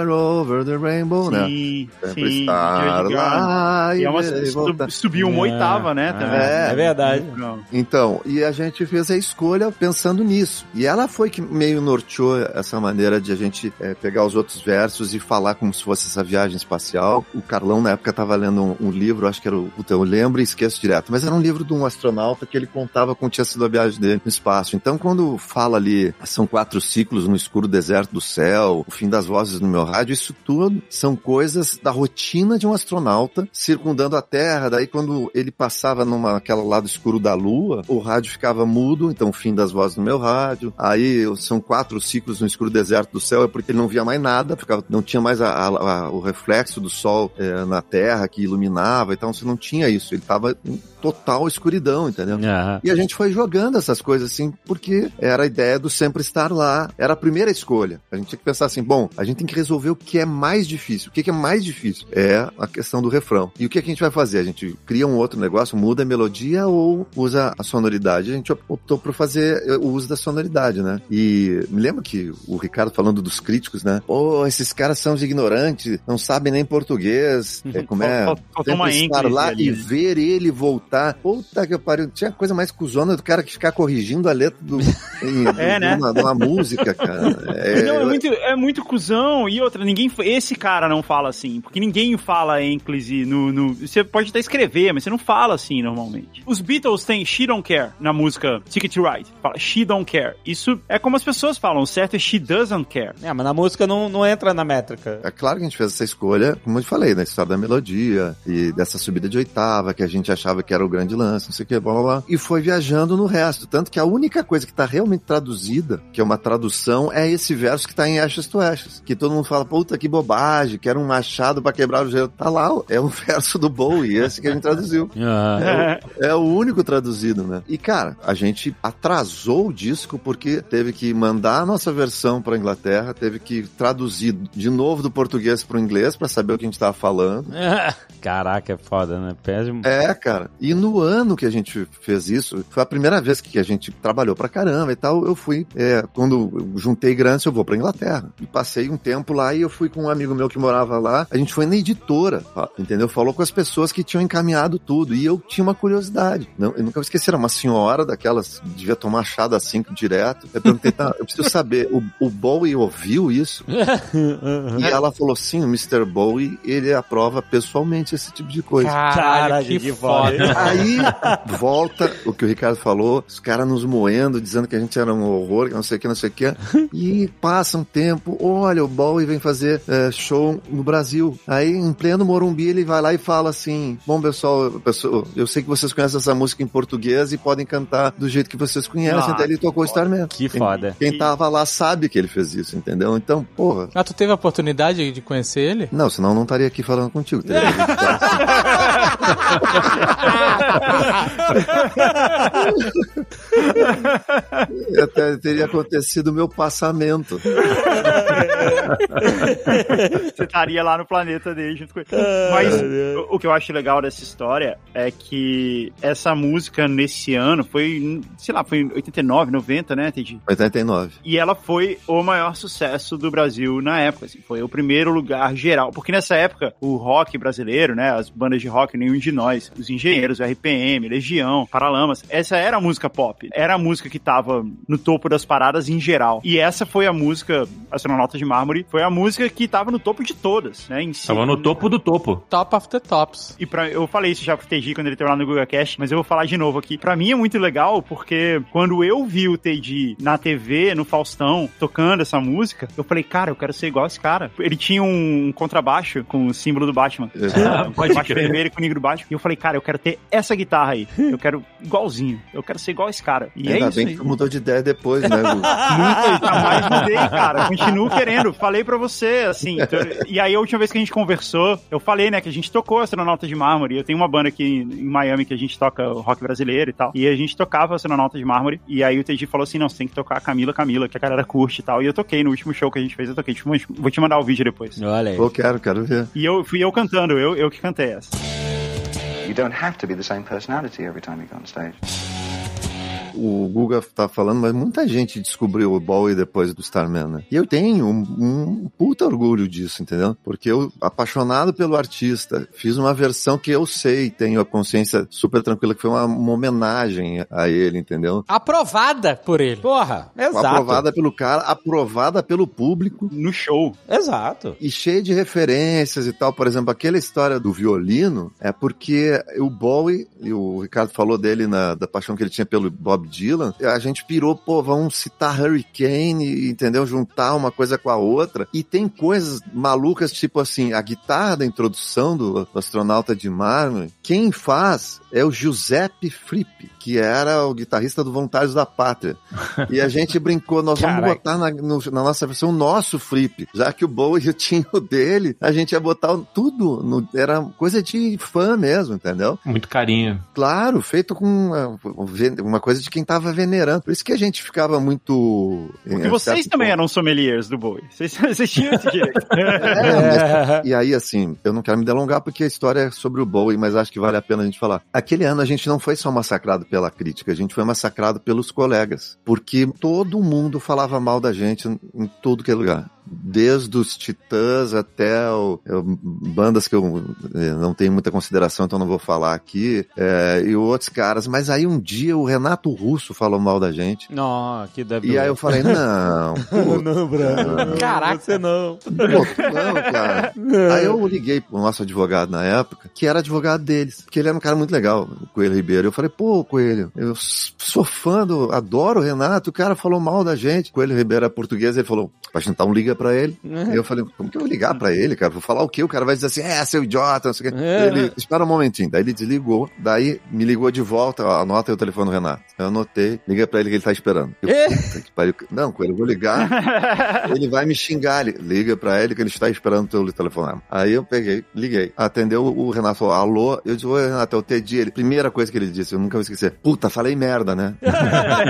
over the rainbow, né? Sim, Sempre sim. estar lá Garner. E é uma, sub- subiu uma É, oitava, né? também. é, é verdade. Então, e a gente fez a escolha pensando nisso. E ela foi que meio norteou essa maneira de a gente é, pegar os outros versos e falar como se fosse essa viagem espacial. O Carlão, na época, estava lendo um, um livro, acho que era o. Puta, eu lembro e esqueço direto, mas era um livro de um astronauta que ele contava como tinha sido a viagem dele no espaço. Então, quando fala ali, são quatro ciclos no escuro deserto do céu, o fim das vozes no meu rádio, isso tudo são coisas da rotina de um astronauta circundando a Terra. Daí, quando ele passava numa aquela lado escuro da Lua, o rádio ficava mudo, então fim das vozes no meu rádio. Aí são quatro ciclos no escuro deserto do céu, é porque ele não via mais nada, ficava, não tinha mais a- a- a- o reflexo do sol eh, na Terra que iluminava, então você não tinha isso. Ele estava total escuridão, entendeu? Aham. E a gente foi jogando essas coisas assim, porque era a ideia do sempre estar lá. Era a primeira escolha. A gente tinha que pensar assim, bom, a gente tem que resolver o que é mais difícil. O que é mais difícil? É a questão do refrão. E o que, que a gente vai fazer? A gente cria um outro negócio, muda a melodia ou usa a sonoridade? A gente optou por fazer eh, o uso da sonoridade, né? E me lembro que o Ricardo falando dos críticos, né? Pô, esses caras são os ignorantes, não sabem nem português. É, como é? Fal- faltou uma estar lá ali, e né? ver ele voltar. Puta que pariu. Tinha coisa mais cuzona do cara que ficar corrigindo a letra do, em, É, né? de, uma, de uma música, cara. É, não, é muito, é muito cuzão. E outra, ninguém. Esse cara não fala assim. Porque ninguém fala ênclise no, no. Você pode até escrever, mas você não fala assim normalmente. Os Beatles têm She Don't Care na música Ticket to Ride. Fala She Don't Care. Isso é como as pessoas falam. O certo é She Doesn't Care. É, mas na música não, não entra na métrica. É claro que a gente fez essa escolha, como eu te falei, na história da melodia e dessa subida de oitava que a gente achava que era o grande lance, não sei o que, blá blá blá. E foi viajando no resto. Tanto que a única coisa que tá realmente traduzida, que é uma tradução, é esse verso que tá em Ashes to Ashes. Que todo mundo fala, puta que bobagem, que era um machado pra quebrar o gelo. Tá lá, é o verso do Bowie, esse que a gente traduziu. Aham. É o único traduzido, né? E, cara, a gente atrasou o disco porque teve que mandar a nossa versão pra Inglaterra, teve que traduzir de novo do português pro inglês pra saber o que a gente tava falando. Caraca, é foda, né? Pede... É, cara. E no ano que a gente fez isso, foi a primeira vez que a gente trabalhou pra caramba e tal. Eu fui, é, quando eu juntei grana, eu vou pra Inglaterra. E passei um tempo lá e eu fui com um amigo meu que morava lá. A gente foi na editora, entendeu? Falou com as pessoas que tinham encaminhado tudo. E eu tinha uma curiosidade. Não, eu nunca vou esquecer, era uma senhora daquelas, devia tomar chá das cinco direto. Eu perguntei, tá, eu preciso saber, o, o Bowie ouviu isso? E ela falou, sim, o Mr. Bowie, ele aprova pessoalmente esse tipo de coisa. Caralho, Caralho, que que foda. Aí volta o que o Ricardo falou, os caras nos moendo, dizendo que a gente era um horror, que não sei o que, não sei o que. E passa um tempo, olha, o Bowie vem fazer é, show no Brasil. Aí, em pleno Morumbi, ele vai lá e fala assim: Bom, pessoal, pessoal, eu sei que vocês conhecem essa música em português e podem cantar do jeito que vocês conhecem. Ah, Até ele tocou Starman. Que foda. Quem tava lá sabe que ele fez isso, entendeu? Então, porra. Ah, tu teve a oportunidade de conhecer ele? Não, senão eu não estaria aqui falando contigo. Teria até teria acontecido o meu passamento. Você estaria lá no planeta dele junto com ele. Mas o, que eu acho legal dessa história é que essa música nesse ano foi, sei lá, foi em 89, 90, né, Teddy? 89. E ela foi o maior sucesso do Brasil na época, assim, foi o primeiro lugar geral. Porque nessa época, o rock brasileiro, né, as bandas de rock, nenhum de nós, os engenheiros, o RPM, Legião, Paralamas, essa era a música pop. Era a música que tava no topo das paradas em geral. E essa foi a música, Astronauta de Mármore, foi a música que tava no topo de todas, né, em si. Tava no topo do topo. Top of the tops. E pra, eu falei isso já pro TG quando ele teve lá no Google Cast, mas eu vou falar de novo aqui. Pra mim é muito legal porque quando eu vi o TG na TV, no Faustão, tocando essa música, eu falei, cara, eu quero ser igual esse cara. Ele tinha um contrabaixo com o símbolo do Batman. Ah, pode baixo crer. vermelho com negro baixo. E eu falei, cara, eu quero ter essa guitarra aí. Eu quero igualzinho. Eu quero ser igual esse cara. E é Ainda isso bem aí. que tu mudou de ideia depois, né, Gu? Nunca, jamais mudei, cara. Continuo querendo. Falei pra você, assim. então- e aí, a última vez que a gente conversou, eu falei, né, que a gente tocou Astronauta de Mármore. Eu tenho uma banda aqui em Miami que a gente toca rock brasileiro e tal. E a gente tocava Astronauta de Mármore. E aí o TG falou assim: não, você tem que tocar Camila, Camila, que a galera curte e tal. E eu toquei no último show que a gente fez, eu toquei. Tipo, vou te mandar o vídeo depois. Olha aí. Pô, quero, quero ver. E eu fui eu cantando, eu, eu que cantei essa. You don't have to be the same personality every time you go on stage. O Guga tá falando, mas muita gente descobriu o Bowie depois do Starman, né? E eu tenho um, um puta orgulho disso, entendeu? Porque eu, apaixonado pelo artista, fiz uma versão que eu sei, tenho a consciência super tranquila, que foi uma, uma homenagem a ele, entendeu? Aprovada por ele. Porra, exato. Aprovada pelo cara, aprovada pelo público No show. Exato. e cheia de referências e tal. Por exemplo, aquela história do violino é porque o Bowie, e o Ricardo falou dele na, da paixão que ele tinha pelo Bob Dylan, a gente pirou, pô, vamos citar Hurricane, entendeu? Juntar uma coisa com a outra. E tem coisas malucas, tipo assim, a guitarra da introdução do, do astronauta de mármore, quem faz é o Giuseppe Fripp, que era o guitarrista do Voluntários da Pátria. E a gente brincou, nós vamos Caraca. botar na, no- na nossa versão o nosso Fripp. Já que o Bowie já tinha o dele, a gente ia botar tudo. no- era coisa de fã mesmo, entendeu? Muito carinho. Claro, feito com uma, uma coisa de quem tava venerando. Por isso que a gente ficava muito. Porque em vocês também ponto- eram sommeliers do Bowie. Vocês, vocês tinham esse direito. É, mas- e aí, assim, eu não quero me delongar porque a história é sobre o Bowie, mas acho que vale a pena a gente falar. Aquele ano a gente não foi só massacrado pela crítica, a gente foi massacrado pelos colegas. Porque todo mundo falava mal da gente em tudo que é lugar. Desde os Titãs até o- eu- bandas que eu eh, não tenho muita consideração, então não vou falar aqui, eh, e outros caras. Mas aí um dia o Renato Russo falou mal da gente. Não, que deve E aí eu falei, não, pô, Não, Bruno. Caraca. Você não. Pô, não, cara. Aí eu liguei pro nosso advogado na época, que era advogado deles, porque ele era um cara muito legal, o Coelho Ribeiro. Eu falei, pô, Coelho, eu sou fã do, adoro o Renato, o cara falou mal da gente. Coelho Ribeiro é português, ele falou, pra gente então liga pra ele. Aí eu falei, como que eu vou ligar pra ele, cara? Vou falar o quê? O cara vai dizer assim, é, seu idiota, não sei o quê. É. Ele, espera um momentinho. Daí ele desligou, daí me ligou de volta, ó, anota aí o telefone do Renato. Eu anotei, liguei pra ele que ele tá esperando. Eu, É. Não, Coelho, eu vou ligar ele vai me xingar. Ele, liga pra ele que ele está esperando o teu telefonema. Aí eu peguei, liguei. Atendeu o Renato, falou, alô? Eu disse, oi, Renato, é o Tedi. Ele, primeira coisa que ele disse, eu nunca vou esquecer. Puta, falei merda, né? Ah,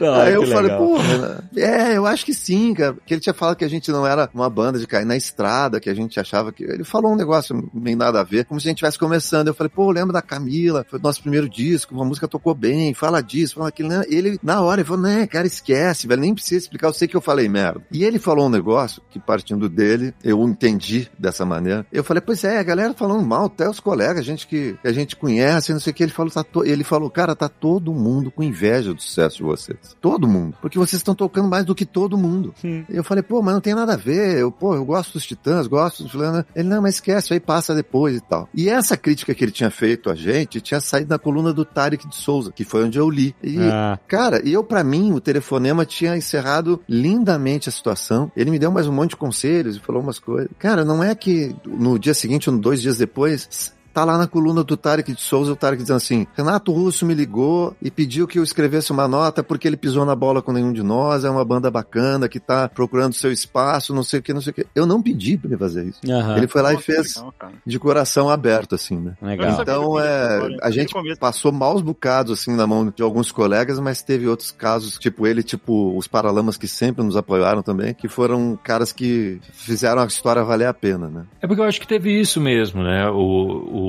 Aí eu falei, legal. pô, Renato, é, eu acho que sim, cara. Porque ele tinha falado que a gente não era uma banda de cair na estrada, que a gente achava que. Ele falou um negócio nem nada a ver, como se a gente estivesse começando. Eu falei, pô, lembra da Camila? Foi o nosso primeiro disco, uma música tocou bem, fala disso, fala aquilo. né? Ele, na hora, ele falou, né, cara, esquece, velho, nem precisa explicar, eu sei que eu falei merda. E ele falou um negócio que, partindo dele, eu entendi dessa maneira. Eu falei, pois é, a galera falando mal, até os colegas, gente que, que a gente conhece, não sei o que. Ele falou, tá ele falou, cara, tá todo mundo com inveja do sucesso de vocês. Todo mundo. Porque vocês estão tocando mais do do que todo mundo. Eu falei, pô, mas não tem nada a ver. Eu, pô, eu gosto dos Titãs, gosto dos fulano. Ele, não, mas esquece, aí passa depois e tal. E essa crítica que ele tinha feito a gente tinha saído na coluna do Tarek de Souza, que foi onde eu li. E, Ah. cara, e eu, pra mim, o telefonema tinha encerrado lindamente a situação. Ele me deu mais um monte de conselhos e falou umas coisas. Cara, não é que no dia seguinte ou dois dias depois. Tá lá na coluna do Tarek de Souza, o Tarek dizendo assim: Renato Russo me ligou e pediu que eu escrevesse uma nota porque ele pisou na bola com nenhum de nós, é uma banda bacana que tá procurando seu espaço, não sei o que, não sei o que. Eu não pedi pra ele fazer isso. Aham. Ele foi lá e fez legal, de coração aberto, assim, né? Legal. Então, é, a gente passou maus bocados, assim, na mão de alguns colegas, mas teve outros casos, tipo ele, tipo os Paralamas, que sempre nos apoiaram também, que foram caras que fizeram a história valer a pena, né? É porque eu acho que teve isso mesmo, né? O, o,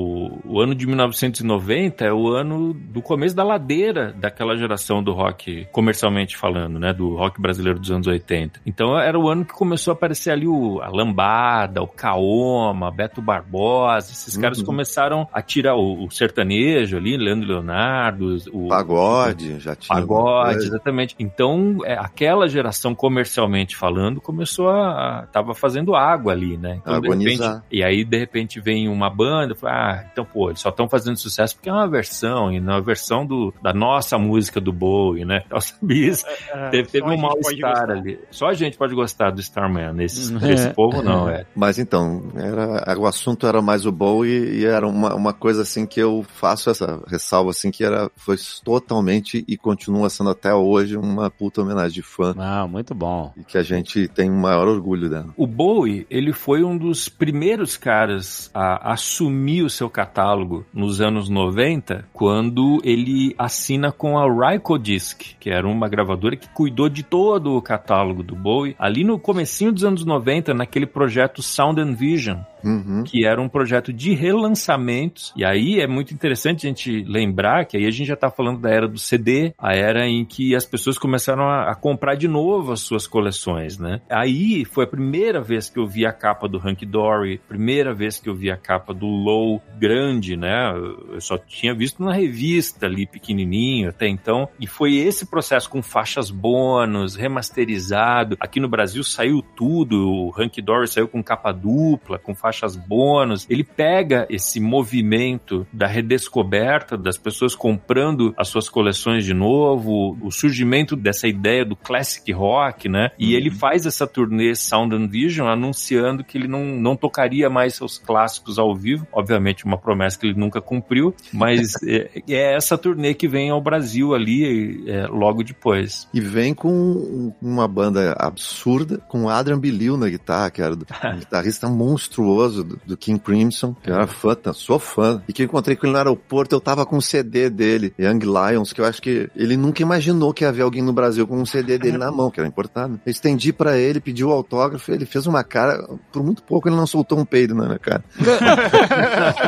o ano de 1990 é o ano do começo da ladeira daquela geração do rock, comercialmente falando, né? Do rock brasileiro dos anos 80. Então era o ano que começou a aparecer ali o, a Lambada, o Kaoma, Beto Barbosa. Esses caras Uhum. começaram a tirar o, o sertanejo ali, Leandro Leonardo, o, Pagode, já tinha. Pagode, exatamente. Então, é, aquela geração comercialmente falando começou a, a tava fazendo água ali, né? Então, repente, e aí de repente vem uma banda, fala, ah, então pô, eles só estão fazendo sucesso porque é uma versão e não é a versão do, da nossa música do Bowie, né? Então, sabe isso? É, teve teve só a um mal-estar ali. Só a gente pode gostar do Starman. Esse, É. esse povo não, é. Mas então, era, o assunto era mais o Bowie e era uma, uma coisa assim que eu faço essa ressalva assim que era foi totalmente e continua sendo até hoje uma puta homenagem de fã Ah, muito bom. e que a gente tem o maior orgulho dela. O Bowie, ele foi um dos primeiros caras a assumir o seu catálogo nos anos 90, quando ele assina com a Rykodisc, que era uma gravadora que cuidou de todo o catálogo do Bowie, ali no comecinho dos anos 90, naquele projeto Sound and Vision, Uhum. que era um projeto de relançamentos. E aí é muito interessante a gente lembrar que aí a gente já tá falando da era do CD, a era em que as pessoas começaram a, a comprar de novo as suas coleções, né? Aí foi a primeira vez que eu vi a capa do Hunky Dory, primeira vez que eu vi a capa do Low grande, né? Eu só tinha visto na revista ali pequenininho até então. E foi esse processo com faixas bônus, remasterizado. Aqui no Brasil saiu tudo, o Hunky Dory saiu com capa dupla, com faixas bônus. Ele pega esse movimento da redescoberta das pessoas comprando as suas coleções de novo, o surgimento dessa ideia do classic rock, né? E ele faz essa turnê Sound and Vision anunciando que ele não, não tocaria mais seus clássicos ao vivo. Obviamente, uma promessa que ele nunca cumpriu, mas é, é essa turnê que vem ao Brasil ali é, logo depois. E vem com um- uma banda absurda, com o Adrian Belew na guitarra, que era do- um guitarrista monstruoso do, do King Crimson, que eu era fã, tá, sou fã. E que eu encontrei com ele no aeroporto, eu tava com um CD dele, Young Lions, que eu acho que ele nunca imaginou que ia haver alguém no Brasil com um CD dele na mão, que era importado. Eu estendi pra ele, pedi o autógrafo, ele fez uma cara, por muito pouco ele não soltou um peido na minha cara.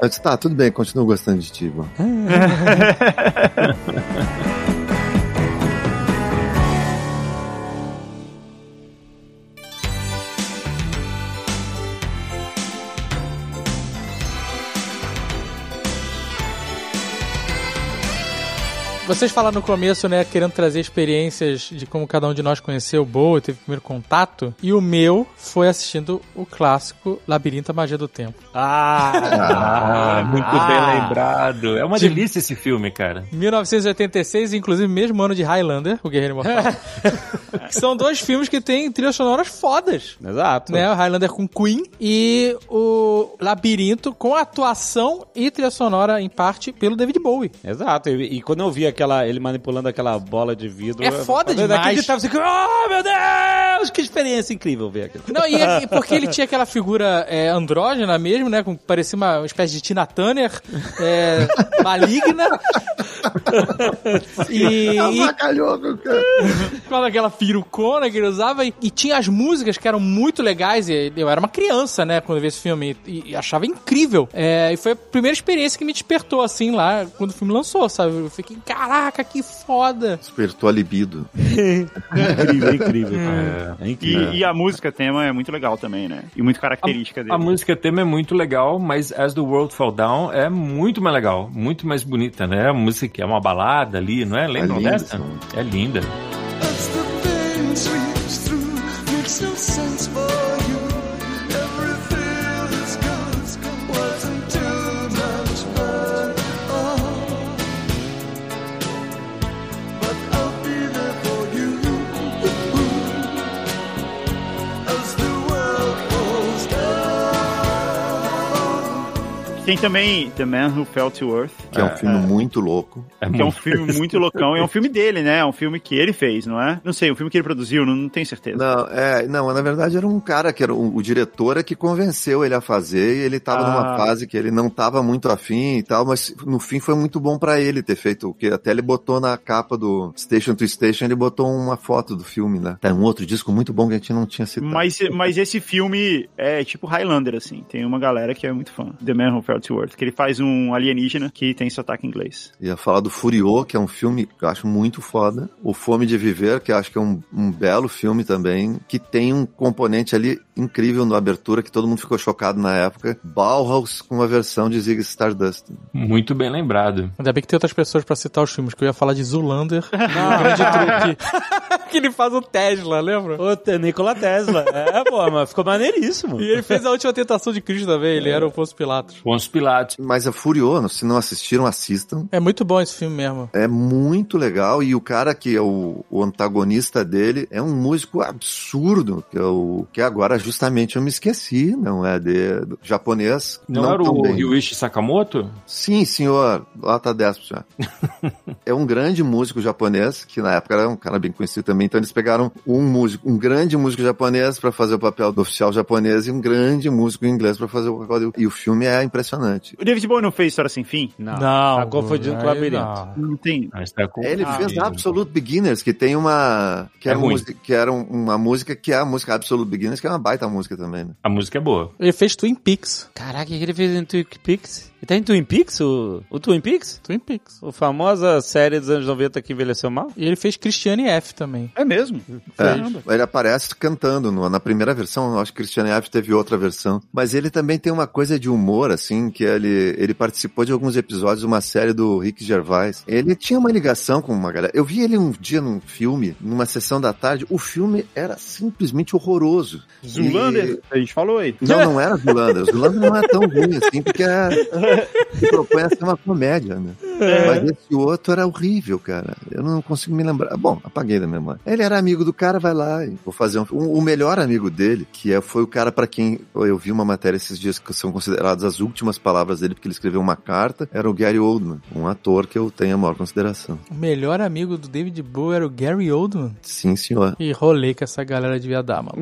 Eu disse, tá, tudo bem, continuo gostando de ti, mano. Vocês falaram no começo, né, querendo trazer experiências de como cada um de nós conheceu o Boa, teve o primeiro contato. E o meu foi assistindo o clássico Labirinto a Magia do Tempo. Ah, muito bem lembrado. É uma De- delícia esse filme, cara. 1986, inclusive mesmo ano de Highlander, o Guerreiro Imortal. são dois filmes que têm trilhas sonoras fodas. Exato. Né, o Highlander com Queen e o Labirinto com atuação e trilha sonora em parte pelo David Bowie. Exato. E, e quando eu vi aquela, ele manipulando aquela bola de vidro. É foda eu demais. assim, oh meu Deus, que experiência incrível ver aquilo. Não, e, e porque ele tinha aquela figura é, andrógena mesmo, né? Com, parecia uma espécie de Tina Turner é, maligna. e, e Avacalhou, cara. com aquela perucona que ele usava. E, e tinha as músicas que eram muito legais. E eu era uma criança, né? Quando eu vi esse filme. E, e achava incrível. É, e foi a primeira experiência que me despertou, assim, lá, quando o filme lançou, sabe? Eu fiquei, caraca, que foda. Despertou a libido. é incrível, é incrível. É, é incrível. E, e, a música tema é muito legal também, né? E muito característica a, dele. A música tema é muito legal, mas As the World Fall Down é muito mais legal, muito mais bonita, né? A música que é uma balada ali, não é? Lembram é dessa? É linda. That's the. Tem também The Man Who Fell to Earth, Que é um filme muito louco. É que é um filme muito loucão. E é um filme dele, né? É um filme que ele fez, não é? Não sei, um filme que ele produziu, não, não tenho certeza. Não, é, não, na verdade era um cara que era o, o diretor é que convenceu ele a fazer e ele tava Ah. numa fase que ele não tava muito afim e tal, mas no fim foi muito bom pra ele ter feito o que até ele botou na capa do Station to Station, ele botou uma foto do filme, né? Tá um outro disco muito bom que a gente não tinha citado. Mas, mas esse filme é tipo Highlander, assim. Tem uma galera que é muito fã. The Man Who Fell Que ele faz um alienígena que tem sotaque inglês. Ia falar do Furiô, que é um filme que eu acho muito foda. O Fome de Viver, que eu acho que é um, um belo filme também, que tem um componente ali incrível na abertura, que todo mundo ficou chocado na época. Bauhaus com uma versão de Zig Stardust. Muito bem lembrado. Ainda bem que tem outras pessoas pra citar os filmes, que eu ia falar de Zulander, o grande truque. que ele faz o Tesla, lembra? O Nikola Tesla. É, pô, mas ficou maneiríssimo. E ele fez a última tentação de Cristo também, ele era o Pôncio Pilatos. Pôncio Pilatos. Mas a Furiô, se não assistiram, assistam. É muito bom esse filme mesmo. É muito legal e o cara que é o, o antagonista dele é um músico absurdo, que é o que agora justamente eu me esqueci, não é de do japonês. Não, era tão o. Ryuichi Sakamoto? Sim, senhor. Lá tá 10 já. é um grande músico japonês, que na época era um cara bem conhecido também. Então eles pegaram um músico, um grande músico japonês pra fazer o papel do oficial japonês e um grande músico inglês pra fazer o papel do... E o filme é impressionante. O David Bowie não fez História Sem Fim? Não, Não, tá confundindo com o labirinto. não. Não tem. Ah, está com- Ele Ah, fez mesmo. Absolute Beginners, que tem uma. Que É era, ruim. música, que era um- uma música que é a música Absolute Beginners, que é uma baita música também, né? A música é boa. Ele fez Twin Peaks. Caraca, o que ele fez em Twin Peaks? Ele tá em Twin Peaks? O, o Twin Peaks? Twin Peaks. O famosa série dos anos 90 que envelheceu mal? E ele fez Christiane F também. É mesmo? É, ele aparece cantando no- na primeira versão, acho que Christian F teve outra versão. Mas ele também tem uma coisa de humor, assim, que ele, ele participou de alguns episódios de uma série do Rick Gervais. Ele tinha uma ligação com uma galera. Eu vi ele um dia num filme, numa sessão da tarde. O filme era simplesmente horroroso. Zulander? A gente falou aí. Não, não era Zulander. Zulander não é tão ruim assim, porque é, se propõe a ser uma comédia, né? Mas esse outro era horrível, cara. Eu não consigo me lembrar. Bom, apaguei da memória. Ele era amigo do cara, vai lá e vou fazer um. um- o melhor amigo dele, que é, foi o cara pra quem eu vi uma matéria esses dias que são consideradas as últimas palavras dele, porque ele escreveu uma carta, era o Gary Oldman, um ator que eu tenho a maior consideração. O melhor amigo do David Bowie era o Gary Oldman. Sim, senhor. E rolê que essa galera devia dar, mano.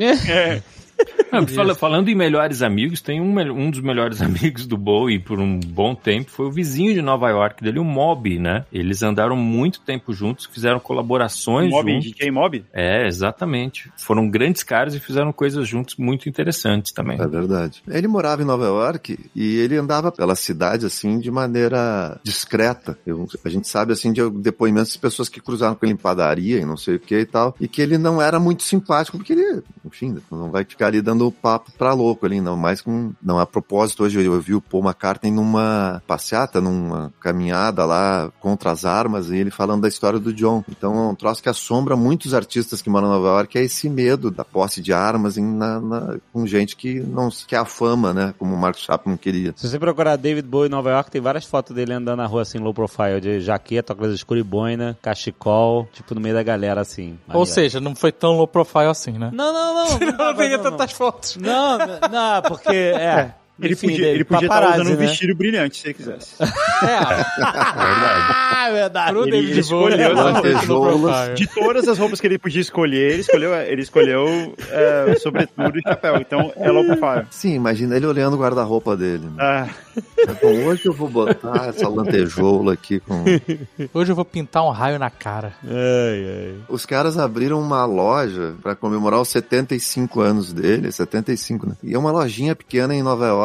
Ah, fala- falando em melhores amigos, tem um, um dos melhores amigos do Bowie por um bom tempo, foi o vizinho de Nova York dele, o Mob, né? Eles andaram muito tempo juntos, fizeram colaborações Mob, juntos. DJ Mob? É, exatamente. Foram grandes caras e fizeram coisas juntos muito interessantes também. É verdade. Ele morava em Nova York e ele andava pela cidade assim de maneira discreta. Eu- a gente sabe assim de depoimentos de pessoas que cruzaram com ele em padaria e não sei o que e tal, e que ele não era muito simpático porque ele, enfim, não vai ficar ali dando papo pra louco ali, não. Mais com, não a propósito hoje eu vi o Paul McCartney numa passeata, numa caminhada lá contra as armas e ele falando da história do John. Então é um troço que assombra muitos artistas que moram em Nova York é esse medo da posse de armas em, na, na- com gente que não quer a fama, né? Como o Mark Chapman queria. Se você procurar David Bowie em Nova York, tem várias fotos dele andando na rua assim, low profile, de jaqueta, óculos escuro e boina, cachecol, tipo no meio da galera assim. Ou seja, não foi tão low profile assim, né? Não, não, não. Não, Não não, não. tantas fotos. Não, não, porque é. Ele enfim, podia, ele podia estar usando um né? vestido brilhante, se ele quisesse. Ah, é verdade. Ele- ele escolheu é as bastante low lantejoulas profile. De todas as roupas que ele podia escolher, ele escolheu, ele escolheu é, sobretudo e chapéu. Então é low profile. Sim, imagina ele olhando o guarda-roupa dele. né? Ah, Bom, hoje eu vou botar essa lantejoula aqui com. Hoje eu vou pintar um raio na cara. Ai, ai. Os caras abriram uma loja pra comemorar os 75 anos dele, 75, né? E é uma lojinha pequena em Nova York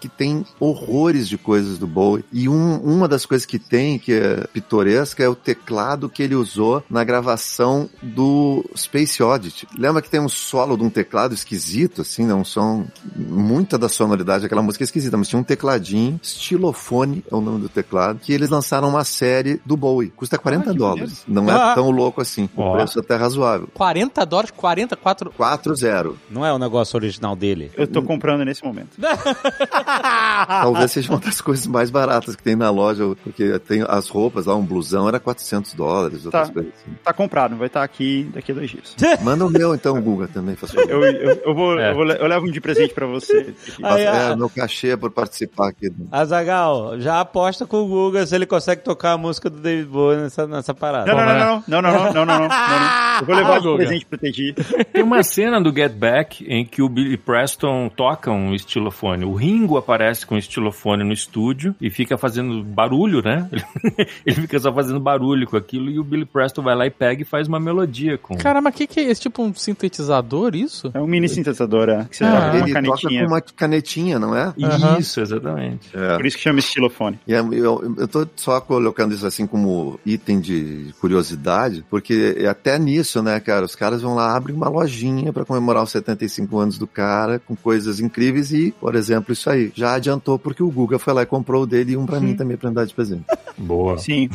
que tem horrores de coisas do Bowie. E um- uma das coisas que tem, que é pitoresca, é o teclado que ele usou na gravação do Space Oddity. Lembra que tem um solo de um teclado esquisito, assim, né? Um som... Muita da sonoridade daquela música é esquisita, mas tinha um tecladinho, estilofone é o nome do teclado, que eles lançaram uma série do Bowie. Custa 40 Ah, dólares. Não é Ah. tão louco assim. O Ó. preço até razoável. 40 dólares, 44. 4-0. Não é o negócio original dele. eu tô comprando nesse momento. Talvez seja uma das coisas mais baratas que tem na loja, porque tem as roupas lá, um blusão era 400 dólares, outras Tá. coisas assim. Tá comprado, vai estar aqui daqui a dois dias. Manda o meu então, Guga, também, faz favor. Eu, eu, eu vou, É. eu, vou eu levo um de presente pra você. Aí, é, ah, meu cachê é por participar aqui. do- Azagal, já aposta com o Guga se ele consegue tocar a música do David Bowie nessa, nessa parada. Não, não, não, não, não, não, não, não, não, não, não. Eu vou levar Ah, Guga. presente pro TG. Tem uma cena do Get Back em que o Billy Preston toca um estilofone. O Ringo aparece com um estilofone no estúdio e fica fazendo barulho, né? Ele fica só fazendo barulho com aquilo e o Billy Preston vai lá e pega e faz uma melodia com. Caramba, o que, que é esse tipo um sintetizador, isso? É um mini sintetizador, é, que você Ah, uma Ele toca canetinha. com uma canetinha, não é? Aham. Isso, exatamente. É. Por isso que chama estilofone. E é- eu, eu tô só colocando isso assim como item de curiosidade, porque é até nisso, né, cara? Os caras vão lá, abrem uma lojinha pra comemorar os 75 anos do cara, com coisas incríveis e, por exemplo, isso aí. Já adiantou porque o Guga foi lá e comprou o dele e um pra mim também pra me dar de presente. Boa. Sim,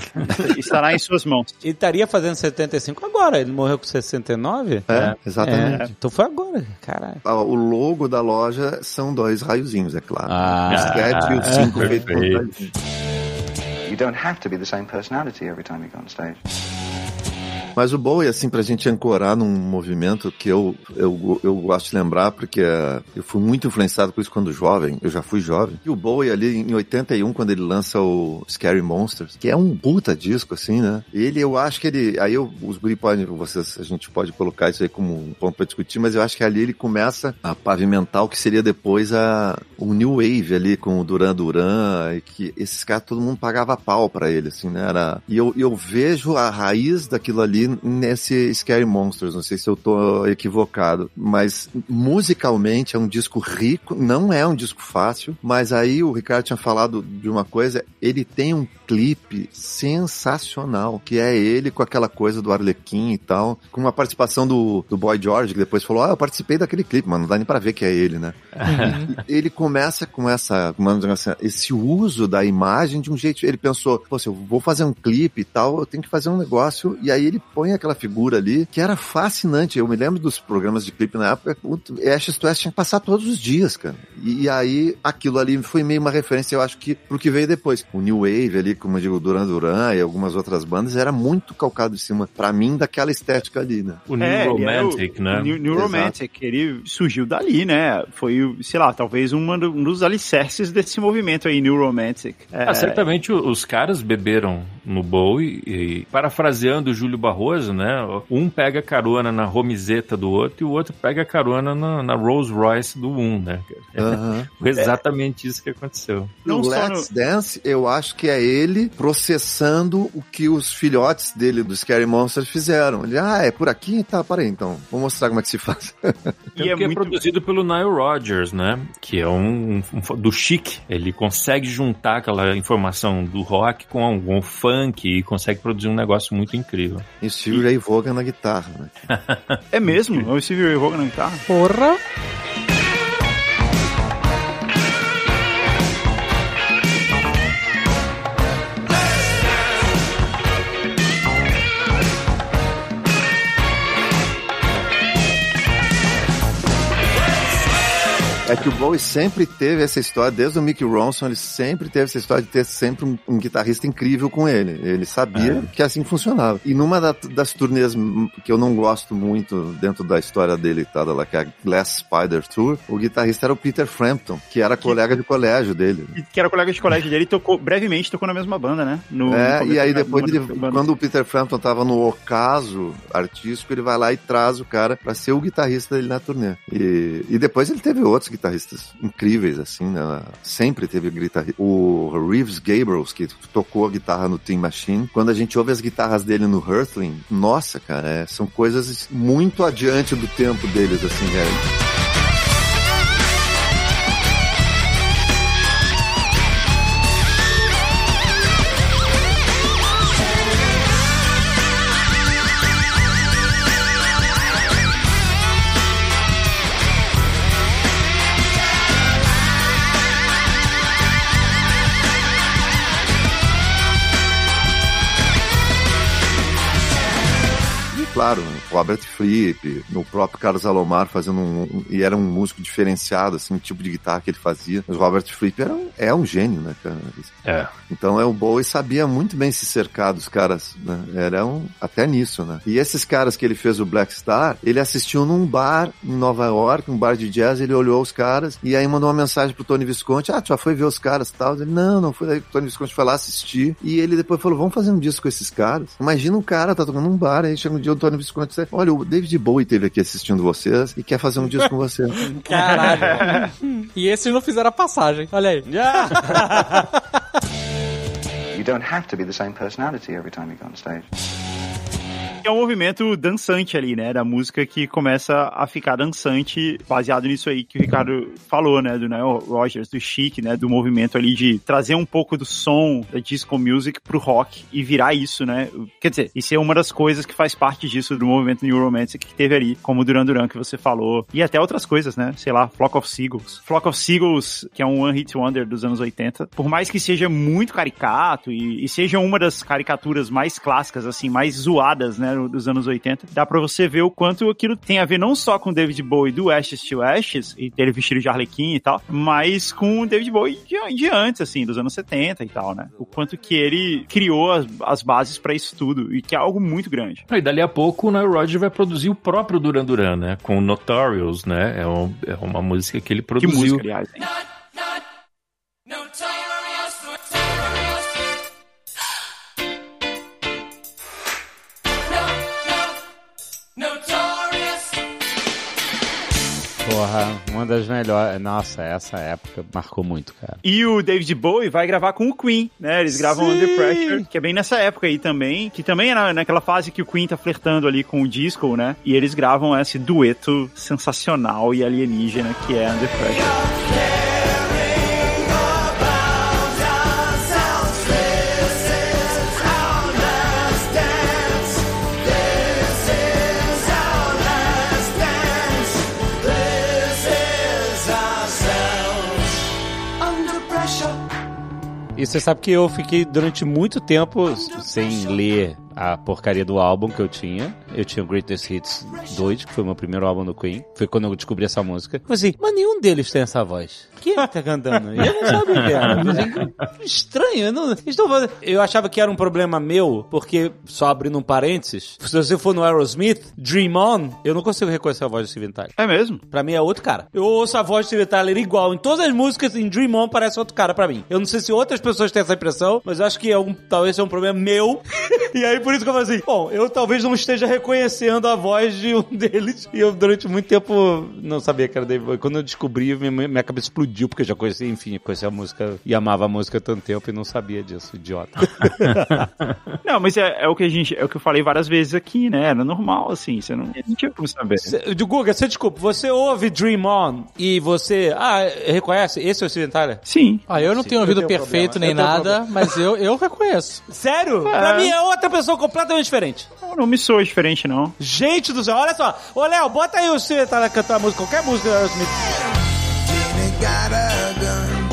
estará em suas mãos. Ele estaria fazendo 75 agora, ele morreu com 69? É, exatamente. É, então foi agora, caralho. Ah, O logo da loja são dois raiozinhos, é claro. Ah, o 7 e o 5 é, feito por. You don't have to be the same personality every time you go on stage. Mas o Bowie, assim, pra gente ancorar num movimento que eu, eu, eu gosto de lembrar, porque eh, eu fui muito influenciado por isso quando jovem, eu já fui jovem. E o Bowie ali em 81, quando ele lança o Scary Monsters, que é um puta disco, assim, né? Ele, eu acho que ele, aí eu, os guri podem, vocês, a gente pode colocar isso aí como um ponto pra discutir, mas eu acho que ali ele começa a pavimentar o que seria depois a, o New Wave ali com o Duran Duran, e que esses caras, todo mundo pagava pau pra ele, assim, né? Era, e eu, eu vejo a raiz daquilo ali nesse Scary Monsters, não sei se eu tô equivocado, mas musicalmente é um disco rico, não é um disco fácil, mas aí o Ricardo tinha falado de uma coisa, ele tem um clipe sensacional, que é ele com aquela coisa do Arlequim e tal, com uma participação do, do Boy George, que depois falou, ah, eu participei daquele clipe, mas não dá nem pra ver que é ele, né? ele começa com essa, esse uso da imagem de um jeito. Ele pensou, pô, se eu vou fazer um clipe e tal, eu tenho que fazer um negócio. E aí ele põe aquela figura ali que era fascinante. Eu me lembro dos programas de clipe na época. O Ashes to Ashes tinha que passar todos os dias, cara. E, e aí aquilo ali foi meio uma referência, eu acho que pro que veio depois. O New Wave ali, como eu digo, Duran Duran e algumas outras bandas, era muito calcado em cima, pra mim, daquela estética ali, né? O New É, Romantic, o- né? o New, New. Romantic, ele surgiu dali, né? Foi, sei lá, talvez uma um dos alicerces desse movimento aí, New Romantic. É, Ah, certamente os caras beberam no Bowie e, parafraseando o Júlio Barroso, né? Um pega carona na romizeta do outro e o outro pega carona na, na Rolls Royce do um, né? Aham. Foi exatamente isso que aconteceu. Não o Let's Dance, eu acho que é ele processando o que os filhotes dele do Scary Monsters fizeram. Ele, ah, é por aqui? Tá, para aí então. Vou mostrar como é que se faz. E é é, muito- produzido pelo Nile Rodgers, né? Que é um, um- do chic. Ele consegue juntar aquela informação do rock com algum funk e consegue produzir um negócio muito incrível. e Stevie Ray Vaughan na guitarra, né? É mesmo? É o Stevie Ray Vaughan na guitarra? Porra! É que o Bowie sempre teve essa história, desde o Mickey Ronson, ele sempre teve essa história de ter sempre um, um guitarrista incrível com ele. Ele sabia que assim funcionava. E numa da- das turnês que eu não gosto muito dentro da história dele tal, lá, que é a Glass Spider Tour, o guitarrista era o Peter Frampton, que era colega de colégio dele. Que era colega de colégio dele e tocou, brevemente tocou na mesma banda, né? No, É, no e aí depois, ele, quando o Peter Frampton tava no ocaso artístico, ele vai lá e traz o cara pra ser o guitarrista dele na turnê. E, e depois ele teve outros guitarristas incríveis, assim, né? Sempre teve guitarrista. O Reeves Gabriels, que tocou a guitarra no Team Machine. Quando a gente ouve as guitarras dele no Hurtling, nossa, cara, é, são coisas muito adiante do tempo deles, assim, velho. Claro, o Robert Fripp, o próprio Carlos Alomar fazendo um, um- E era um músico diferenciado, assim, o tipo de guitarra que ele fazia. Mas o Robert Fripp era um, é um gênio, né, cara? É. Então é o Bowie sabia muito bem se cercar dos caras, né? Era um, até nisso, né? E esses caras que ele fez o Black Star, ele assistiu num bar em Nova York, um bar de jazz, ele olhou os caras e aí mandou uma mensagem pro Tony Visconti, ah, tu já foi ver os caras e tal? Ele, não, não foi. Aí o Tony Visconti foi lá assistir e ele depois falou, vamos fazer um disco com esses caras? Imagina um cara tá tocando num bar, aí chega um dia o Tony Visconti e diz, olha, o David Bowie teve aqui assistindo vocês e quer fazer um disco com você. Caralho. e esses não fizeram a passagem. Olha aí. You don't have to be the same personality every time you go on stage. É um movimento dançante ali, né? Da música que começa a ficar dançante, baseado nisso aí que o Ricardo falou, né? Do Nile Rogers, do Chic, né? Do movimento ali de trazer um pouco do som da disco music pro rock e virar isso, né? Quer dizer, isso é uma das coisas que faz parte disso, do movimento New Romantic que teve ali, como Duran Duran que você falou, e até outras coisas, né? Sei lá, Flock of Seagulls. Flock of Seagulls, que é um One Hit Wonder dos anos 80, por mais que seja muito caricato e, e seja uma das caricaturas mais clássicas, assim, mais zoadas, né, dos anos 80, dá pra você ver o quanto aquilo tem a ver não só com o David Bowie do Ashes to Ashes, e dele vestido de Arlequim e tal, mas com o David Bowie de, de antes, assim, dos anos 70 e tal, né? O quanto que ele criou as, as bases pra isso tudo, e que é algo muito grande. E dali a pouco o Nile Rodgers vai produzir o próprio Duran Duran, né? Com Notorious, né? É, um- é uma música que ele Que produziu. música, aliás, hein? Porra, uma das melhores. Nossa, essa época marcou muito, cara. E o David Bowie vai gravar com o Queen, né? Eles gravam Sim. Under Pressure, que é bem nessa época aí também, que também é na- naquela fase que o Queen tá flertando ali com o disco, né? E eles gravam esse dueto sensacional e alienígena que é Under Pressure. E você sabe que eu fiquei durante muito tempo sem ler a porcaria do álbum que eu tinha. Eu tinha o Greatest Hits 2, que foi o meu primeiro álbum do Queen. Foi quando eu descobri essa música. Falei assim, mas nenhum deles tem essa voz. Quem é que tá cantando? E eu não sabia quem era. Assim, Estranho, eu, não, eu achava que era um problema meu, porque, só abrindo um parênteses, se você for no Aerosmith, Dream On, eu não consigo reconhecer a voz do Steven Tyler. É mesmo? Pra mim é outro cara. Eu ouço a voz do Steven Tyler igual. Em todas as músicas, em Dream On, parece outro cara pra mim. Eu não sei se outras pessoas têm essa impressão, mas eu acho que é um, talvez seja um problema meu. e aí, por isso que eu falei assim, bom, eu talvez não esteja reconhecendo a voz de um deles. E eu, durante muito tempo, não sabia que era David Bowie. Quando eu descobri, minha, minha cabeça explodiu, porque eu já conhecia, enfim, conhecia a música e amava a música há tanto tempo e não sabia disso, idiota. Não, mas é, é o que a gente, é o que eu falei várias vezes aqui, né? Era normal, assim, você não, não tinha como saber. Cê- de Guga, você desculpa, você ouve Dream On e você, ah, reconhece? Esse é o Tyler? Sim. Ah, eu não tenho ouvido perfeito problema. nem nada, mas eu, eu reconheço. Sério? Pra mim é outra pessoa completamente diferente. Não, não me soa diferente, não. Gente do céu, olha só. Ô, Léo, bota aí o Steven Tyler cantando a música, qualquer música do Aerosmith. Jeannie got a gun.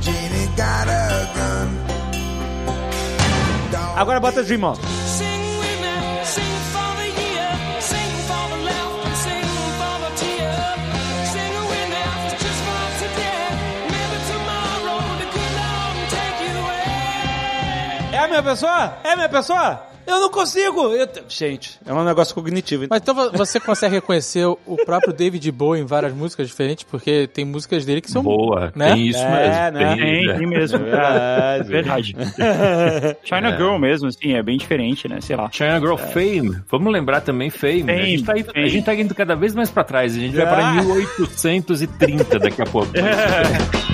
Jeannie got a gun. Agora bota Dream On. É a minha pessoa? É a minha pessoa? Eu não consigo. Eu te- Gente, é um negócio cognitivo. Mas então vo- você consegue reconhecer o próprio David Bowie em várias músicas diferentes? Porque tem músicas dele que são. Boa, né? tem isso É, mesmo. né? Tem, é. tem mesmo. É, É, verdade. China Girl mesmo, assim, é bem diferente, né? Sei lá. China Girl Fame. Vamos lembrar também Fame. né? a, gente tá indo, Fame. a gente tá indo cada vez mais pra trás. A gente vai pra Ah. 1830 daqui a pouco. Is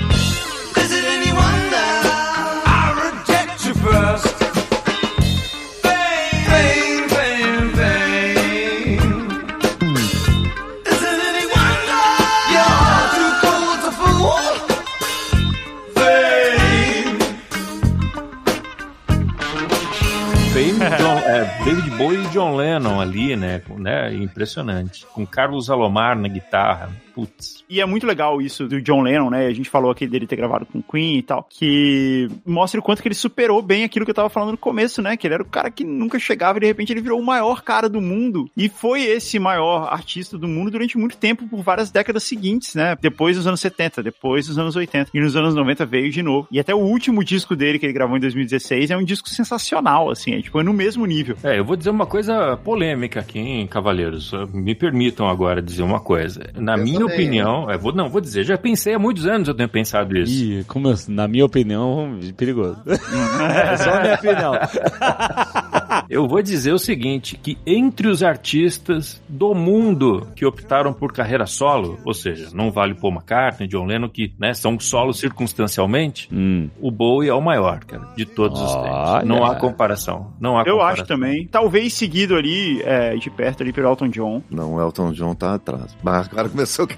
David Bowie e John Lennon ali, né? Né? Impressionante. Com Carlos Alomar na guitarra. Putz. E é muito legal isso do John Lennon, né? A gente falou aqui dele ter gravado com Queen e tal, que mostra o quanto que ele superou bem aquilo que eu tava falando no começo, né? Que ele era o cara que nunca chegava e de repente ele virou o maior cara do mundo. E foi esse maior artista do mundo durante muito tempo, por várias décadas seguintes, né? Depois dos anos 70, depois dos anos 80. E nos anos 90 veio de novo. E até o último disco dele que ele gravou em 2016 é um disco sensacional, assim, é tipo é no mesmo nível. É, eu vou dizer uma coisa polêmica aqui, hein, Cavaleiros. Me permitam agora dizer uma coisa. Na Eu minha também. opinião, é, vou, não, vou dizer, já pensei há muitos anos eu tenho pensado isso. Ih, como eu- na minha opinião, perigoso. é só a minha opinião. Eu vou dizer o seguinte, que entre os artistas do mundo que optaram por carreira solo, ou seja, não vale Paul McCartney, John Lennon, que né, são solos circunstancialmente, Hum. o Bowie é o maior, cara, de todos os tempos. Não há comparação. Não há Eu comparação. acho também. Talvez seguido ali, é, de perto ali pelo Elton John. Não, o Elton John tá atrás. Mas agora começou.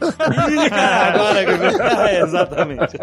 Agora que é, exatamente.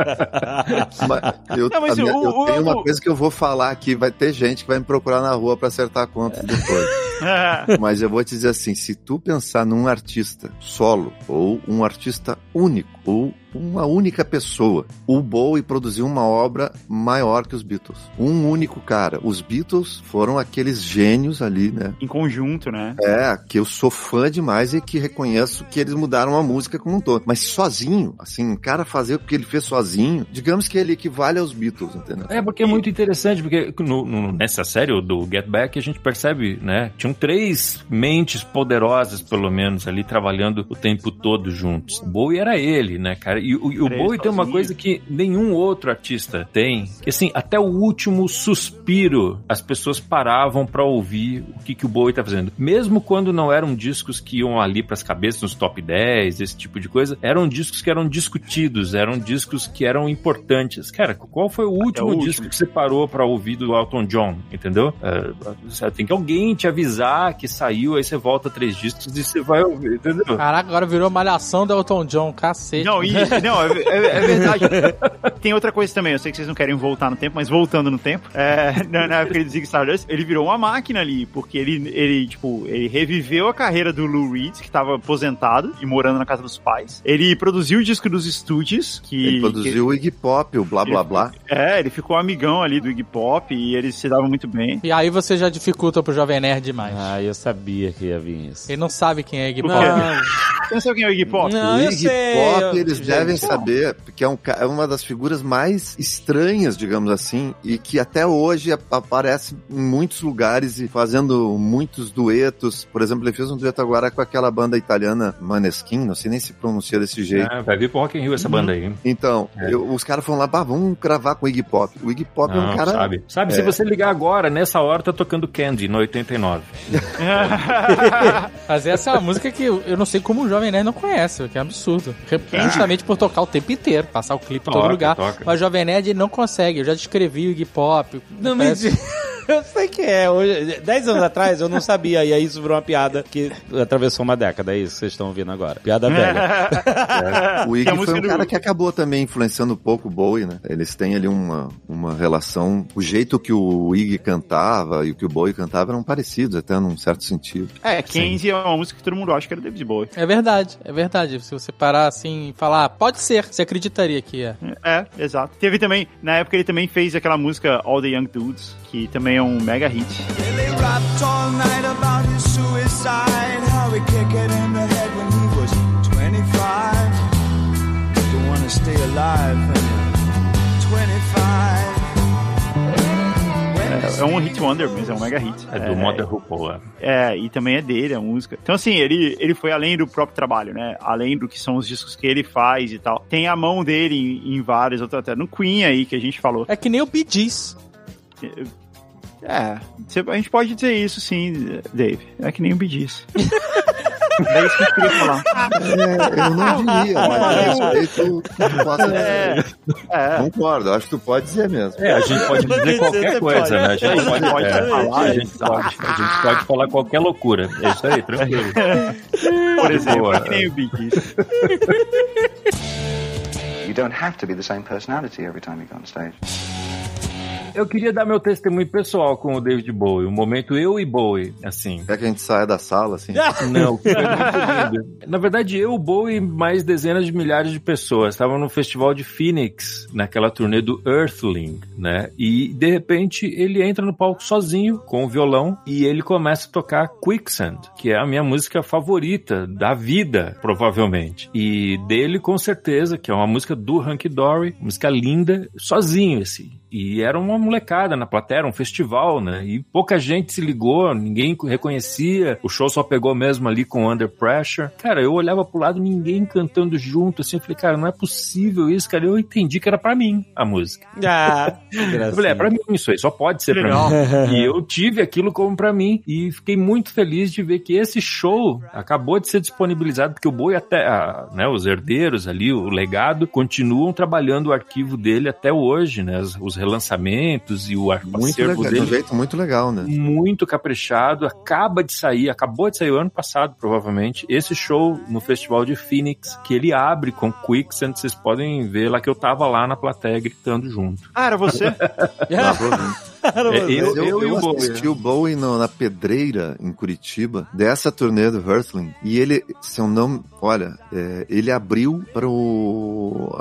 Mas eu, Não, mas minha- o- eu o- tenho o- uma coisa que eu vou falar aqui, vai ter gente que vai me procurar na rua pra acertar contas depois. Mas eu vou te dizer assim, se tu pensar num artista solo ou um artista único ou uma única pessoa, o Bowie produziu uma obra maior que os Beatles. Um único cara. Os Beatles foram aqueles gênios ali, né? em conjunto, né? É, que eu sou fã demais e que reconheço que eles mudaram a música como um todo. Mas sozinho, assim, um cara fazer o que ele fez sozinho, digamos que ele equivale aos Beatles, entendeu? É, porque é muito interessante, porque no- no- nessa série o do Get Back a gente percebe, né? Tinham três mentes poderosas, pelo menos, ali trabalhando o tempo todo juntos. O Bowie era ele, né, cara? E, o- e o Bowie tem uma coisa que nenhum outro artista tem. Que, assim, até o último suspiro, as pessoas paravam pra ouvir o que, que o Bowie tá fazendo. Mesmo quando não eram discos que iam ali pras cabeças, nos top 10, esse tipo de coisa, eram discos que eram discutidos, eram discos que eram importantes. Cara, qual foi o último o disco último. que você parou pra ouvir do Elton John, entendeu? É, tem que alguém te avisar que saiu, aí você volta três discos e você vai ouvir, entendeu? Caraca, agora virou malhação do Elton John, cacete. Não, e, não é, é- é verdade. Tem outra coisa também, eu sei que vocês não querem voltar no tempo, mas voltando no tempo, é, na, na época de Zig Stardust, ele virou uma máquina ali, porque ele, ele, tipo, ele reviveu a carreira do Lou Reed, que tava aposentado e morando na casa dos pais. Ele produziu o disco dos Stooges, que... Ele produziu o Iggy Pop, o blá blá blá. que- é, ele ficou amigão ali do Iggy Pop e eles se davam muito bem. E aí você já dificulta pro Jovem Nerd demais. Ah, eu sabia que ia vir isso. Ele não sabe quem é Iggy Pop. quê? Você não sabe quem é o Iggy Pop? Não, o eu Iggy sei, Pop, eu- eles gente, devem não. saber, porque é, um, é uma das figuras mais estranhas, digamos assim, e que até hoje ap- aparece em muitos lugares e fazendo muitos duetos. Por exemplo, ele fez um dueto agora com aquela banda italiana Maneskin, não sei nem se pronuncia desse jeito. É, vai vir pro Rock in Rio essa banda aí. hein? Então, eu- os caras foram lá, bah, vamos gravar com o Iggy Pop. O Iggy Pop é Não, um cara. sabe? Sabe, se É. você ligar agora, nessa hora tá tocando Candy, no 89. Mas essa é uma música que eu não sei como o Jovem Nerd não conhece, que é absurdo. Justamente por tocar o tempo inteiro, passar o clipe em todo lugar. toca. Mas o Jovem Nerd não consegue. Eu já descrevi o Iggy Pop. Não me Parece- diz. Eu sei que é. Hoje, dez anos atrás eu não sabia. E aí isso virou uma piada que atravessou uma década. É isso que vocês estão ouvindo agora. Piada velha. O Que a Iggy foi música um do- cara que acabou também influenciando um pouco o Bowie, né? Eles têm ali uma, uma relação. O jeito que o Iggy cantava e o que o Bowie cantava eram parecidos, até num certo sentido. É, Kenzie é uma música que todo mundo acha que era David Bowie. É verdade, é verdade. Se você parar assim falar, ah, pode ser, você acreditaria que é. É, exato. Teve também, na época ele também fez aquela música All the Young Dudes, que também é um mega hit. Billy É, é um hit wonder, mas é um mega hit. É do Mother RuPaul. é. É, e também é dele a música. Então, assim, ele, ele foi além do próprio trabalho, né? Além do que são os discos que ele faz e tal. Tem a mão dele em, em vários, outros até no Queen aí, que a gente falou. É que nem o Bee Gees. É, a gente pode dizer isso sim, Dave. É que nem o Bidiz. é isso que eu queria falar. É, eu não diria, mas a respeito tu possa É, é. Concordo, acho que tu pode dizer mesmo. É, a gente pode dizer qualquer coisa, pode. né? A gente pode, Pode é, falar, a, gente pode, a gente pode falar qualquer loucura. É isso aí, tranquilo. Por exemplo, Boa. é que nem o Bidiz. You don't have to be the same personality every time you go on stage. Eu queria dar meu testemunho pessoal com o David Bowie, o momento eu e Bowie, assim. Quer que a gente saia da sala, assim? Não, foi muito lindo. Na verdade, eu, Bowie e mais dezenas de milhares de pessoas estavam no festival de Phoenix, naquela turnê do Earthling, né? E de repente ele entra no palco sozinho com o violão e ele começa a tocar Quicksand, que é a minha música favorita da vida, provavelmente. E dele, com certeza, que é uma música do Hank Dory, música linda, sozinho, assim. E era uma molecada na plateia, era um festival, né? E pouca gente se ligou, ninguém reconhecia. O show só pegou mesmo ali com Under Pressure. Cara, eu olhava pro lado, ninguém cantando junto, assim. Eu falei, cara, não é possível isso, cara. Eu entendi que era pra mim a música. Ah, Eu falei, é pra mim isso aí, só pode ser pra mim. E eu tive aquilo como pra mim. E fiquei muito feliz de ver que esse show acabou de ser disponibilizado, porque o Boi até, ah, né, os herdeiros ali, o legado, continuam trabalhando o arquivo dele até hoje, né? Os relançamentos e o ar- Muito acervo legal, de um dele jeito muito legal, né? muito caprichado, acaba de sair, acabou de sair o ano passado, provavelmente, esse show no Festival de Phoenix, que ele abre com Quicksand, vocês podem ver lá que eu tava lá na plateia gritando junto. Ah, era você? Provavelmente. É, eu, eu, e o Bowie. assisti o Bowie no- na Pedreira, em Curitiba, dessa turnê do Hurtling. E ele, se eu não... Olha, é, ele abriu para o...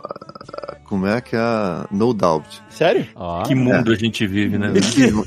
Como é que é? a No Doubt. Sério? Que mundo a gente vive, né?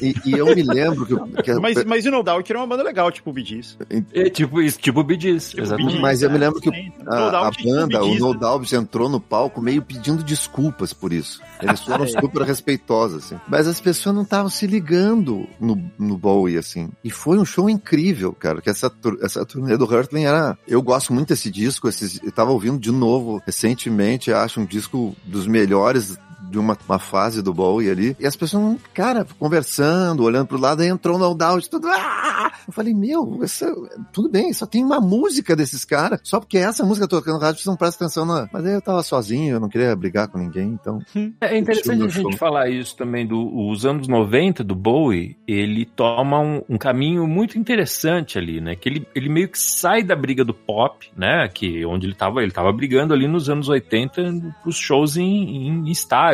E, e eu me lembro que... que Mas, mas o No Doubt era uma banda legal, tipo o Gees. É tipo isso, tipo o Gees, Tipo exatamente. Mas eu me lembro que a, a Doubt tinha banda, o No né? Doubt entrou no palco meio pedindo desculpas por isso. Eles foram super respeitosos, assim. Mas as pessoas não estavam se ligando no, no Bowie, assim. E foi um show incrível, cara. Que essa, essa turnê do Hurtling era... Eu gosto muito desse disco. Esses, eu tava ouvindo de novo recentemente. Acho um disco dos melhores de uma, uma fase do Bowie ali. E as pessoas, cara, conversando, olhando pro lado, aí entrou no Doubt, tudo... Ah! Eu falei, meu, essa, tudo bem, só tem uma música desses caras. Só porque essa música tocando no rádio, vocês não prestam atenção na... Mas aí eu tava sozinho, eu não queria brigar com ninguém, então... É interessante a gente falar isso também dos anos 90 do Bowie, ele toma um, um caminho muito interessante ali, né? Que ele, ele meio que sai da briga do pop, né? Que onde ele tava, ele tava brigando ali nos anos 80 pros shows em, em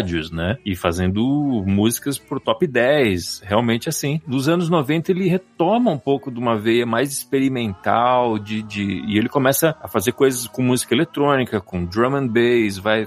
estádios, né? E fazendo músicas pro top 10, realmente assim. Dos anos 90 ele retoma um pouco de uma veia mais experimental, de, de e ele começa a fazer coisas com música eletrônica, com drum and bass, vai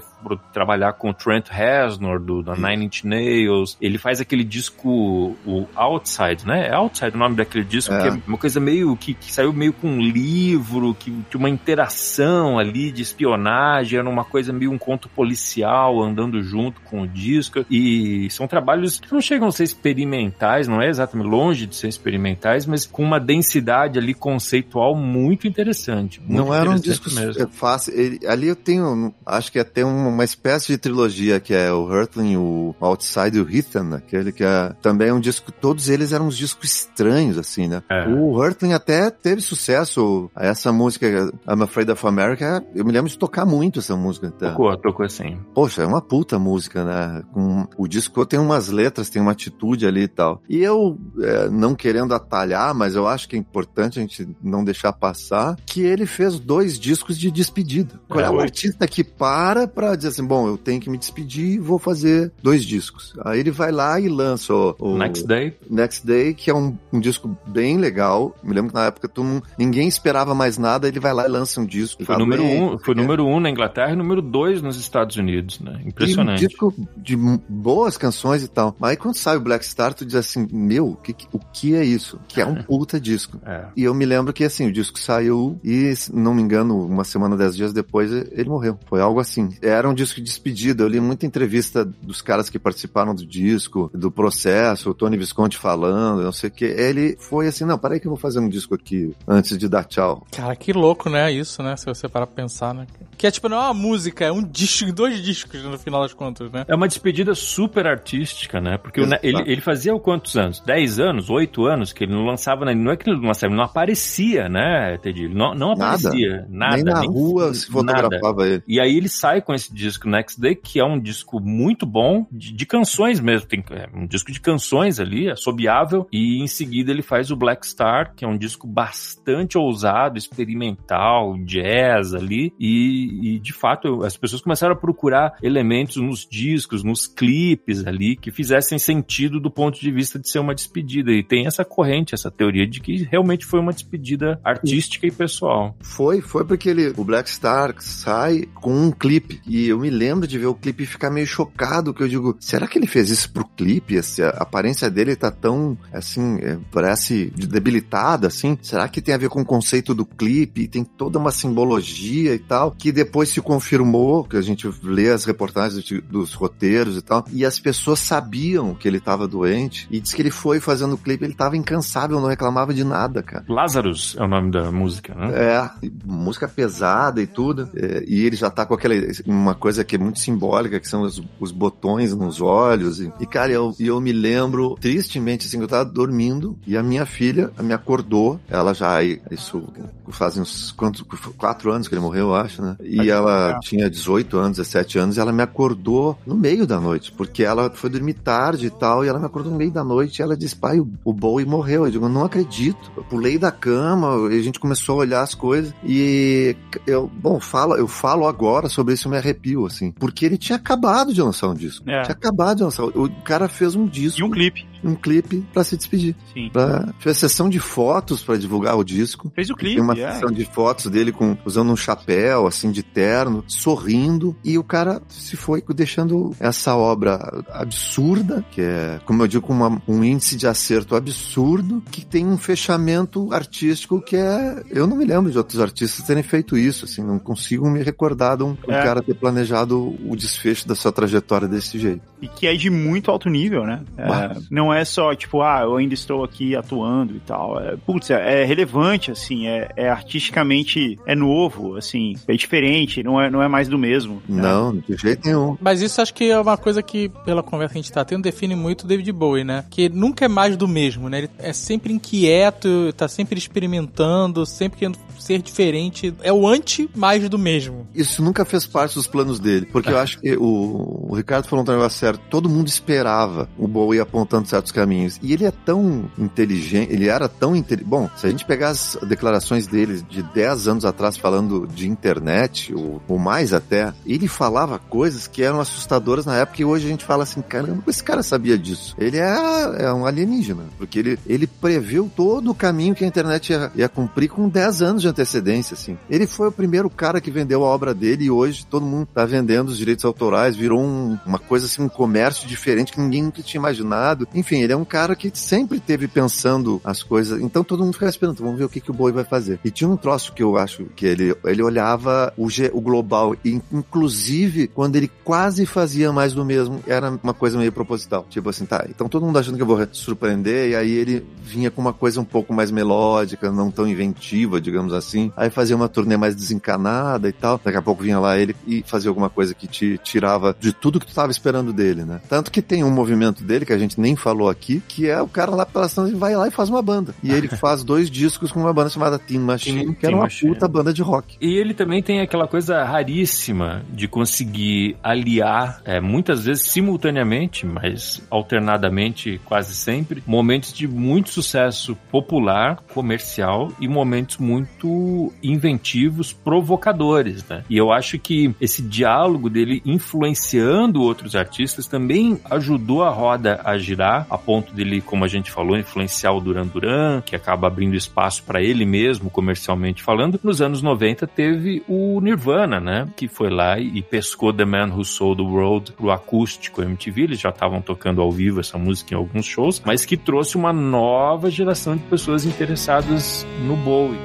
trabalhar com o Trent Reznor do da Nine Inch Nails. Ele faz aquele disco o Outside, né? É Outside o nome daquele disco, É. que é uma coisa meio que, que saiu meio com um livro, que tinha uma interação ali de espionagem, era uma coisa meio um conto policial andando junto com o disco. E são trabalhos que não chegam a ser experimentais, não é exatamente longe de ser experimentais, mas com uma densidade ali conceitual muito interessante. muito não era um disco mesmo. fácil. Ele- ali eu tenho, acho que até uma espécie de trilogia que é o Hurtling, o Outside e o Heathen, aquele que é também é um disco. Todos eles eram uns discos estranhos, assim, né? É. O Hurtling até teve sucesso. Essa música, I'm Afraid of America, eu me lembro de tocar muito essa música. Tá? Tocou, tocou assim. Poxa, é uma puta música, né? Com, o disco tem umas letras, tem uma atitude ali e tal. E eu, é, não querendo atalhar, mas eu acho que é importante a gente não deixar passar, que ele fez dois discos de despedida. Qual é, É, o artista que para pra dizer assim, bom, eu tenho que me despedir e vou fazer dois discos. Aí ele vai lá e lança o, o Next Day. Next Day, que é um, um disco bem legal. Me lembro que na época tu não- ninguém esperava mais nada, ele vai lá e lança um disco. Foi número bem, um, foi é. número um na Inglaterra e número dois nos Estados Unidos, né? E um Impressionante. disco de boas canções e tal. Mas aí quando sai o Black Star, tu diz assim, meu, o que, o que é isso? Que é um puta disco. É. E eu me lembro que assim, o disco saiu e, se não me engano, uma semana, dez dias depois, ele morreu. Foi algo assim. Era um disco de despedida. Eu li muita entrevista dos caras que participaram do disco, do processo, o Tony Visconti falando, não sei o que. Ele foi assim, não, peraí que eu vou fazer um disco aqui antes de dar tchau. Cara, que louco, né? Isso, né? Se você parar pra pensar, né? Que é tipo, não é uma música, é um disco, dois discos no final das contas, né? É uma despedida super artística, né? Porque o ele, ele fazia quantos anos? 10 anos? 8 anos? Que ele não lançava, não é que ele não lançava, ele não aparecia, né, Teddy? Ele Não, não Nada. aparecia. Nada. Nem na rua se nada. fotografava ele. E aí ele sai com esse disco Next Day, que é um disco muito bom, de, de canções mesmo. Tem é um disco de canções ali, assobiável. E em seguida ele faz o Black Star, que é um disco bastante ousado, experimental, jazz ali. E, e de fato, as pessoas começaram a procurar elementos nos discos, nos clipes ali, que fizessem sentido do ponto de vista de ser uma despedida. E tem essa corrente, essa teoria de que realmente foi uma despedida artística e pessoal. Foi, foi porque ele, o Black Star sai com um clipe. E eu me lembro de ver o clipe e ficar meio chocado, que eu digo, será que ele fez isso pro clipe? Assim, a aparência dele tá tão, assim, é, parece debilitada, assim. Será que tem a ver com o conceito do clipe? Tem toda uma simbologia e tal, que depois se confirmou, que a gente lê as reportagens de- dos roteiros e tal, e as pessoas sabiam que ele tava doente, e diz que ele foi fazendo o clipe, ele tava incansável, não reclamava de nada, cara. Lazarus é o nome da música, né? É, música pesada e tudo. É, e ele já tá com aquela uma coisa que é muito simbólica, que são os, os botões nos olhos. E, e, cara, eu, eu me lembro tristemente assim, que eu tava dormindo e a minha filha me acordou. Ela já, isso fazem uns quantos, quatro anos que ele morreu, eu acho, né? E ela tinha 18 anos, 17 anos, e ela me acordou no meio da noite, porque ela foi dormir tarde e tal, e ela me acordou no meio da noite e ela disse, pai, o, o Bowie morreu. Eu digo, não acredito. Eu pulei da cama e a gente começou a olhar as coisas e eu, bom, falo, eu falo agora sobre isso, eu me arrepio, assim, porque ele tinha acabado de lançar um disco. É. Tinha acabado de lançar. O cara fez um disco. E um clipe. Um clipe pra se despedir. Sim. Pra, fez sessão de fotos pra divulgar o disco. Fez o clipe, Tem uma é. sessão de fotos dele com usando um chapéu, assim, de terno, sorrindo, e o cara se foi deixando essa obra absurda, que é, como eu digo, com uma- um índice de acerto absurdo, que tem um fechamento artístico que é. Eu não me lembro de outros artistas terem feito isso, assim, não consigo me recordar de um, um É. cara ter planejado o desfecho da sua trajetória desse jeito. E que é de muito alto nível, né? É, Bah. Não é só, tipo, ah, eu ainda estou aqui atuando e tal. É, putz, é, é relevante, assim, é, é artisticamente, é novo, assim, é diferente, não é, não é mais do mesmo. né? Não, de jeito nenhum. Mas isso acho que é uma coisa que, pela conversa que a gente tá tendo, define muito o David Bowie, né? Que nunca é mais do mesmo, né? Ele é sempre inquieto, tá sempre experimentando, sempre querendo ser diferente. É o anti mais do mesmo. Isso nunca fez parte dos planos dele, porque eu acho que o, o Ricardo falou um negócio certo. Todo mundo esperava o Bowie apontando certos caminhos. E ele é tão inteligente, ele era tão inteligente. Bom, se a gente pegar as declarações dele de 10 anos atrás falando de internet, ou, ou mais até, ele falava coisas que eram assustadoras na época e hoje a gente fala assim, caramba, esse cara sabia disso. Ele é, é um alienígena, porque ele, ele previu todo o caminho que a internet ia, ia cumprir com 10 anos de antecedência, assim. Ele foi o primeiro cara que vendeu a obra dele e hoje todo mundo tá vendendo os direitos autorais, virou um- uma coisa assim, um comércio diferente que ninguém nunca tinha imaginado. Enfim, ele é um cara que sempre teve pensando as coisas, então todo mundo ficava esperando, vamos ver o que, que o Bowie vai fazer. E tinha um troço que eu acho que ele, ele olhava o, o global, e inclusive quando ele quase fazia mais do mesmo, era uma coisa meio proposital. Tipo assim, tá, então todo mundo achando que eu vou surpreender, e aí ele vinha com uma coisa um pouco mais melódica, não tão inventiva, digamos assim. Aí fazia uma turnê mais desencanada e tal. Daqui a pouco vinha lá ele e fazia alguma coisa que te tirava de tudo que tu tava esperando dele, né? Tanto que tem um movimento dele que a gente nem falou aqui, que é o cara lá pelas tantas vai lá e faz uma banda. E ele faz dois discos com uma banda chamada Teen Machine, Teen- que era uma Machine. puta banda de rock. E ele também tem aquela coisa raríssima de conseguir aliar, é, muitas vezes simultaneamente, mas alternadamente quase sempre, momentos de muito sucesso popular, comercial e momentos muito inventivos, provocadores, né? E eu acho que esse diálogo dele influenciando outros artistas também ajudou a roda a girar, a ponto dele, como a gente falou, influenciar o Duran Duran, que acaba abrindo espaço para ele mesmo, comercialmente falando. Nos anos 90 teve o Nirvana, né? Que foi lá e pescou The Man Who Sold the World pro acústico MTV. Eles já estavam tocando ao vivo essa música em alguns shows, mas que trouxe uma nova geração de pessoas interessadas no Bowie.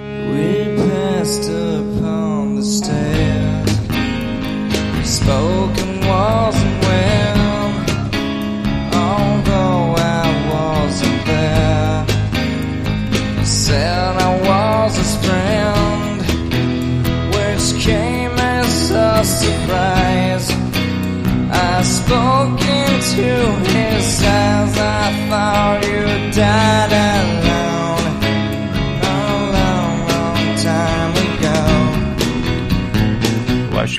Passed upon the was his friend, which came as a surprise. I spoke into his eyes. I thought you died alone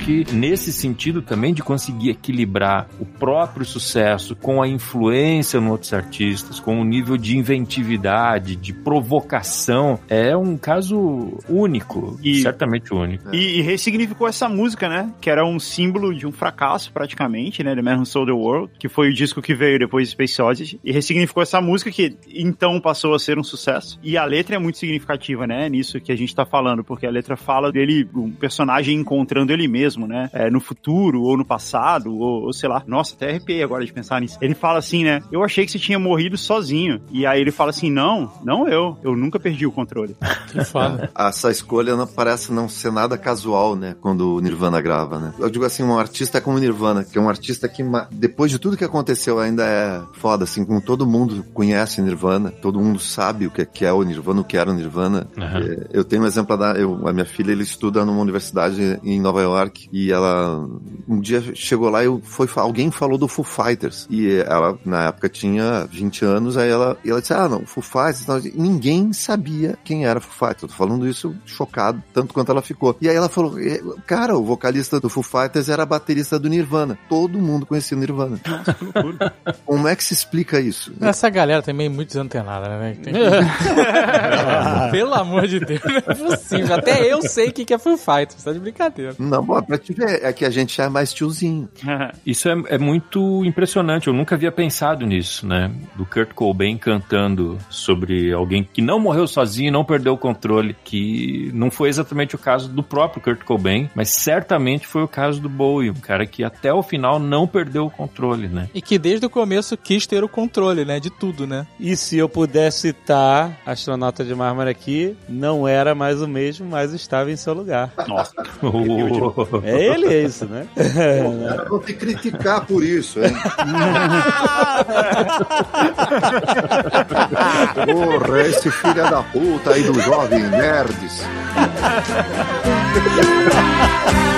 que nesse sentido também de conseguir equilibrar o próprio sucesso com a influência nos outros artistas, com o nível de inventividade, de provocação, é um caso único, E- certamente único. E, e ressignificou essa música, né? Que era um símbolo de um fracasso, praticamente, né? The Man Who Sold the World, que foi o disco que veio depois de Space Oddity. E ressignificou essa música, que então passou a ser um sucesso. E a letra é muito significativa, né? Nisso que a gente tá falando, porque a letra fala dele, um personagem encontrando ele mesmo, né? É, no futuro, ou no passado, ou, ou sei lá. Nossa, até arrepiei agora de pensar nisso. Ele fala assim, né? Eu achei que você tinha morrido sozinho. E aí ele fala assim: não, não eu. Eu nunca perdi o controle. Que foda. Essa escolha não parece não ser nada casual, né? Quando o Nirvana grava, né? Eu digo assim, um artista como o Nirvana, que é um artista que, depois de tudo que aconteceu, ainda é foda, assim, como todo mundo conhece Nirvana, todo mundo sabe o que é, que é o Nirvana, o que era o Nirvana. É, Eu tenho um exemplo da, eu, a minha filha, ela estuda numa universidade em Nova York, e ela, um dia chegou lá e foi, alguém falou do Foo Fighters, e ela, na época, tinha 20 anos, aí ela, e ela disse, ah, não, Foo Fighters, não. ninguém sabia quem era Foo Fighters, eu tô falando isso chocado, tanto quanto ela ficou. E aí ela falou, "É, cara, o vocalista do Foo Fighters era baterista do Nirvana, todo mundo conhecia o Nirvana. Como é que se explica isso? Essa galera também é muito desantenada, né? Tem que- Pelo amor de Deus, não é possível. Até eu sei o que que é Foo Fighters, tá de brincadeira. Não, pra te ver, é que a gente é mais tiozinho. Isso é, é muito impressionante. Eu nunca havia pensado nisso, né? Do Kurt Cobain cantando sobre alguém que não morreu sozinho e não perdeu o controle. Que não foi exatamente o caso do próprio Kurt Cobain, mas certamente foi o caso do Bowie, um cara que até o final não perdeu o controle, né? E que desde o começo quis ter o controle, né? De tudo, né? E se eu pudesse citar Astronauta de Mármore aqui, não era mais o mesmo, mas estava em seu lugar. Nossa. É ele, é isso, né? Vou te criticar por isso, hein? Porra, esse filho da puta aí do Jovem Nerds.